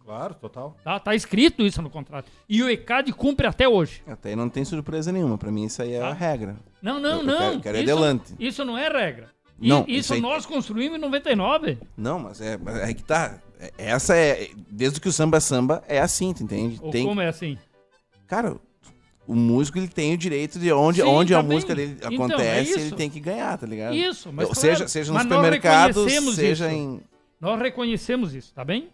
Claro, total. Tá, tá escrito isso no contrato. E o ECAD cumpre até hoje. Até aí não tem surpresa nenhuma. Pra mim, isso aí é Tá. a regra. Não, não, Eu não. quero- quero ir isso, adelante. isso não é regra. E- Não, isso isso nós construímos em 99. Não, mas é, é que tá. É- Essa é. Desde que o samba é samba, é assim, tu entende? Ou Tem, como é assim? Cara, o músico ele tem o direito de onde, Sim, onde tá a música bem. dele Então, acontece, é ele tem que ganhar, tá ligado? Isso, mas Eu- claro, seja, seja no supermercado, seja isso. em. Nós reconhecemos isso, tá bem?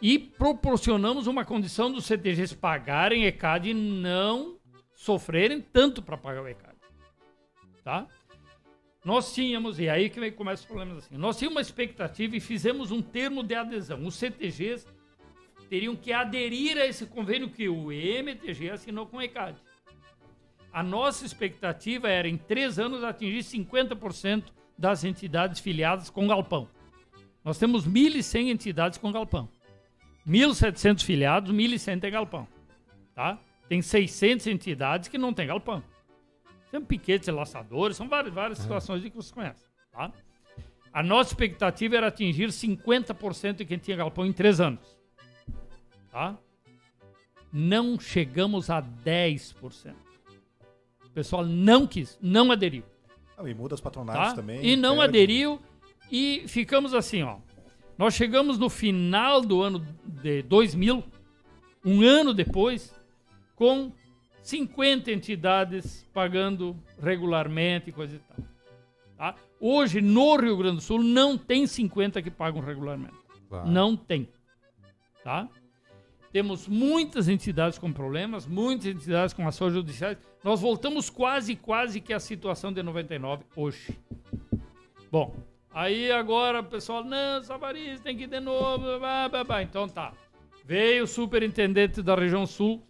E proporcionamos uma condição dos CTGs pagarem ECAD e não sofrerem tanto para pagar o ECAD. Tá? Nós tínhamos, e aí que vem- começa os problemas assim, nós tínhamos uma expectativa e fizemos um termo de adesão. Os CTGs teriam que aderir a esse convênio que o MTG assinou com o ECAD. A nossa expectativa era, em três anos, atingir 50% das entidades filiadas com galpão. Nós temos 1.100 entidades com galpão. 1.700 filiados, 1.100 tem galpão. Tá? Tem 600 entidades que não tem galpão. Tem piquetes, laçadores, são várias, várias situações aí que vocês conhecem. Tá? A nossa expectativa era atingir 50% de quem tinha galpão em três anos. Tá? Não chegamos a 10%. O pessoal não quis, não aderiu e muda as patronais tá? também. E não perde. aderiu e ficamos assim, ó. Nós chegamos no final do ano de 2000, um ano depois, com 50 entidades pagando regularmente e coisa e tal. Tá? Hoje, no Rio Grande do Sul, não tem 50 que pagam regularmente. Claro. Não tem. Tá? Temos muitas entidades com problemas, muitas entidades com ações judiciais. Nós voltamos quase, quase que à situação de 99 hoje. Bom, aí agora o pessoal, não, Savariz tem que ir de novo, blá, blá, blá. então tá. Veio o superintendente da região sul,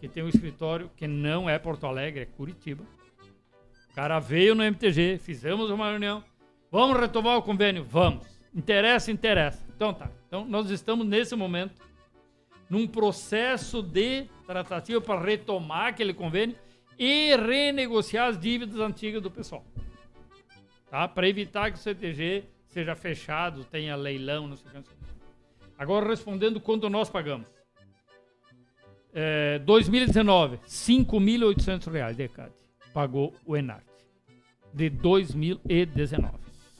que tem um escritório que não é Porto Alegre, é Curitiba. O cara veio no MTG, fizemos uma reunião. Vamos retomar o convênio? Vamos. Interessa, interessa. Então tá. Então nós estamos nesse momento num processo de tratativa para retomar aquele convênio e renegociar as dívidas antigas do pessoal. Tá? Para evitar que o CTG seja fechado, tenha leilão, não sei o que. Agora respondendo quanto nós pagamos. É, 2019, 5.800 reais de ECAD. Pagou o Enart. De 2019.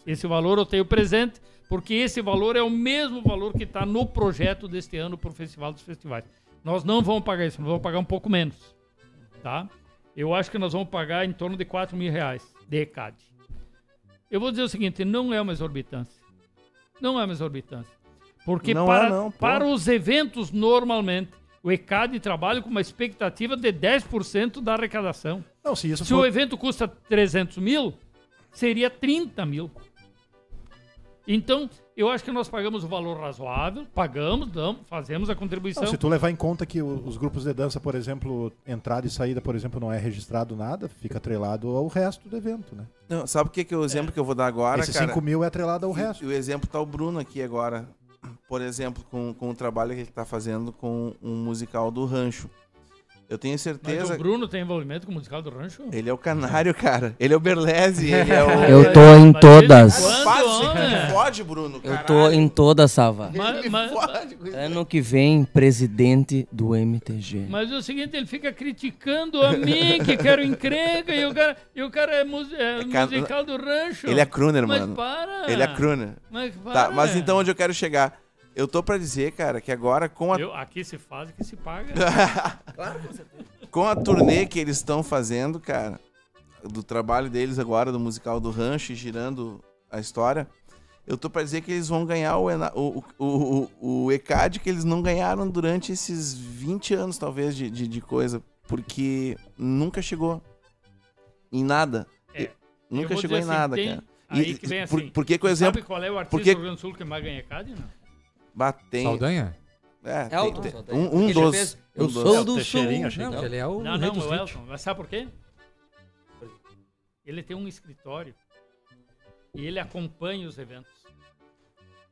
Esse valor eu tenho presente, porque esse valor é o mesmo valor que está no projeto deste ano para o Festival dos Festivais. Nós não vamos pagar isso, nós vamos pagar um pouco menos. Tá? Eu acho que nós vamos pagar em torno de 4 mil reais de ECAD. Eu vou dizer o seguinte, não é uma exorbitância. Não é uma exorbitância. Porque Não para, é, não, para os eventos, normalmente, o ECAD trabalha com uma expectativa de 10% da arrecadação. Não, se isso Se o for... evento custa 300 mil, seria 30 mil. Então, eu acho que nós pagamos o valor razoável, pagamos, damos, fazemos a contribuição. Não, se tu levar em conta que o- os grupos de dança, por exemplo, entrada e saída, por exemplo, não é registrado nada, fica atrelado ao resto do evento, né? Não, sabe o que, que é o exemplo que eu vou dar agora, Esse cara? 5 mil é atrelado ao E- resto. E o exemplo tá o Bruno aqui agora, por exemplo, com, com o trabalho que ele tá fazendo com um musical do Rancho. Eu tenho Mas certeza. o Bruno tem envolvimento com o musical do Rancho? Ele é o canário, cara. Ele é o Berlese, ele é o. Eu tô em Mas todas. Quando, me fode, Bruno. Eu tô em todas, Sava. Mas, Ele mas-. Ano que vem, presidente do MTG. mas é o seguinte, ele fica criticando a mim, que quero encrenca, e o cara, e o cara é, mus- é ca- musical do Rancho. Ele é crooner, Mas mano. para. Ele é crooner. Mas para. Tá, mas então onde eu quero chegar? Eu tô pra dizer, cara, que agora com a Eu, aqui se faz, aqui se paga. com a turnê que eles estão fazendo, cara, do trabalho deles agora, do musical do Rancho, e girando a história, eu tô pra dizer que eles vão ganhar o, ENA- o, o, o, o ECAD que eles não ganharam durante esses 20 anos, talvez, de, de, de coisa. porque nunca chegou em nada. É, E- Nunca chegou em assim, nada, tem- cara. Aí E- que vem por, assim. por que que o exemplo... Sabe qual é o artista porque- do Rio Grande do Sul que mais ganha CAD? Não? Batém... Saldanha? É, tem- Elton, tem- um, um Ele dos... fez, um Eu dos- sou É, o do sul. achei Não, ele é o Não, rei não, dos o hits. Elton. Mas sabe por quê? Ele tem um escritório e ele acompanha os eventos.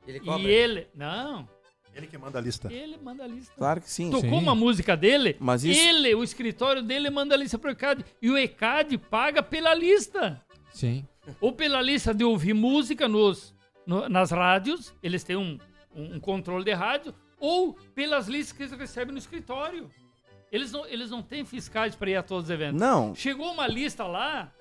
Ele E cobra. ele... Não, Ele que manda a lista. ele manda a lista. Claro que sim. Tocou Sim. uma música dele, Mas isso- ele, o escritório dele manda a lista pro ECAD. E o ECAD paga pela lista. Sim. Ou pela lista de ouvir música nos, no- nas rádios, eles têm um, um, um controle de rádio, ou pelas listas que eles recebem no escritório. Eles não, eles não têm fiscais para ir a todos os eventos. Não, Chegou uma lista lá,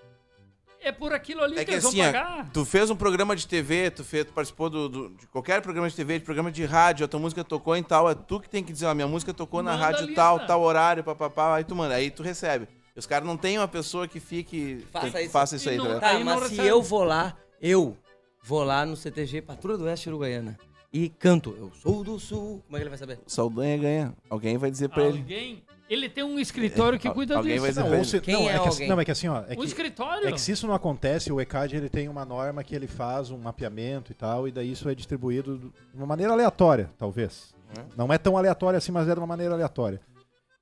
é por aquilo ali É que, que eles assim, vão pagar. tu fez um programa de TV, tu, fez, tu participou do, do- de qualquer programa de TV, de programa de rádio, a tua música tocou em tal, é tu que tem que dizer, ó, minha música tocou na Manda a rádio tal, tal horário, papapá, aí tu manda, aí tu recebe. Os caras não tem uma pessoa que fique. Faça isso. faça isso aí, não tá? Tá, mas se recebe. eu vou lá, eu vou lá no CTG Patrulha do Oeste Uruguaiana e canto, eu sou do Sul, como é que ele vai saber? Saldanha ganha. Alguém vai dizer pra ele. Alguém, ele tem um escritório que cuida alguém disso. vai dizer Não, pra ou ele. se- Quem não, é é que, assim- alguém? não, é que assim, ó. É Um que, escritório. é que se isso não acontece, o ECAD ele tem uma norma que ele faz um mapeamento e tal, e daí isso é distribuído de uma maneira aleatória, talvez. Não é tão aleatório assim, mas é de uma maneira aleatória.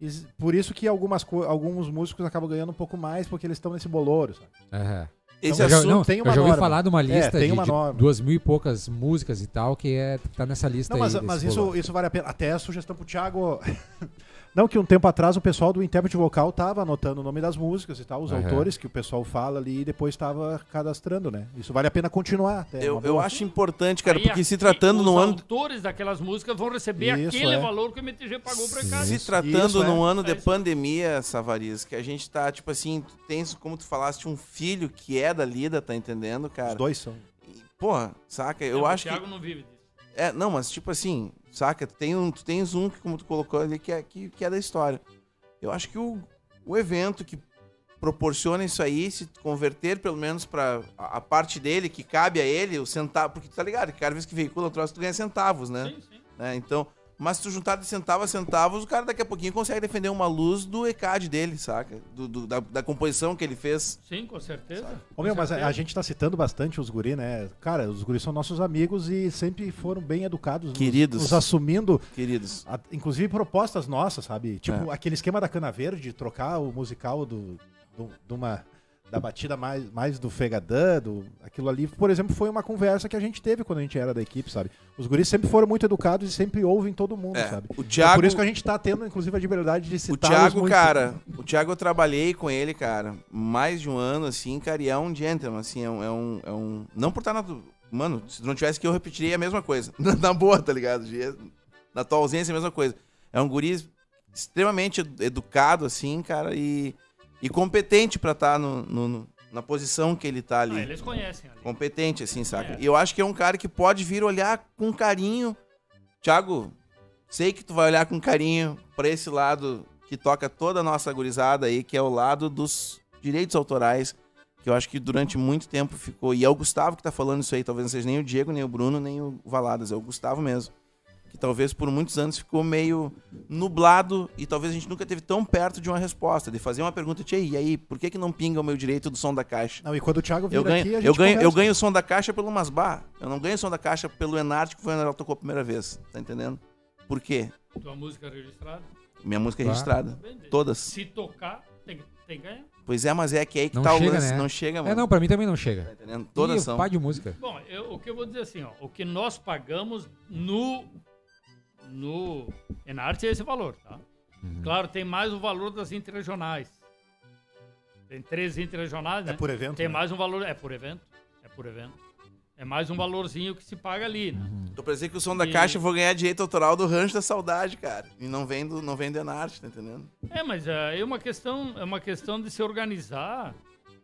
E s- por isso que algumas co- alguns músicos acabam ganhando um pouco mais, porque eles estão nesse bolouro, sabe? Aham. Esse Então, eu já, assunto. não, tem eu uma já ouvi norma. falar de uma É, lista tem de, uma de duas mil e poucas músicas e tal, que é, tá nessa lista Não, mas, aí. mas isso, isso vale a pena. Até a sugestão pro Thiago. Não, que um tempo atrás o pessoal do intérprete vocal tava anotando o nome das músicas e tal, os Aham. autores que o pessoal fala ali e depois tava cadastrando, né? Isso vale a pena continuar. Até, é Eu, eu acho importante, cara, Aí porque se tratando os no ano. autores daquelas músicas vão receber Isso, aquele é. valor que o MTG pagou pro ECAD. Se tratando Isso, é. num ano de É pandemia, Savariz, que a gente tá, tipo assim, tu tens, como tu falaste, um filho que é da Lida, tá entendendo, Os cara? dois são. E, Porra, saca? Eu Não, acho o que. Thiago não vive disso. É, não, mas tipo assim, saca? Tu, tem um, tu tens um que, como tu colocou ali, que é, que, que é da história. Eu acho que o, o evento que proporciona isso aí, se converter pelo menos pra a, a parte dele, que cabe a ele, o centavo. Porque tu tá ligado, cada vez que veicula o troço, tu ganha centavos, né? Sim, sim. né? Então, mas se tu juntar de centavo a centavos, o cara daqui a pouquinho consegue defender uma luz do ECAD dele, saca? Do, do- da, da composição que ele fez. Sim, com certeza. Ô, Com meu, mas a, certeza. a gente tá citando bastante os guri, né? Cara, os guri são nossos amigos e sempre foram bem educados. nos- Queridos. Nos, assumindo, Queridos. a- inclusive propostas nossas, sabe? Tipo, aquele esquema da Cana Verde, trocar o musical do, do- de uma da batida mais, mais do Fegadã, do, aquilo ali, por exemplo, foi uma conversa que a gente teve quando a gente era da equipe, sabe? Os guris sempre foram muito educados e sempre ouvem todo mundo, É, sabe? o É Thiago, por isso que a gente tá tendo, inclusive, a liberdade de o citar Thiago, cara, o Thiago eu trabalhei com ele, cara, mais de um ano, assim, cara, e é um gentleman, assim, é um, é um, é um- não por estar na, mano, se não tivesse que eu repetiria a mesma coisa, na, boa, tá ligado? Na tua ausência a mesma coisa. É um guri extremamente edu- educado, assim, cara, e, e competente pra estar no, no- no- na posição que ele tá ali. Ah, eles conhecem ali. competente, assim, saca? É. E eu acho que é um cara que pode vir olhar com carinho. Thiago, sei que tu vai olhar com carinho pra esse lado que toca toda a nossa gurizada aí, que é o lado dos direitos autorais, que eu acho que durante muito tempo ficou. E é o Gustavo que tá falando isso aí, talvez não seja nem o Diego, nem o Bruno, nem o Valadas, é o Gustavo mesmo. Que talvez por muitos anos ficou meio nublado e talvez a gente nunca teve tão perto de uma resposta, de fazer uma pergunta, Tia, e aí, por que, que não pinga o meu direito do som da caixa? Não, e quando o Thiago vir Eu ganho, aqui, a gente eu, ganho, eu conversa. ganho o som da caixa pelo Masbar. Eu não ganho o som da caixa pelo Enart, que foi onde ela tocou a primeira vez. Tá entendendo? Por quê? Tua música registrada. Minha música é Claro. registrada. Todas. Se tocar, tem, que- tem ganhar. Pois é, mas é que aí que Não tá o chega, lance. né? Não chega, mano. É, não, pra mim também não chega. Tá entendendo? Todas Ih, são. pai de música. Bom, eu- o que eu vou dizer assim, ó, o que nós pagamos no no Enarte é esse valor, tá? Uhum. Claro, tem mais o valor das interregionais. Tem três interregionais, né? É por evento. Tem né? mais um valor, é por evento, é por evento. É mais um valorzinho que se paga ali, né? Tô pra dizer que o som da E- caixa eu vou ganhar direito autoral do Rancho da Saudade, cara. E não vem do, não vem do Enart, tá entendendo? É, mas é é uma questão, é uma questão de se organizar.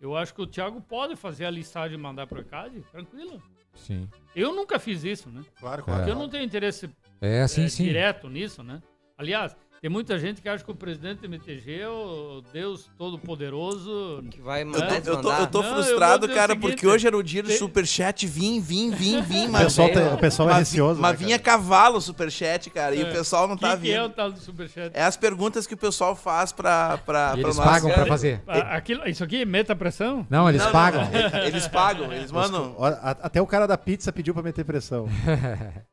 Eu acho que o Thiago pode fazer a listagem e mandar pro ECAD, tranquilo. Sim. Eu nunca fiz isso, né? Claro, É. claro. Porque eu não tenho interesse É, sim, é, sim. direto nisso, né? Aliás, Tem muita gente que acha que o presidente do MTG é o Deus Todo-Poderoso. Que vai Eu mais tô, eu tô- mandar. eu tô Não, eu frustrado, o cara, seguinte, porque hoje era o dia do superchat. Vim, vim, vim, vim, O mas. pessoal, veio- tem- o pessoal é mas, receoso. mas né, vinha cara? cavalo o superchat, cara, e o pessoal não O tá que, que é o vindo. tal do Superchat? É as perguntas que o pessoal faz pra, pra, E pra eles nós. pagam pra fazer. Ah, aquilo- isso aqui, meta pressão? Não, eles Não, pagam. não, Eles pagam, eles mandam. Até o cara da pizza pediu pra meter pressão.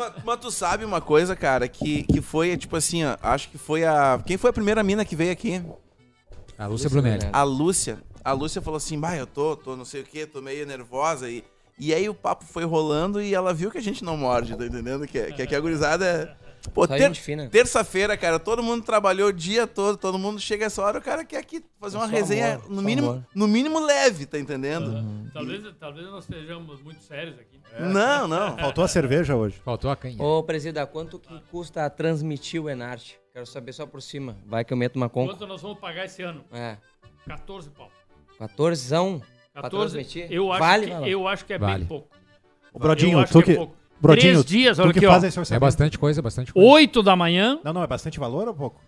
Mas, mas tu sabe uma coisa, cara, que, que foi, tipo assim, ó, acho que foi a. Quem foi a primeira mina que veio aqui? A Lúcia Brunelli. A Lúcia. A Lúcia falou assim, bah, eu tô, tô não sei o que, tô meio nervosa. E, e aí o papo foi rolando e ela viu que a gente não morde, tá entendendo? Que, que aqui a gurizada é. Pô, ter- terça-feira, cara, todo mundo trabalhou o dia todo, todo mundo chega essa hora, o cara quer aqui fazer uma Só resenha, amor, no mínimo, amor. no mínimo leve, tá entendendo? Talvez, talvez nós estejamos muito sérios aqui. Não, não. Faltou a cerveja hoje. Faltou a canha. Ô, presida, quanto que custa transmitir o Enarte? Quero saber só por cima. Vai que eu meto uma conta. Quanto nós vamos pagar esse ano? É. 14 pau. 14 pra 14, transmitir? eu acho, Vale, que, eu acho que é Vale. bem pouco. Ô, Brodinho, eu acho tu que é que, pouco. Brodinho, Três dias, tu olha que aqui, ó. faz esse É orçamento. bastante coisa, bastante coisa. 8 da manhã Não, não, é bastante valor ou pouco?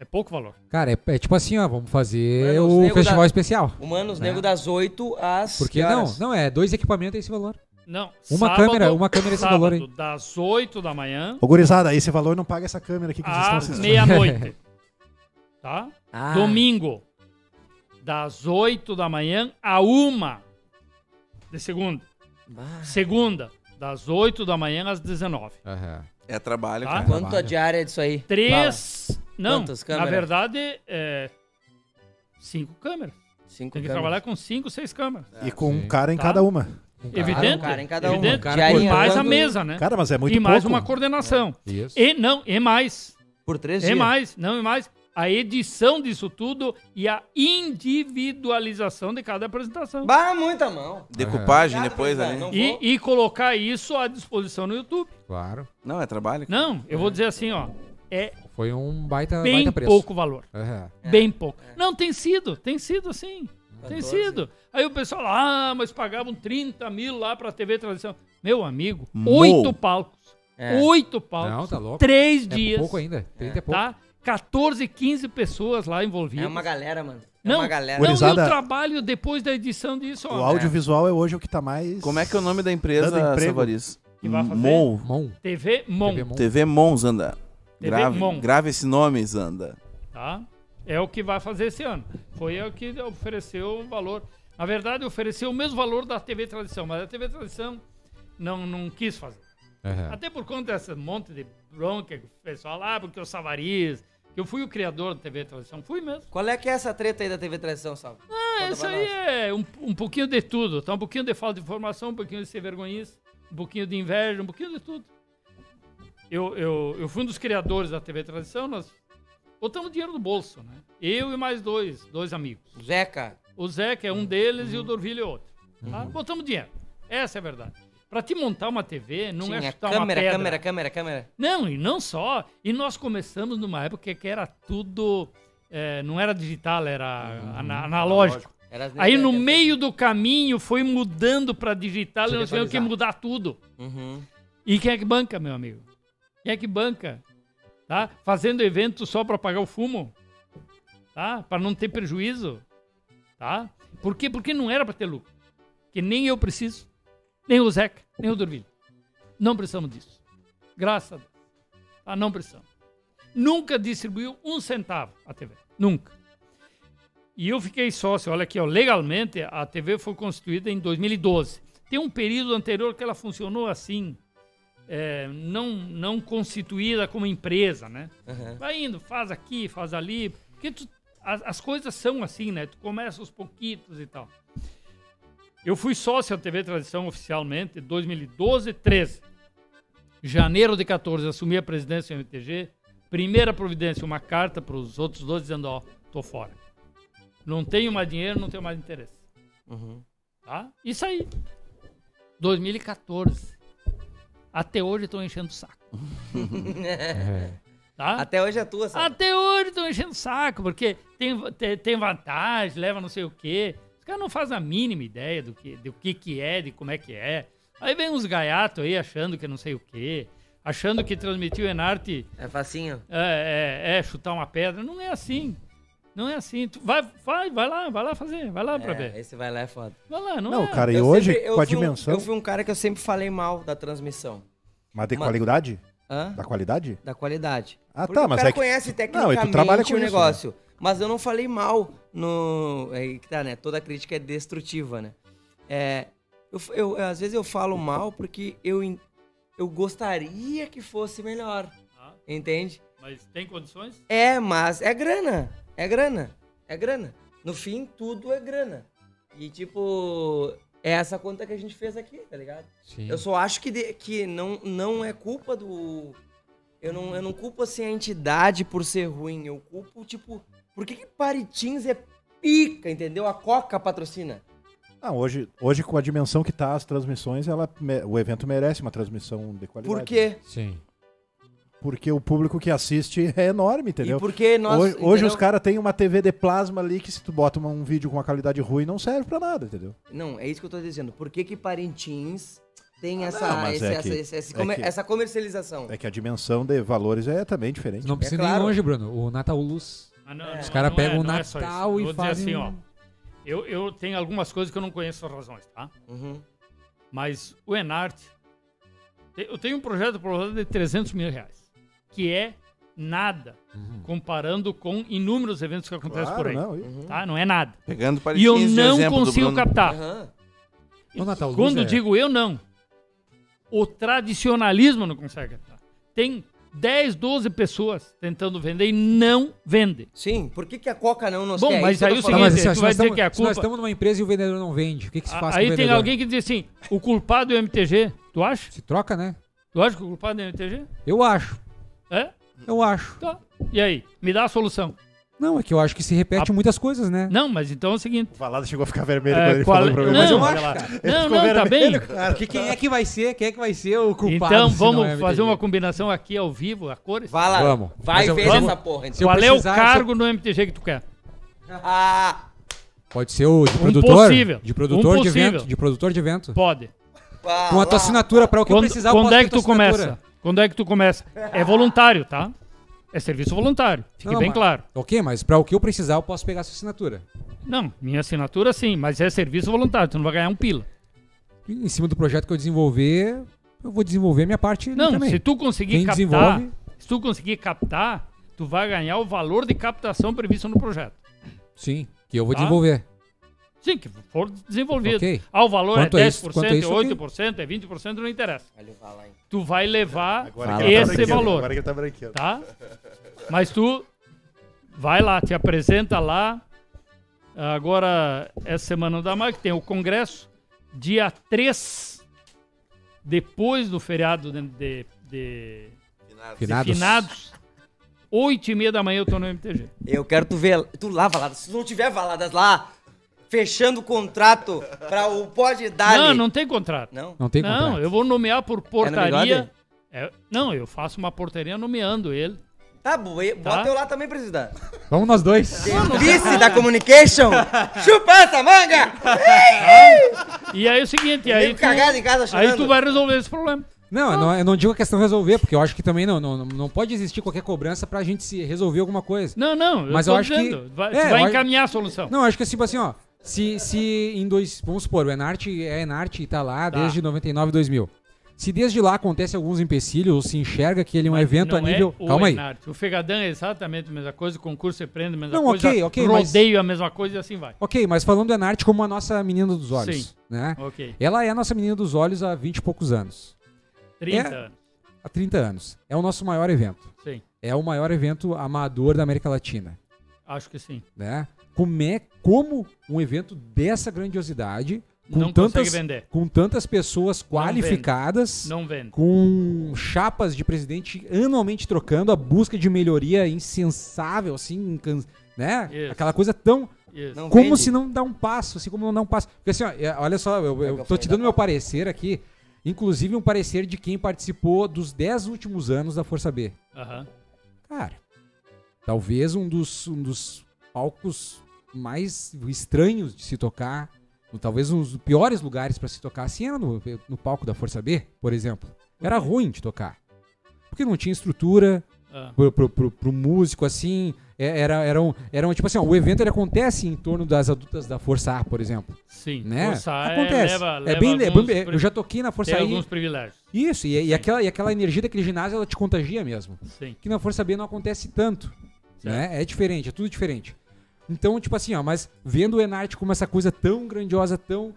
é pouco valor. Cara, é, é tipo assim, ó, vamos fazer Mano, os o nego festival da- especial. Humanos, nego das 8 às. Porque que não, horas? não, é dois equipamentos é esse valor. Não. Uma sábado- câmera, uma câmera esse sábado, valor aí. das 8 da manhã Ô, gurizada, esse valor não paga essa câmera aqui que vocês estão à assistindo. meia-noite. tá? Ah, Domingo, das 8 da manhã a 1 de segunda. bah. Segunda, das 8 da manhã às 19. Aham. É trabalho, Tá? cara. Quanto a diária disso aí? Três. Não, Quantas na verdade, é. Cinco câmeras. Fala. Cinco Tem que câmeras. trabalhar com cinco, seis câmeras. E com um Sim. cara em Tá. cada uma. Um cara- Evidente. um cara em cada evidente. uma. Cara, E mais a mesa, né? Cara, mas é muito e mais pouco. uma coordenação. Isso. E não, e mais. Por três É dias. mais, não é mais. A edição disso tudo e a individualização de cada apresentação. Bah, muita mão. Decupagem Obrigado, depois ali. Não E, e colocar isso à disposição no YouTube. Claro. Não, é trabalho. cara. Não, eu vou dizer assim, ó. É Foi um baita, bem baita preço. pouco valor. Aham. Bem pouco. Não, tem sido, tem sido assim. Tem 14. sido. Aí o pessoal, ah, mas pagavam 30 mil lá pra TV Tradição. Meu amigo, oito palcos. É. Oito palcos. Não, tá louco. Três É dias. pouco ainda. 30 é pouco. Tá? 14, 15 pessoas lá envolvidas. É uma galera, mano. É Não, uma galera. não, e o trabalho depois da edição disso, O ó. audiovisual é hoje o que tá mais... Como é que é o nome da empresa? Que vai fazer? Mon. Mon, TV Mon. TV Mon, Zanda. TV Grave, Mon. grave esse nome, Zanda. tá? É o que vai fazer esse ano. Foi o que ofereceu o valor. Na verdade, ofereceu o mesmo valor da TV Tradição, mas a TV Tradição não, não quis fazer. Aham. Até por conta desse monte de bronca que o pessoal lá, porque eu Savariz, que eu fui o criador da TV Tradição, fui mesmo. Qual é que é essa treta aí da TV Tradição, Salve? Ah, Conta isso aí é um, um pouquinho de tudo, tá? Um pouquinho de falta de informação, um pouquinho de ser vergonhice, um pouquinho de inveja, um pouquinho de tudo. Eu, eu, eu fui um dos criadores da TV Tradição, nós botamos dinheiro no bolso, né? Eu e mais dois, dois amigos. Zeca. O Zé, que é um deles, e o Dorvilho é outro. Tá? Botamos dinheiro. Essa é a verdade. Pra te montar uma TV, não é Tinha chutar uma câmera, pedra. câmera, câmera, câmera. Não, e não só. E nós começamos numa época que era tudo... é, não era digital, era ana- analógico. Era as Aí no meio do caminho foi mudando pra digital e nós tivemos que mudar tudo. Uhum. E quem é que banca, meu amigo? Quem é que banca? Tá? Fazendo evento só pra pagar o fumo? Tá? Pra não ter prejuízo? Tá? Por quê? Porque não era pra ter lucro. Que nem eu preciso, nem o Zeca, nem o Dorvilho. Não precisamos disso. Graças a Deus. Tá? Não precisamos. Nunca distribuiu um centavo a TV. Nunca. E eu fiquei sócio, olha aqui, ó, legalmente a TV foi constituída em 2012. Tem um período anterior que ela funcionou assim, é, não, não constituída como empresa, né? Uhum. Vai indo, faz aqui, faz ali, porque tu- as, as coisas são assim, né? Tu começa aos pouquitos e tal. Eu fui sócio da TV Tradição oficialmente em 2012, 13. Janeiro de 14, assumi a presidência do MTG. Primeira providência, uma carta para os outros dois dizendo, ó, tô fora. Não tenho mais dinheiro, não tenho mais interesse. Uhum. Tá? Isso aí. 2014. Até hoje estão enchendo o saco. É. Tá? Até hoje é tua, sabe? Até hoje estão enchendo o saco, porque tem, tem, tem vantagem, leva não sei o quê. Os caras não fazem a mínima ideia do que, do que, que é, de como é que é. Aí vem uns gaiatos aí achando que não sei o quê. achando que transmitir o Enarte É facinho. é, é- é chutar uma pedra. Não é assim. Não é assim. Tu vai, vai, vai lá, vai lá fazer. Vai lá pra É, ver. esse vai lá é foda. Vai lá, não, Não, é. cara, e Eu hoje, sempre- eu com a fui um- dimensão. eu fui um cara que eu sempre falei mal da transmissão. Mas de Uma- qualidade? Hã? Da qualidade? Da qualidade. Ah, Porque tá, o mas cara é que- conhece Não, e tecnicamente tu trabalha com o isso, né? negócio. Mas eu não falei mal no... É aí que tá, né? Toda crítica é destrutiva, né? É... Eu, eu- às vezes eu falo mal porque eu, eu gostaria que fosse melhor. Ah, Entende? mas tem condições? É, mas é grana. É grana. É grana. No fim, tudo é grana. E, tipo, é essa conta que a gente fez aqui, tá ligado? Sim. Eu só acho que, de- que não, não é culpa do. Eu não, eu não culpo assim a entidade por ser ruim. Eu culpo, tipo, por que, que Paritins é pica, entendeu? A Coca patrocina. Não, hoje, hoje com a dimensão que tá as transmissões, ela, o evento merece uma transmissão de qualidade. Por quê? Sim. Porque o público que assiste é enorme, entendeu? E por que nós. hoje, hoje os caras têm uma TV de plasma ali que se tu bota uma- um vídeo com uma qualidade ruim não serve pra nada, entendeu? Não, é isso que eu tô dizendo. Por que que Parintins tem essa, não, mas esse- é essa, que- esse- esse é comer- que- essa comercialização? É que a dimensão de valores é também diferente. Não precisa claro. nem ir longe, Bruno. O Natal Luz. Ah, não, É. Os caras pegam é- o é. Natal Eu e vou dizer fazem. assim, ó. Eu, eu tenho algumas coisas que eu não conheço as razões, tá? Uhum. Mas o Enarte. te- Eu tenho um projeto por volta de 300 mil reais. Que é nada Uhum. comparando com inúmeros eventos que acontecem Claro, por aí. não, Uhum. Tá? Não é nada. Pegando E eu não consigo captar. O Natal Quando é- digo eu, não. O tradicionalismo não consegue captar. Tem 10, 12 pessoas tentando vender e não vende. Sim, por que, que a Coca não nos Bom, quer? mas Isso que eu aí o Tá, falando. mas seguinte, assim, tu vai dizer estamos- que é a se nós culpa- estamos numa empresa e o vendedor não vende, o que, que se faz com Aí tem vendedor? alguém que diz assim: o culpado é o MTG. Tu acha? Se troca, né? Tu acha que o culpado é o MTG? Eu acho. É? Eu acho. Tá. E aí? Me dá a solução. Não, é que eu acho que se repete A- muitas coisas, né? Não, mas então é o seguinte. O Valada chegou a ficar vermelho É, quando ele qual- falou pra mim. Não, Mas eu acho, cara. Ele Não, não, tá bem. Porque quem é que vai ser? Quem é que vai ser o culpado? Então se não vamos é fazer MTG? uma combinação aqui ao vivo, a cores. Vai lá. Vamos. Vai Mas e eu- fez vamos. essa porra, então. eu Qual é o precisar, cargo no MTG que tu quer? Ah, Pode ser o de produtor? possível. De produtor Um de possível. evento? De produtor de evento? Pode. Com a tua assinatura, para o que Quando, precisar, eu quando posso é ter que tua tu começa? Quando é que tu começa? É voluntário, tá? É serviço voluntário. Fique Não, bem mas- claro. Ok, mas para o que eu precisar, eu posso pegar a sua assinatura. Não, minha assinatura sim, mas é serviço voluntário. Tu não vai ganhar um pila. E em cima do projeto que eu desenvolver, eu vou desenvolver a minha parte ali Não, também. se tu conseguir Quem captar, desenvolve- se tu conseguir captar, tu vai ganhar o valor de captação previsto no projeto. Sim, que eu vou Tá? desenvolver. Sim, que for desenvolvido. Ok. Ah, o valor Quanto é a 10%, isso- quanto a é isso, ok. 8%, é 20%, não interessa. Olha o Vala aí. Tu vai levar Agora tá esse branqueando, valor. Agora que tá branqueando. tá? Mas tu vai lá, te apresenta lá. Agora, essa semana não dá mais, que tem o congresso. Dia 3, depois do feriado de, de, de- de Finados. finados, 8 e meia da manhã eu tô no MTG. Eu quero tu ver. Tu lá, Valadas. Se não tiver Valadas lá, fechando o contrato pra o Pode Dar. Não, não tem contrato. Não? Não tem não, contrato. eu vou nomear por bigode? portaria. É, não, eu faço uma portaria nomeando ele. Tá, bo- bota Tá. eu lá também, presidente. Vamos nós dois. Vice da Communication. Chupa essa manga! E aí é o seguinte, aí tu, cagado em casa aí tu vai resolver esse problema. Não, eu não, eu não digo a questão resolver, porque eu acho que também não, não, não pode existir qualquer cobrança pra gente se resolver alguma coisa. Não, não, Mas tô eu acho que- dizendo, Vai, É, vai eu encaminhar a solução. Não, eu acho que é tipo assim, ó. Se, se em dois. Vamos supor, o Enarte é Enarte e tá lá Tá. desde 99 2000. Se desde lá acontece alguns empecilhos, ou se enxerga que ele é um evento a é nível. o Calma aí. Enarte. O Fegadão é exatamente a mesma coisa, o concurso é prende a mesma Não, coisa, ok, ok, mas- rodeio é a mesma coisa e assim vai. Ok, mas falando do Enarte como a nossa menina dos olhos. Sim. Né? Ok. Ela é a nossa menina dos olhos há 20 e poucos anos. 30 É. anos. Há 30 anos. É o nosso maior evento. Sim, É o maior evento amador da América Latina. acho que sim. Né? Como, é, como um evento dessa grandiosidade, com não tantas, com tantas pessoas qualificadas, Não vende. com chapas de presidente anualmente trocando, a busca de melhoria insensável, assim, né? Isso. Aquela coisa tão. Isso. Como se não dá um passo, assim como não dá um passo. Porque assim, ó, é, olha só, eu, eu que eu tô te dando da meu parecer aqui, inclusive um parecer de quem participou dos 10 últimos anos da Força B. Aham. Cara, talvez um dos, um dos palcos mais estranhos de se tocar, ou talvez um dos piores lugares pra se tocar, assim era no, no palco da Força B, por exemplo. Era ruim de tocar. Porque não tinha estrutura Ah, pro, pro, pro- pro músico, assim. É, Era, era, um, era um, tipo assim, ó, o evento ele acontece em torno das adultas da Força A, por exemplo. sim. Né? Força A é- acontece. leva- é leva bem, é alguns bem- pri- Eu já toquei na Força A. alguns privilégios. Isso, e, e, aquela, e aquela energia daquele ginásio, ela te contagia mesmo. Sim. Que na Força B não acontece tanto. Certo. Né? É diferente, é tudo diferente. Então, tipo assim, ó, mas vendo o Enarte como essa coisa tão grandiosa, tão.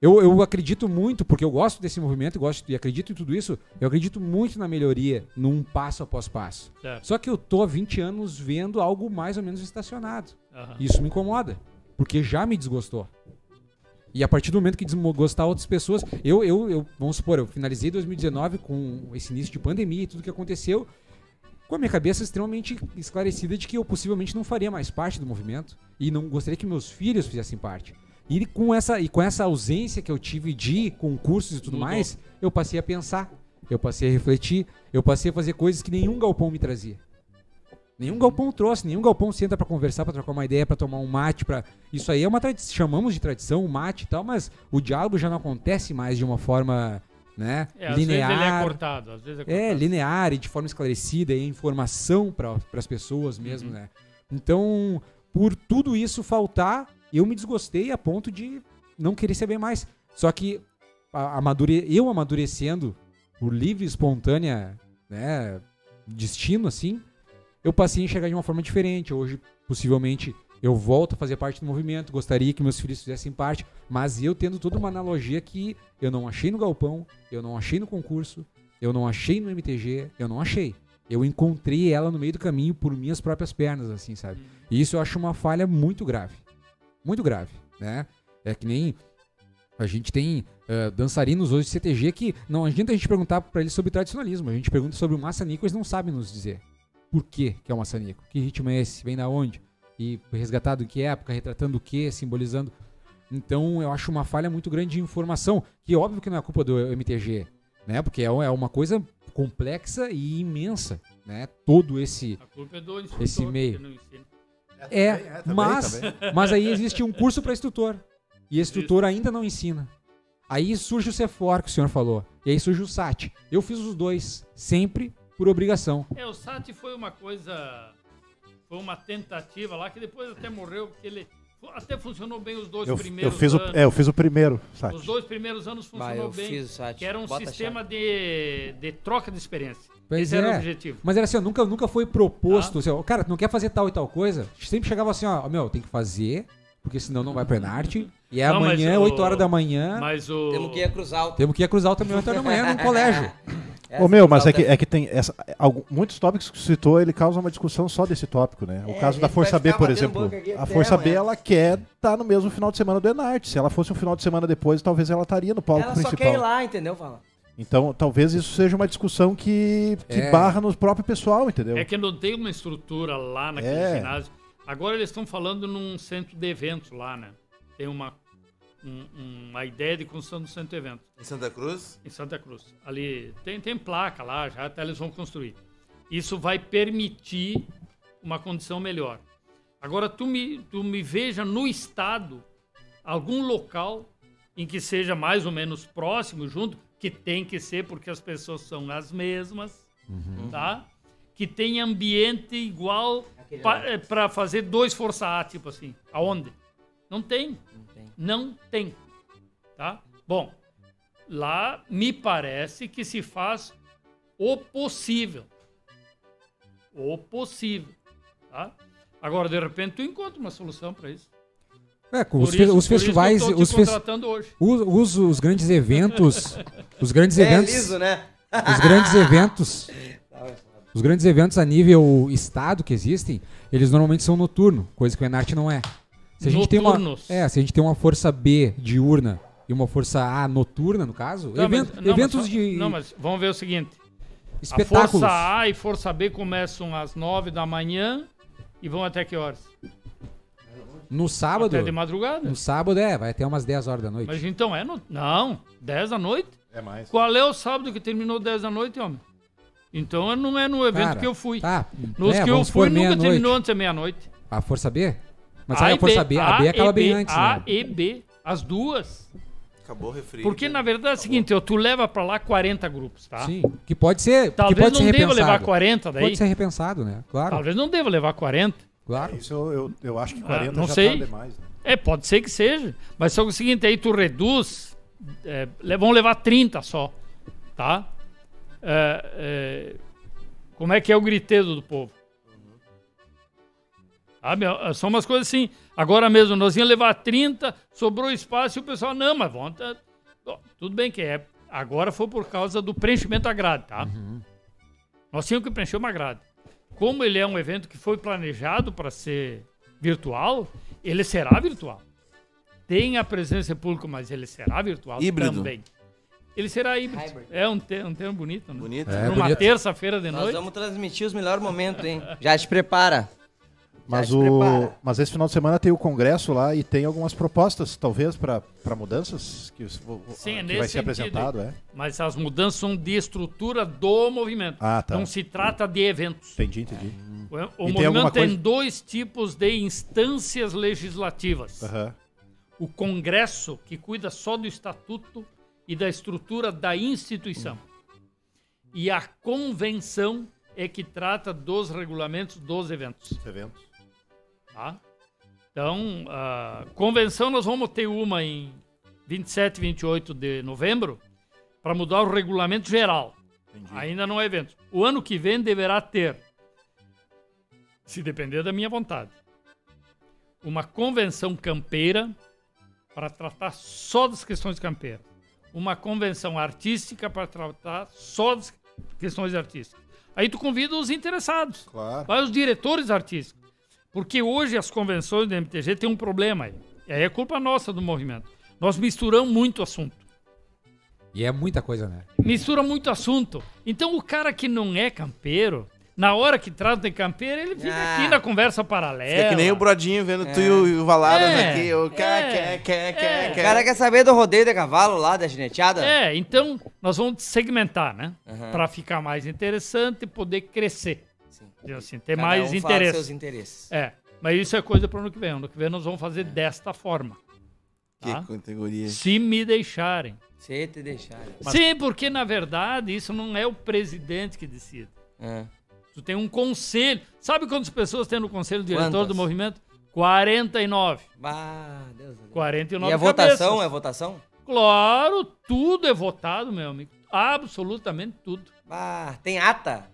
Eu, eu acredito muito, porque eu gosto desse movimento, gosto e acredito em tudo isso, eu acredito muito na melhoria, num passo após passo. Certo. Só que eu tô há 20 anos vendo algo mais ou menos estacionado. Aham. Isso me incomoda, porque já me desgostou. E a partir do momento que desgostar outras pessoas, eu, eu, eu, vamos supor, eu finalizei 2019 com esse início de pandemia e tudo que aconteceu, com a minha cabeça extremamente esclarecida de que eu possivelmente não faria mais parte do movimento e não gostaria que meus filhos fizessem parte. E com essa, e com essa ausência que eu tive de concursos e tudo Mudou. mais, eu passei a pensar, eu passei a refletir, eu passei a fazer coisas que nenhum galpão me trazia. Nenhum galpão trouxe, nenhum galpão senta pra conversar, pra trocar uma ideia, pra tomar um mate, para Isso aí é uma tradição, chamamos de tradição, o mate e tal, mas o diálogo já não acontece mais de uma forma, né, É, às vezes linear. é cortado. Às vezes é cortado. É, linear e de forma esclarecida e informação para as pessoas mesmo, Uhum. né? Então, por tudo isso faltar, eu me desgostei a ponto de não querer saber mais. Só que a- amadure... eu amadurecendo por livre espontânea, né, destino assim, eu passei a enxergar de uma forma diferente. Hoje, possivelmente, eu volto a fazer parte do movimento, gostaria que meus filhos fizessem parte, mas eu tendo toda uma analogia que eu não achei no galpão, eu não achei no concurso, eu não achei no MTG, eu não achei. Eu encontrei ela no meio do caminho por minhas próprias pernas, assim, sabe? E isso eu acho uma falha muito grave. Muito grave, né? É que nem a gente tem eh, dançarinos hoje de CTG que não adianta a gente perguntar pra eles sobre tradicionalismo. A gente pergunta sobre o maçanico, eles não sabem nos dizer por que que é o maçanico. Que ritmo é esse? Vem da onde? E resgatado em que época? Retratando o que? Simbolizando. Então eu acho uma falha muito grande de informação, que óbvio que não é culpa do MTG, né? Porque é é uma coisa complexa e imensa, né? Todo esse A culpa é do instrutor Esse meio. que não ensina. é, também, mas, também. mas aí existe um curso para instrutor. E esse instrutor ainda não ensina. Aí surge o Cefor, que o senhor falou. E aí surge o SAT. Eu fiz os dois, sempre por obrigação. É, o SAT foi uma coisa. Foi uma tentativa lá que depois até morreu, porque ele. Até funcionou bem os dois Eu, eu, primeiros fiz o, anos. é, eu fiz o primeiro, sabe? Os dois primeiros anos funcionou eu bem. fiz o. Que era um Bota sistema de, de troca de experiência. Pois Esse era o é. objetivo. Mas era assim, ó, nunca, nunca foi proposto. Tá. Assim, ó, cara, tu não quer fazer tal e tal coisa? Sempre chegava assim, ó, meu, tem que fazer, porque senão não vai pra Enarte. E é Não, amanhã, o- 8 horas da manhã. Mas o. Temos que ir a cruzar o Temos que ir cruzar também 8 horas da manhã num colégio. Ô meu, mas é que, é que tem essa, algum- muitos tópicos que você citou, ele causa uma discussão só desse tópico, né? O É, caso da Força B, por exemplo. A Força B, ela quer estar no mesmo final de semana do Enarte. Se ela fosse um final de semana depois, talvez ela estaria no palco Ela só principal. quer ir lá, entendeu? Fala. Então, talvez isso seja uma discussão que, que É. barra no próprio pessoal, entendeu? É que não tem uma estrutura lá naquele É. ginásio. Agora eles estão falando num centro de eventos lá, né? Tem uma, um- uma ideia de construção do centro de eventos Em Santa Cruz? em Santa Cruz. Ali tem, tem placa lá, já até eles vão construir. Isso vai permitir uma condição melhor. Agora, tu me, tu me veja no estado algum local em que seja mais ou menos próximo, junto, que tem que ser porque as pessoas são as mesmas, tá? Que tem ambiente igual para fazer dois Força A, tipo assim. Aonde? Não tem. Não tem. Tá? Bom, lá me parece que se faz o possível. O possível. Tá? Agora, de repente, tu encontra uma solução para isso. É, os, fe- isso- os festivais, os, hoje. os, os, os grandes eventos, os grandes É eventos, liso, né? os grandes eventos, os grandes eventos a nível estado que existem, eles normalmente são noturno, coisa que o Enarte não é. Se a gente tem uma, Noturnos. é, se a gente tem uma força B diurna e uma força A noturna, no caso, Não, mas- evento- não, mas eventos só- de Não, mas vamos ver o seguinte. A espetáculos. Força A e Força B começam às 9 da manhã e vão até que horas? No sábado, Até de madrugada. no sábado é, vai até umas 10 horas da noite. Mas então é no... Não, 10 da noite? É mais. Qual é o sábado que terminou 10 da noite, homem? Então não é no evento Cara, que eu fui. Tá, Nos é, que eu fui nunca terminou antes da meia-noite. A força B? Mas A aí a força B, a B A acaba e bem B, antes, A né? e B, as duas. Acabou o refri. Porque, na verdade, é o seguinte, tu leva pra lá 40 grupos, tá? Sim, que pode ser, Talvez que pode não ser deva repensado. levar 40 daí. Pode ser repensado, né? Claro, Talvez não deva levar 40. claro. Isso eu, eu, eu acho que 40 não já sei. tá demais. Né? É, pode ser que seja. Mas só é o seguinte, aí tu reduz, é, vão levar 30 só, tá? É, é, como é que é o griteiro do povo? Sabe? São umas coisas assim. Agora mesmo, nós íamos levar 30, sobrou espaço e o pessoal, não, mas vamos... tá- tudo bem que é... Agora foi por causa do preenchimento da grade, tá? Nós tínhamos que preencher uma grade. Como ele é um evento que foi planejado para ser virtual, ele será virtual. Tem a presença de público, mas ele será virtual Híbrido. também. Ele será híbrido. Hybrid. É um, te- um termo bonito, né? Bonito. É, Numa terça-feira de Nós noite. vamos transmitir os melhores momentos, hein? Já te prepara. Mas, o, prepara. mas esse final de semana tem o congresso lá e tem algumas propostas, talvez, para mudanças que, Sim, que vai ser sentido. apresentado, é? Mas as mudanças são de estrutura do movimento. Ah, tá. Não se trata de eventos. Entendi, entendi. O, o tem movimento tem coisa- dois tipos de instâncias legislativas. Aham. O Congresso, que cuida só do estatuto e da estrutura da instituição. E a Convenção é que trata dos regulamentos dos eventos. Os eventos. Tá? Então, a convenção nós vamos ter uma em 27 e 28 de novembro para mudar o regulamento geral. Entendi. Ainda não é evento. O ano que vem deverá ter, se depender da minha vontade, uma convenção campeira para tratar só das questões campeiras. Uma convenção artística para tratar só das questões artísticas. Aí tu convida os interessados. Claro. Vai os diretores artísticos. Porque hoje as convenções do MTG têm um problema aí. E aí é culpa nossa do movimento. Nós misturamos muito assunto. E é muita coisa, né? Mistura muito assunto. Então o cara que não é campeiro, na hora que trata de campeiro, ele fica Ah. aqui na conversa paralela. Fica que nem o Brodinho vendo tu e o, e o Valadas É, aqui. O quer, é, quer, quer, é. quer, O quer. cara quer saber do rodeio de cavalo lá, da gineteada? É, então nós vamos segmentar, né? Aham. Pra ficar mais interessante e poder crescer. Sim. Assim, ter Cada mais um interesse. seus interesses. É, mas isso é coisa para ano que vem. Ano que vem nós vamos fazer desta forma. Tá? Que categoria. Se me deixarem. Se te deixar. Sim, porque na verdade isso não é o presidente que decide. É. Tu tem um conselho. Sabe quantas pessoas tem no conselho diretor Quantas? do movimento? 49. Bah, Deus. Deus. 49 E a votação? cabeças. É votação? Claro, tudo é votado, meu amigo. Absolutamente tudo. Bah, tem ata?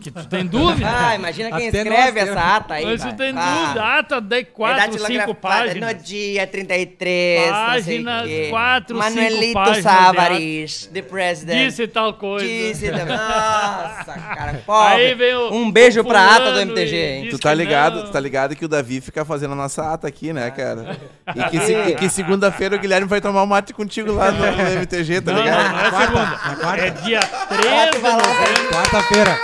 Que tu tem dúvida? Ah, imagina quem Até escreve essa ata aí. Mas tu tem Ah, dúvida. Ata de é 4, 5 datilografada páginas. No dia 33, Página não sei o quê. quatro, cinco Manuelito páginas Savares, the president. Disse tal coisa. Disse também. Nossa, cara, Aí pobre. vem o, Um beijo pra ata do MTG, hein? Tu tá ligado, tu tá ligado que o Davi fica fazendo a nossa ata aqui, né, cara? E que, se- que segunda-feira o Guilherme vai tomar um mate contigo lá no, no MTG, tá Não, não, ligado? não é segunda. É dia 3 de novembro. Quarta-feira.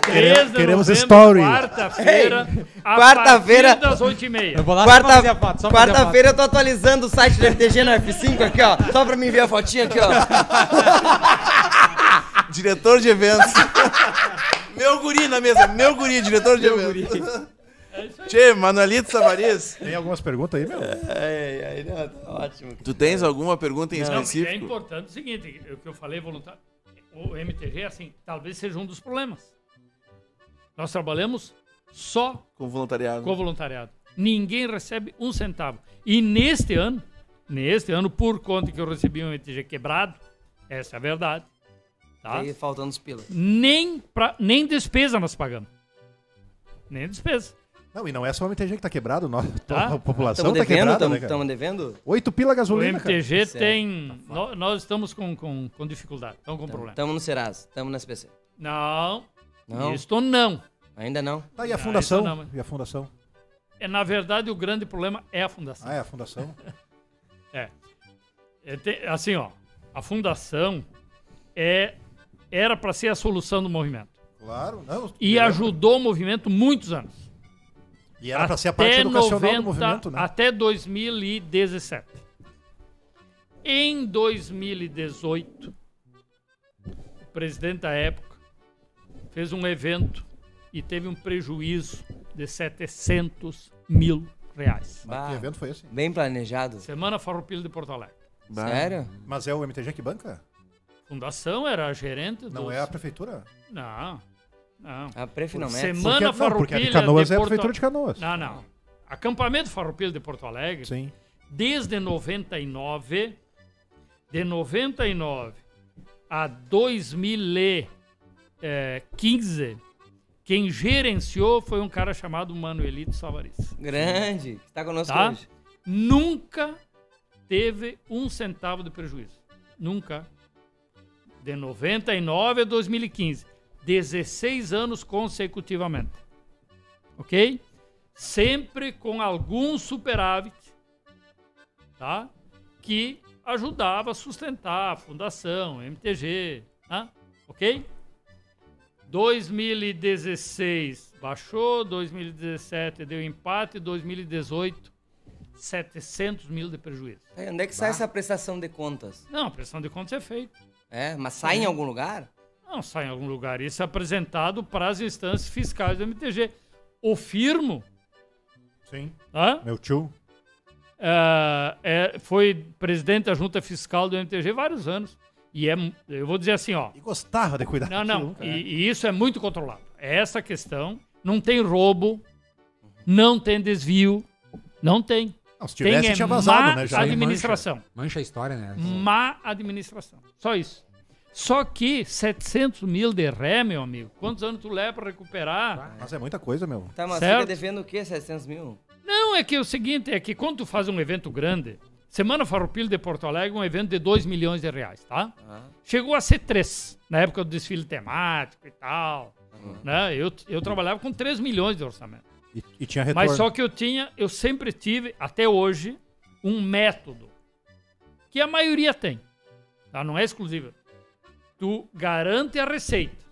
3 de Queremos novembro, story. Quarta-feira. Quarta-feira- partir das 8h30. Eu vou lá fazer Quarta- a foto, só pra fazer. Quarta-feira eu tô atualizando o site do MTG no F5 aqui, ó. Só pra me enviar a fotinha aqui, ó. Diretor de eventos. meu guri na mesa, meu guri, diretor de eventos. Tchê, Manuelito Savares, Tem algumas perguntas aí, meu? Ai, ai, não, tá ótimo. tu tens alguma pergunta em Não, é específico? importante o seguinte, o que eu falei voluntário. O MTG, assim, talvez seja um dos problemas. Nós trabalhamos só Com voluntariado. com voluntariado. Ninguém recebe um centavo. E neste ano, neste ano, por conta que eu recebi um MTG quebrado, essa é a verdade, tá? Aí faltando os pilas. Nem, pra, nem despesa nós pagamos. Nem despesa. Não, e não é só o MTG que tá quebrado, nós, Tá. a população Estamos tá devendo? quebrada, né, cara? Estamos devendo? Oito pila O gasolina, cara. MTG Certo. tem. nó- nós estamos com, com, com dificuldade, estamos com problema. Estamos no Serasa, estamos no SPC. Não, Não? isto não. Ainda não? Tá, e a Ah, fundação? isso não, mas- E a fundação? É, na verdade, o grande problema é a fundação. Ah, é a fundação. É, te- assim, ó, a fundação é, era para ser a solução do movimento. claro, não. E ajudou o movimento muitos anos. E era pra ser a parte educacional do movimento, né? Até 2017. Em 2018, o presidente da época fez um evento e teve um prejuízo de 700 mil reais. Bah, que evento foi esse? bem planejado. Semana Farroupilha de Porto Alegre. Bah. Sério? Mas é o MTG que banca? Fundação era gerente Não dos- é a prefeitura? Não, não. A Pre finalmente. Semana Porque, não, porque a de Farroupilha Canoas de é a Porto- prefeitura de Canoas. Não, não. Acampamento Farroupilha de Porto Alegre, Sim. desde 99, de 99 a 2015, quem gerenciou foi um cara chamado Manuelito Savariz. Grande. Que tá conosco Tá? hoje. Nunca teve um centavo de prejuízo. Nunca. De 99 a 2015. 16 anos consecutivamente. Ok? Sempre com algum superávit, tá? Que ajudava a sustentar a fundação, MTG, tá? Ok? 2016 baixou, 2017 deu empate, 2018 700 mil de prejuízo. Aí, onde é que sai essa prestação de contas? Não, a pressão de contas é feita. É, mas sai em algum lugar? Não sai em algum lugar. Isso é apresentado para as instâncias fiscais do MTG. O firmo, Sim. tá? Meu tio. É, é, foi presidente da junta fiscal do MTG vários anos. E é, eu vou dizer assim, ó. E gostava de cuidar Não, não. cara. E, e isso é muito controlado. Essa questão não tem roubo, não tem desvio, não tem. Não, se Tem tivesse, é tinha vazado, má né? Já. administração. Mancha a história, né? Má administração. Só isso. Só que 700 mil de ré, meu amigo, quantos anos tu leva para recuperar? Mas é muita coisa, meu. Tá, mas Certo. fica devendo o quê? 700 mil? Não, é que o seguinte, é que quando tu faz um evento grande, Semana Farroupilha de Porto Alegre, um evento de 2 milhões de reais, tá? Ah, Chegou a ser 3, na época do desfile temático e tal. Né? Eu, eu trabalhava com 3 milhões de orçamento. E, e tinha retorno. Mas só que eu tinha, eu sempre tive, até hoje, um método que a maioria tem. Tá? Não é exclusivo. Tu garante a receita.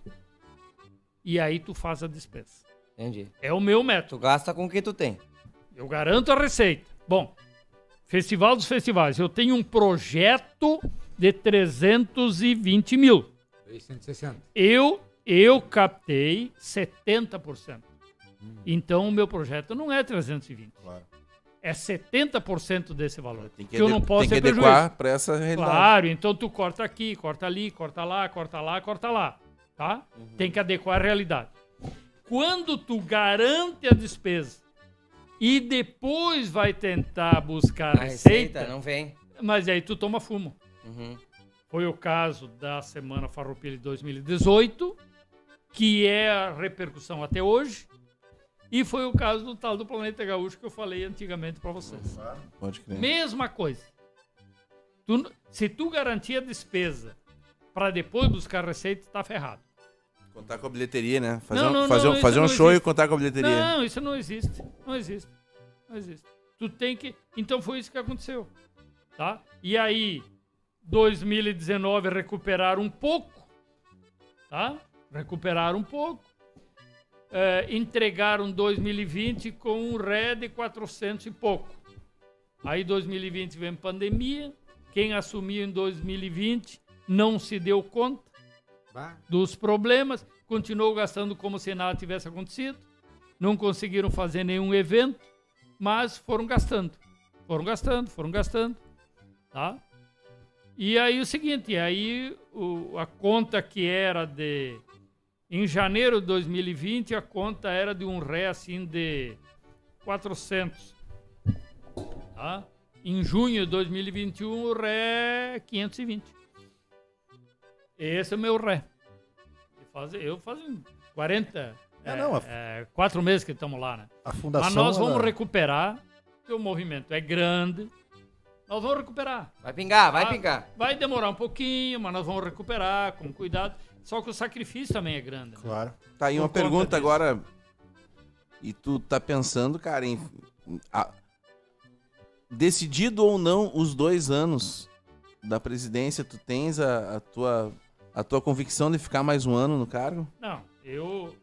E aí tu faz a despesa. entendi. É o meu Tu método. gasta com o que tu tem. Eu garanto a receita. Bom, Festival dos Festivais. Eu tenho um projeto de 320 mil. 160. Eu, eu captei 70%. Então o meu projeto não é 320. Claro. É 70% desse valor. Tem que eu não posso tem que adequar para essa realidade. Claro, então tu corta aqui, corta ali, corta lá, corta lá, corta lá, tá? Tem que adequar a realidade. Quando tu garante a despesa e depois vai tentar buscar A receita, receita não vem. mas aí tu toma fumo. Uhum. Foi o caso da Semana Farroupilha de 2018, que é a repercussão até hoje, e foi o caso do tal do Planeta Gaúcho que eu falei antigamente para vocês. Pode crer. Mesma coisa. Tu se tu garantir a despesa para depois buscar receita, tá ferrado. Contar com a bilheteria, né? Fazer Não, um, não, fazer não, fazer um show existe. e contar com a bilheteria. Não, isso não existe. Não existe. Não existe. Tu tem que. Então foi isso que aconteceu. Tá? E aí, 2019 recuperaram um pouco. Tá? Recuperaram um pouco. É, entregaram 2020 com um ré de 400 e pouco. Aí 2020 vem pandemia. Quem assumiu em 2020 não se deu conta. Dos problemas, continuou gastando como se nada tivesse acontecido, não conseguiram fazer nenhum evento, mas foram gastando, foram gastando, foram gastando, tá? E aí o seguinte, aí o- a conta que era de em janeiro de 2020 a conta era de um ré assim de 400, tá? Em junho de 2021 o ré é 520. Esse é o meu ré. Eu faz, eu faço 40, É, é, não, a- é, quatro meses que estamos lá, né? A fundação. Mas nós vamos ela- recuperar, porque o movimento é grande. Nós vamos recuperar. Vai pingar, vai Ah, pingar. Vai demorar um pouquinho, mas nós vamos recuperar com cuidado. Só que o sacrifício também é grande. né? Claro. Tá aí Por uma pergunta disso. agora. E tu tá pensando, cara, em. a- decidido ou não os dois anos da presidência, tu tens a, a tua, a tua convicção de ficar mais um ano no cargo? Não, eu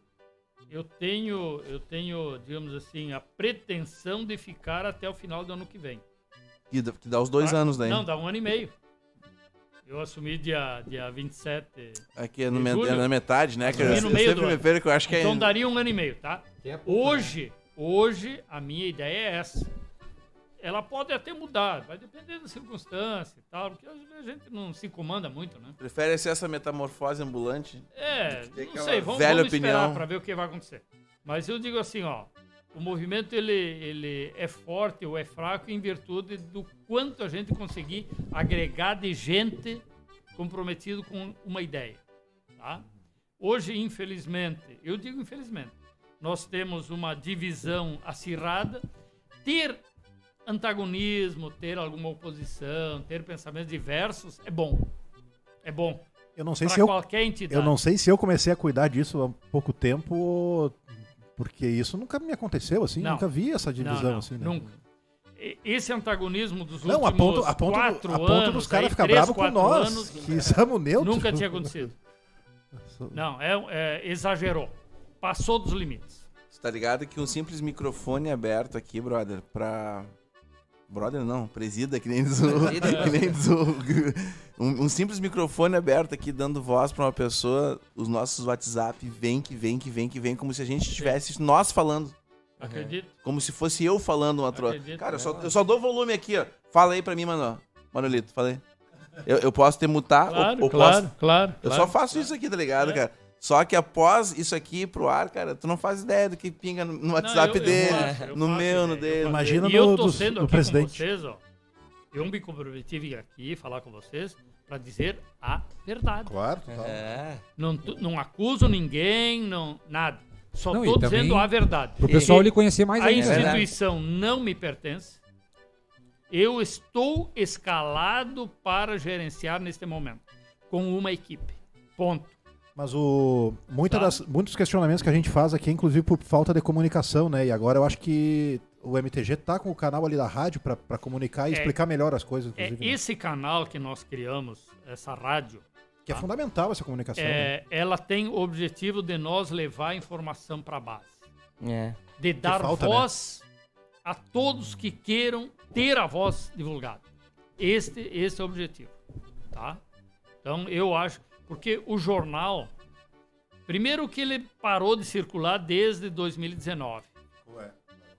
eu tenho, eu tenho, digamos assim, a pretensão de ficar até o final do ano que vem. Que dá, que dá os dois Tá? anos daí. Não, dá um ano e meio. Eu assumi dia, dia 27. Aqui é, no de me- é na metade, né? Que eu, Assumi no eu meio sempre do me ano. perco, eu acho que é. Então daria um ano e meio, tá? Que é pouco, Hoje, hoje, a minha ideia é essa. Ela pode até mudar, vai depender da circunstância e tal, porque às vezes a gente não se comanda muito, né? Prefere ser essa metamorfose ambulante? É, não sei, vamos, velha vamos esperar para ver o que vai acontecer. Mas eu digo assim, ó, o movimento ele, ele é forte ou é fraco em virtude do quanto a gente conseguir agregar de gente comprometido com uma ideia, tá? Hoje, infelizmente, eu digo infelizmente, nós temos uma divisão acirrada, ter antagonismo, ter alguma oposição, ter pensamentos diversos é bom. É bom Eu não sei para se eu, qualquer entidade. eu não sei se eu comecei a cuidar disso há pouco tempo, porque isso nunca me aconteceu assim, Não. nunca vi essa Não, divisão não, assim, né? nunca. Esse antagonismo dos Não, a últimos ponto, a ponto, quatro a ponto anos, dos caras ficar bravos com nós, anos, que somos neutros. nunca tinha acontecido. Não, é, é, exagerou. Passou dos limites. Você tá ligado que um simples microfone aberto aqui, brother, pra. Brother não, presida, que nem diz o. Presida. que nem diz o- um, um simples microfone aberto aqui, dando voz pra uma pessoa, os nossos WhatsApp vem, que vem, que vem, que vem, como se a gente estivesse nós falando. Acredito. Como se fosse eu falando uma troca. Acredito, Cara, eu né? só, eu só dou volume aqui, ó. Fala aí pra mim, mano. Manolito, fala aí. Eu, eu posso ter mutar Claro, ou, ou claro, posso. claro. Eu claro. só faço isso aqui, tá ligado, É. cara? Só que após isso aqui ir pro ar, cara, tu não faz ideia do que pinga no- no WhatsApp eu- eu dele, faço, eu no faço meu, no ideia, eu dele. Imagina. E eu no- tô do- sendo do aqui presidente. com vocês, ó. Eu me comprometi vir aqui falar com vocês para dizer a verdade. Claro, total. É. Não, não acuso ninguém, não, nada. Só Não, tô e também- dizendo a verdade. Pro pessoal E- lhe conhecer mais a ainda. né? instituição não me pertence. Eu estou escalado para gerenciar neste momento com uma equipe. Ponto. Mas o, muita Tá. das, muitos questionamentos que a gente faz aqui, é, inclusive por falta de comunicação, né? E agora eu acho que o MTG tá com o canal ali da rádio pra comunicar e É. explicar melhor as coisas, É né? esse canal que nós criamos, essa rádio, Que é fundamental essa comunicação. né? é, ela tem o objetivo de nós levar a informação para a base. É. de dar falta, né? voz a todos que queiram ter a voz divulgada. Este, este é o objetivo, tá? Então eu acho, porque o jornal, primeiro que ele parou de circular desde 2019,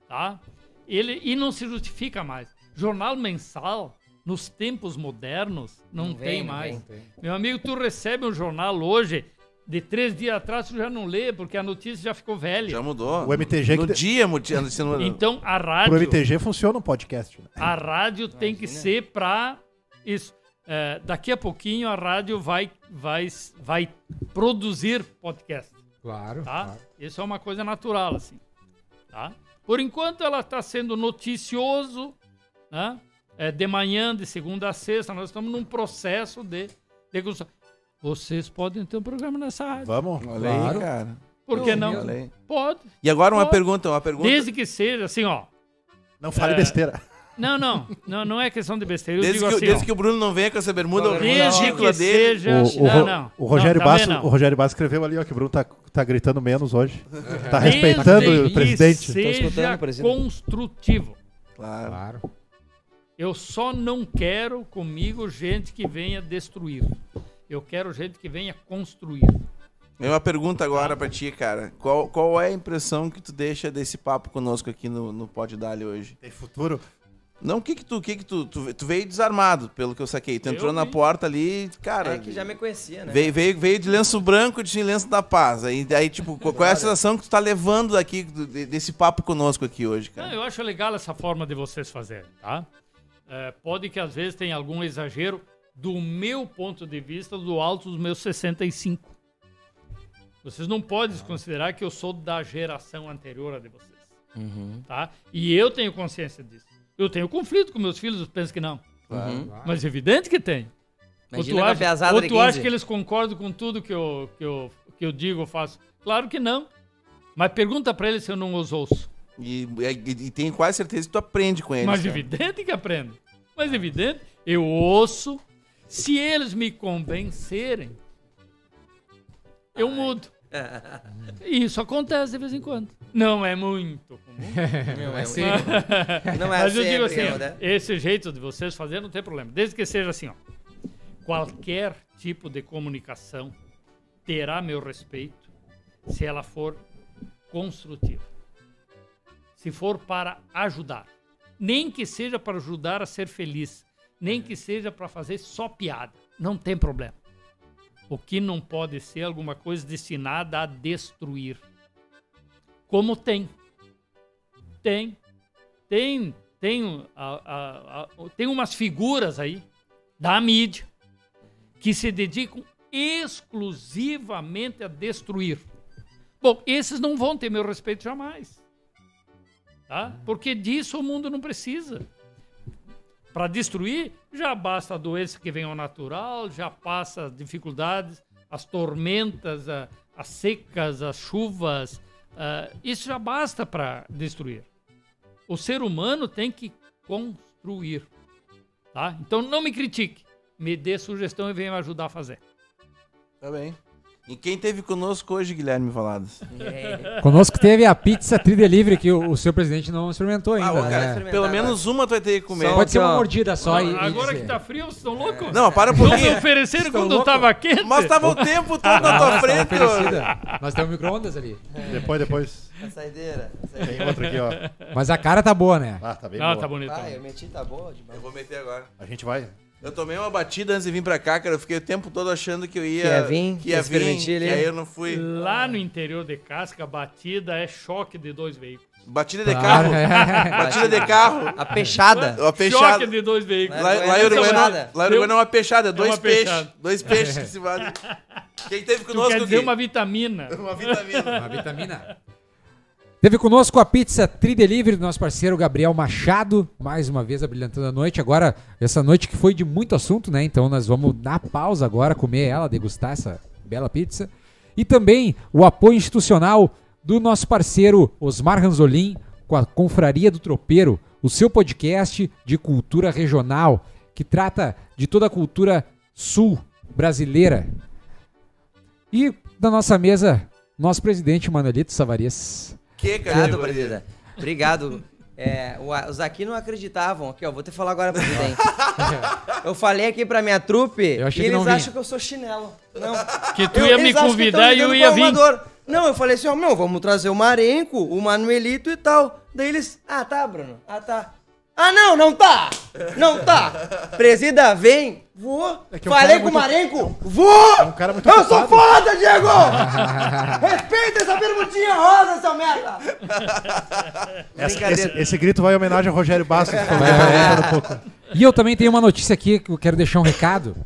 tá? Ele e não se justifica mais. Jornal mensal nos tempos modernos não, Não tem vem, não mais. vem. Meu amigo, tu recebe um jornal hoje de três dias atrás tu já não lê porque a notícia já ficou velha. Já mudou. O MTG no que dia, você não- Então a rádio, MTG funciona um podcast. Né? a rádio tem que Imagina. ser para isso. É, daqui a pouquinho a rádio vai, vai, vai produzir podcast, Claro. tá? claro. Isso é uma coisa natural, assim, tá? Por enquanto ela está sendo noticioso, né? É, de manhã, de segunda a sexta, nós estamos num processo de, de. Vocês podem ter um programa nessa rádio. Vamos? Olha Claro. aí, cara. Por que não? Olha aí. Pode. E agora uma Pode. pergunta, uma pergunta. Desde que seja assim, ó. Não fale É, besteira. Não, não, não, não é questão de besteira. Eu Desde, digo que, assim, desde que o Bruno não venha com essa bermuda desde ridícula que dele. seja... O, o não, não. o Rogério Basso, não. o Rogério Basso escreveu ali, ó, que o Bruno tá, tá gritando menos hoje. Tá Desde respeitando que o presidente. escutando, seja presidente. construtivo. Claro. Claro. Eu só não quero comigo gente que venha destruir. Eu quero gente que venha construir. É uma pergunta agora pra ti, cara. Qual, qual é a impressão que tu deixa desse papo conosco aqui no, no Pod Dali hoje? Tem futuro? Não, o que que tu, o que que tu, tu, tu veio desarmado, pelo que eu saquei. Tu Eu entrou na porta ali, cara. É que já me conhecia, né? Veio, veio, veio de lenço branco de lenço da paz. Aí, aí tipo, qual é a sensação que tu tá levando daqui, desse papo conosco aqui hoje, Não, cara? eu acho legal essa forma de vocês fazerem, tá? É, pode que às vezes tenha algum exagero do meu ponto de vista do alto dos meus 65. Vocês não podem considerar que eu sou da geração anterior a de vocês, Uhum. tá? E eu tenho consciência disso. Eu tenho conflito com meus filhos, penso que não. Uhum. Mas é evidente que tem. Ou Imagina tu, com a acha, ou tu acha 15. que eles concordam com tudo que eu, que eu, que eu digo ou faço? Claro que não. Mas pergunta pra eles se eu não os ouço. E, e, e tenho quase certeza que tu aprende com eles. Mas cara. evidente que aprendo. Mas evidente, eu ouço. Se eles me convencerem, eu mudo. E isso acontece de vez em quando. Não é muito comum. Não é, Sim. não é Mas eu digo assim, né? esse jeito de vocês fazerem não tem problema. Desde que seja assim, ó. Qualquer tipo de comunicação terá meu respeito se ela for construtiva. Se for para ajudar. Nem que seja para ajudar a ser feliz. Nem que seja para fazer só piada. Não tem problema. O que não pode ser alguma coisa destinada a destruir. Como tem. Tem. Tem. Tem, a- a- a- tem umas figuras aí da mídia que se dedicam exclusivamente a destruir. Bom, esses não vão ter meu respeito jamais. Tá? Porque disso o mundo não precisa. Para destruir, já basta a doença que vem ao natural, já passa as dificuldades, as tormentas, a- as secas, as chuvas. isso já basta para destruir. O ser humano tem que construir. Tá? Então não me critique. Me dê sugestão e venha me ajudar a fazer. Tá bem. E quem teve conosco hoje, Guilherme Valadas? Conosco teve a pizza Tri Delivery que o, o seu presidente não experimentou ainda. Ah, cara, né? experimentar pelo menos uma tu vai ter que comer. Só- Pode ser uma mordida só e, e Agora dizer. que tá frio, vocês estão loucos? Não, para um Não me pouquinho. ofereceram Estão quando louco? tava quente? Mas tava o tempo todo na tua Nossa, tá frente. Nós temos micro-ondas ali. Depois, depois. A saideira. a saideira. Tem outra aqui, ó. Mas a cara tá boa, né? Ah, tá bem Não, boa. tá bonito. Ah, eu meti, tá boa demais. Eu vou meter agora. A gente vai. Eu tomei uma batida antes de vir pra cá, cara. Eu fiquei o tempo todo achando que eu ia. Que ia vir, Que ia vir. Que aí eu não fui. Lá no interior de casca, a batida é choque de dois veículos. Batida de Claro, carro. Batida de carro. A peixada. Choque peixada. de dois veículos. Lá, Não lá em Uruguai não, lá em Uruguai não é uma peixada, é dois peixes. Dois peixes que se valem. Quem teve Tu conosco quer dizer aqui? uma vitamina. Uma vitamina. Uma vitamina. Teve conosco a pizza Tri Delivery do nosso parceiro Gabriel Machado, mais uma vez abrilhantando a noite. Agora, essa noite que foi de muito assunto, né? Então nós vamos dar pausa agora, comer ela, degustar essa bela pizza. E também o apoio institucional do nosso parceiro Osmar Ranzolin com a Confraria do Tropeiro, o seu podcast de cultura regional que trata de toda a cultura sul brasileira. E da nossa mesa, nosso presidente Manuelito Savarias. Que Obrigado, presidente. Obrigado. É, os aqui não acreditavam. Aqui, ó, vou te falar agora, presidente. Eu falei aqui pra minha trupe Eu achei e que não eles vinha. acham que eu sou chinelo. Não. Que tu Eu- ia me convidar e eu ia vir. Não, eu falei assim, ó, meu, vamos trazer o Marenco, o Manuelito e tal. Daí eles, ah, tá, Bruno, ah, tá. Ah, não, não tá, não tá. Presida, vem, vou. É que é um falei com o muito- Marenco, vou. É um cara muito eu sou ocupado. foda, Diego. Respeita essa perguntinha rosa, seu merda. Essa- esse, esse grito vai em homenagem ao Rogério Bastos. que falou É. pouco. E eu também tenho uma notícia aqui que eu quero deixar um recado.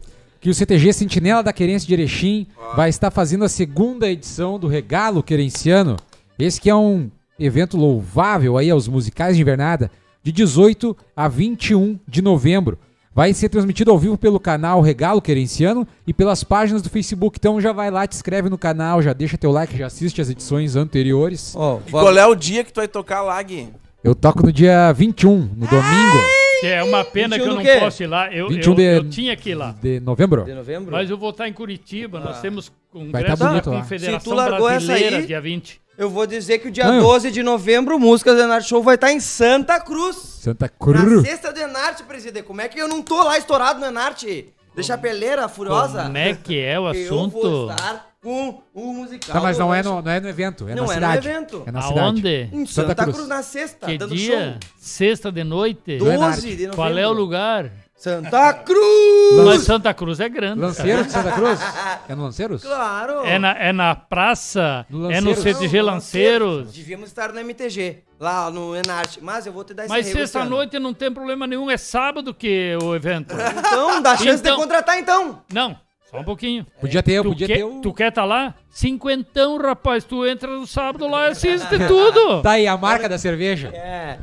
Que o CTG Sentinela da Querência de Erechim vai estar fazendo a segunda edição do Regalo Querenciano. Esse que é um evento louvável aí aos musicais de invernada, de 18 a 21 de novembro. Vai ser transmitido ao vivo pelo canal Regalo Querenciano e pelas páginas do Facebook. Então já vai lá, te inscreve no canal, já deixa teu like, já assiste as edições anteriores. Ó, E qual é o dia que tu vai tocar lá, Gui? Eu toco no dia 21, no domingo Que é uma pena que 21 eu não quê? posso ir lá. Eu, 21 eu, de- eu tinha que ir lá. de novembro. de novembro? Mas eu vou estar em Curitiba. Nós Ah. temos Vai congresso tá bonito da lá. Confederação Se tu largou essa Brasileira, aí- dia 20. Eu vou dizer que o dia Não, eu- 12 de novembro, o Músicas do Enarte Show vai estar em Santa Cruz. Santa Na Cruz. sexta do Enarte, presidente. Como é que eu não tô lá estourado no Enarte? Deixa a peleira furiosa. Como é que é o Eu vou assunto? estar com o musical. Tá, mas do não é, Enarte no, não é no evento, é Não na é no cidade. evento. É na cidade. Aonde? Em Santa Santa, Cruz. Cruz. na sexta, Que dando dia? show. Sexta de noite? Do- 12 de novembro. Qual é o lugar? Santa Cruz! Mas Santa Cruz é grande. Lanceiros de Santa Cruz? É no Lanceiros? Claro! É na, é na praça, No é no Lanceiros. CTG Não, Lanceiros. Devíamos estar no MTG, lá no Enarte. Mas eu vou te dar esse Mas sexta-noite não tem problema nenhum, é sábado que o evento. Então, dá chance Então- de contratar então. Não, só um pouquinho. Podia ter, Tu podia quer, ter o... tu quer tá lá? Cinquentão, rapaz. Tu entra no sábado lá e assiste tudo. Tá aí a marca da cerveja. É.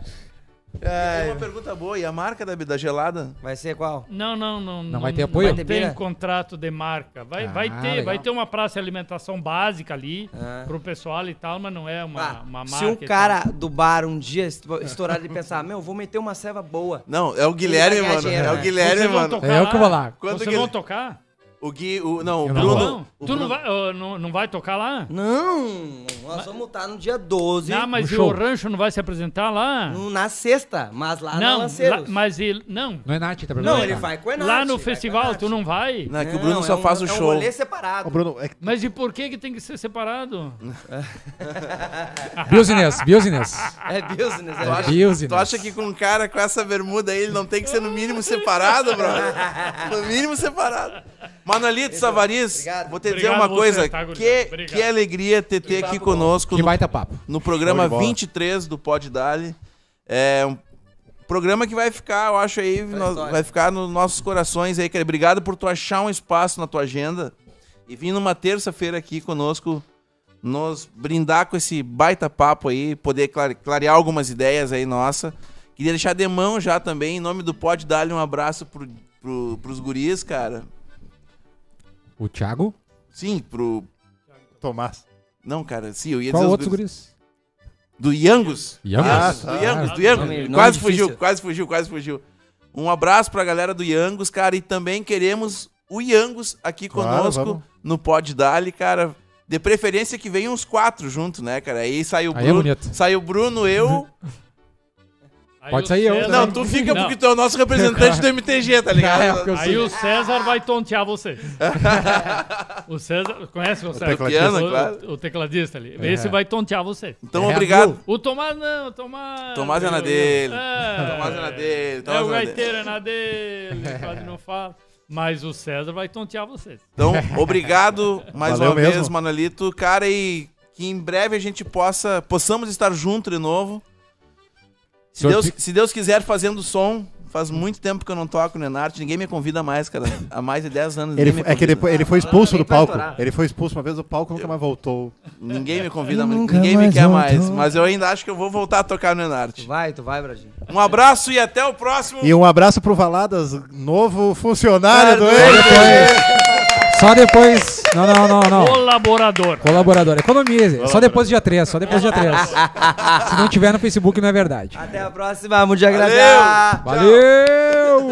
É uma pergunta boa. E a marca da, da gelada? Vai ser qual? Não, não, não. Não, vai ter apoio? Não Vai ter tem beira? contrato de marca. Vai, Ah, vai ter, legal. vai ter uma praça de alimentação básica ali Ah. pro pessoal e tal, mas não é uma, Ah, uma marca. se um e tal. cara do bar um dia esto- estourar de pensar, meu, vou meter uma ceva boa. Não, é o Guilherme, Ele vai ganhar mano. dinheiro, é o né? Guilherme, Vocês vão mano. tocar É eu que vou lá. Quando Vocês que vão tocar? O Gui, o, não, o Eu não Bruno. Não, o tu não Bruno- vai, ó, não, não vai tocar lá? Não, nós vamos estar no dia 12, Não, mas no e show. o rancho não vai se apresentar lá? no- na sexta, mas lá na não, Lanceiros. lá- mas ele. Não. Não é Nath, tá Não, ele vai com a Enate, Lá no vai com a festival, Enate. tu não vai? Não, é que o Bruno Não, só é um- faz o É um show. rolê separado. Ô, Bruno, é que Mas e por que, que tem que ser separado? Business, business. É business, é Tu acha, Business. tu acha que com um cara com essa bermuda aí ele não tem que ser no mínimo separado, brother? No mínimo separado. Manolito Savariz, obrigado. vou te dizer Obrigado uma você, coisa. tá, gurizada? que, Obrigado. que alegria ter ter aqui conosco Que no, baita papo. no programa Show de bola. 23 do Pod Dali. É um programa que vai ficar, eu acho aí, história. vai ficar nos nossos corações aí, cara. Obrigado por tu achar um espaço na tua agenda e vir numa terça-feira aqui conosco nos brindar com esse baita papo aí, poder clare- clarear algumas ideias aí nossa. Queria deixar de mão já também, em nome do Pod Dali, um abraço pro, pro, pros guris, cara. O Thiago. Sim, pro... Tomás. Não, cara, sim, eu ia Qual dizer os outros guris. Do Yangus. Yangus? Ah, Ah, do Yangus, tá. do. Nome- nome quase difícil. fugiu, quase fugiu, quase fugiu. Um abraço pra galera do Yangus, cara, e também queremos o Yangus aqui Claro, conosco vamos. no Pod Dali, cara. De preferência que venham uns quatro juntos, né, cara? Aí sai o Aí é Bruno, bonito. sai o Bruno, eu. Aí Pode o sair eu César- Não, tu fica porque tu é o nosso representante do MTG, tá ligado? É, porque eu Aí o César vai tontear você. o César, conhece o César? tecladista, o, claro. o tecladista ali. Esse vai tontear você. Então, É, obrigado. O Tomás não, o Tomás. Tomás é na dele. É, Tomás é na dele, É, Tomás o é dele. gaiteiro é na dele, quase não fala. Mas o César vai tontear você. Então, obrigado mais Valeu uma vez, mesmo. Manolito. Cara, e que em breve a gente possa, possamos estar junto de novo. Se Deus, fica- se Deus quiser, fazendo som. Faz muito tempo que eu não toco no Enarte. Ninguém me convida mais, cara. Há mais de 10 anos. Ele, é que ele, convida. ele foi expulso do palco. Ele foi expulso uma vez do palco nunca mais voltou. Ninguém me convida mais. Ninguém me mais quer mais. voltou. Mas eu ainda acho que eu vou voltar a tocar no Tu Enarte. vai, tu vai, Bradinho. Um abraço e até o próximo. E um abraço pro Valadas, novo funcionário do Cara, MTG. Só depois. Não, não, não, não. Colaborador. Colaborador. Economize. Só depois do dia 3. Só depois do dia 3. Se não tiver no Facebook, não é verdade. Até a próxima, muito agradável. Valeu!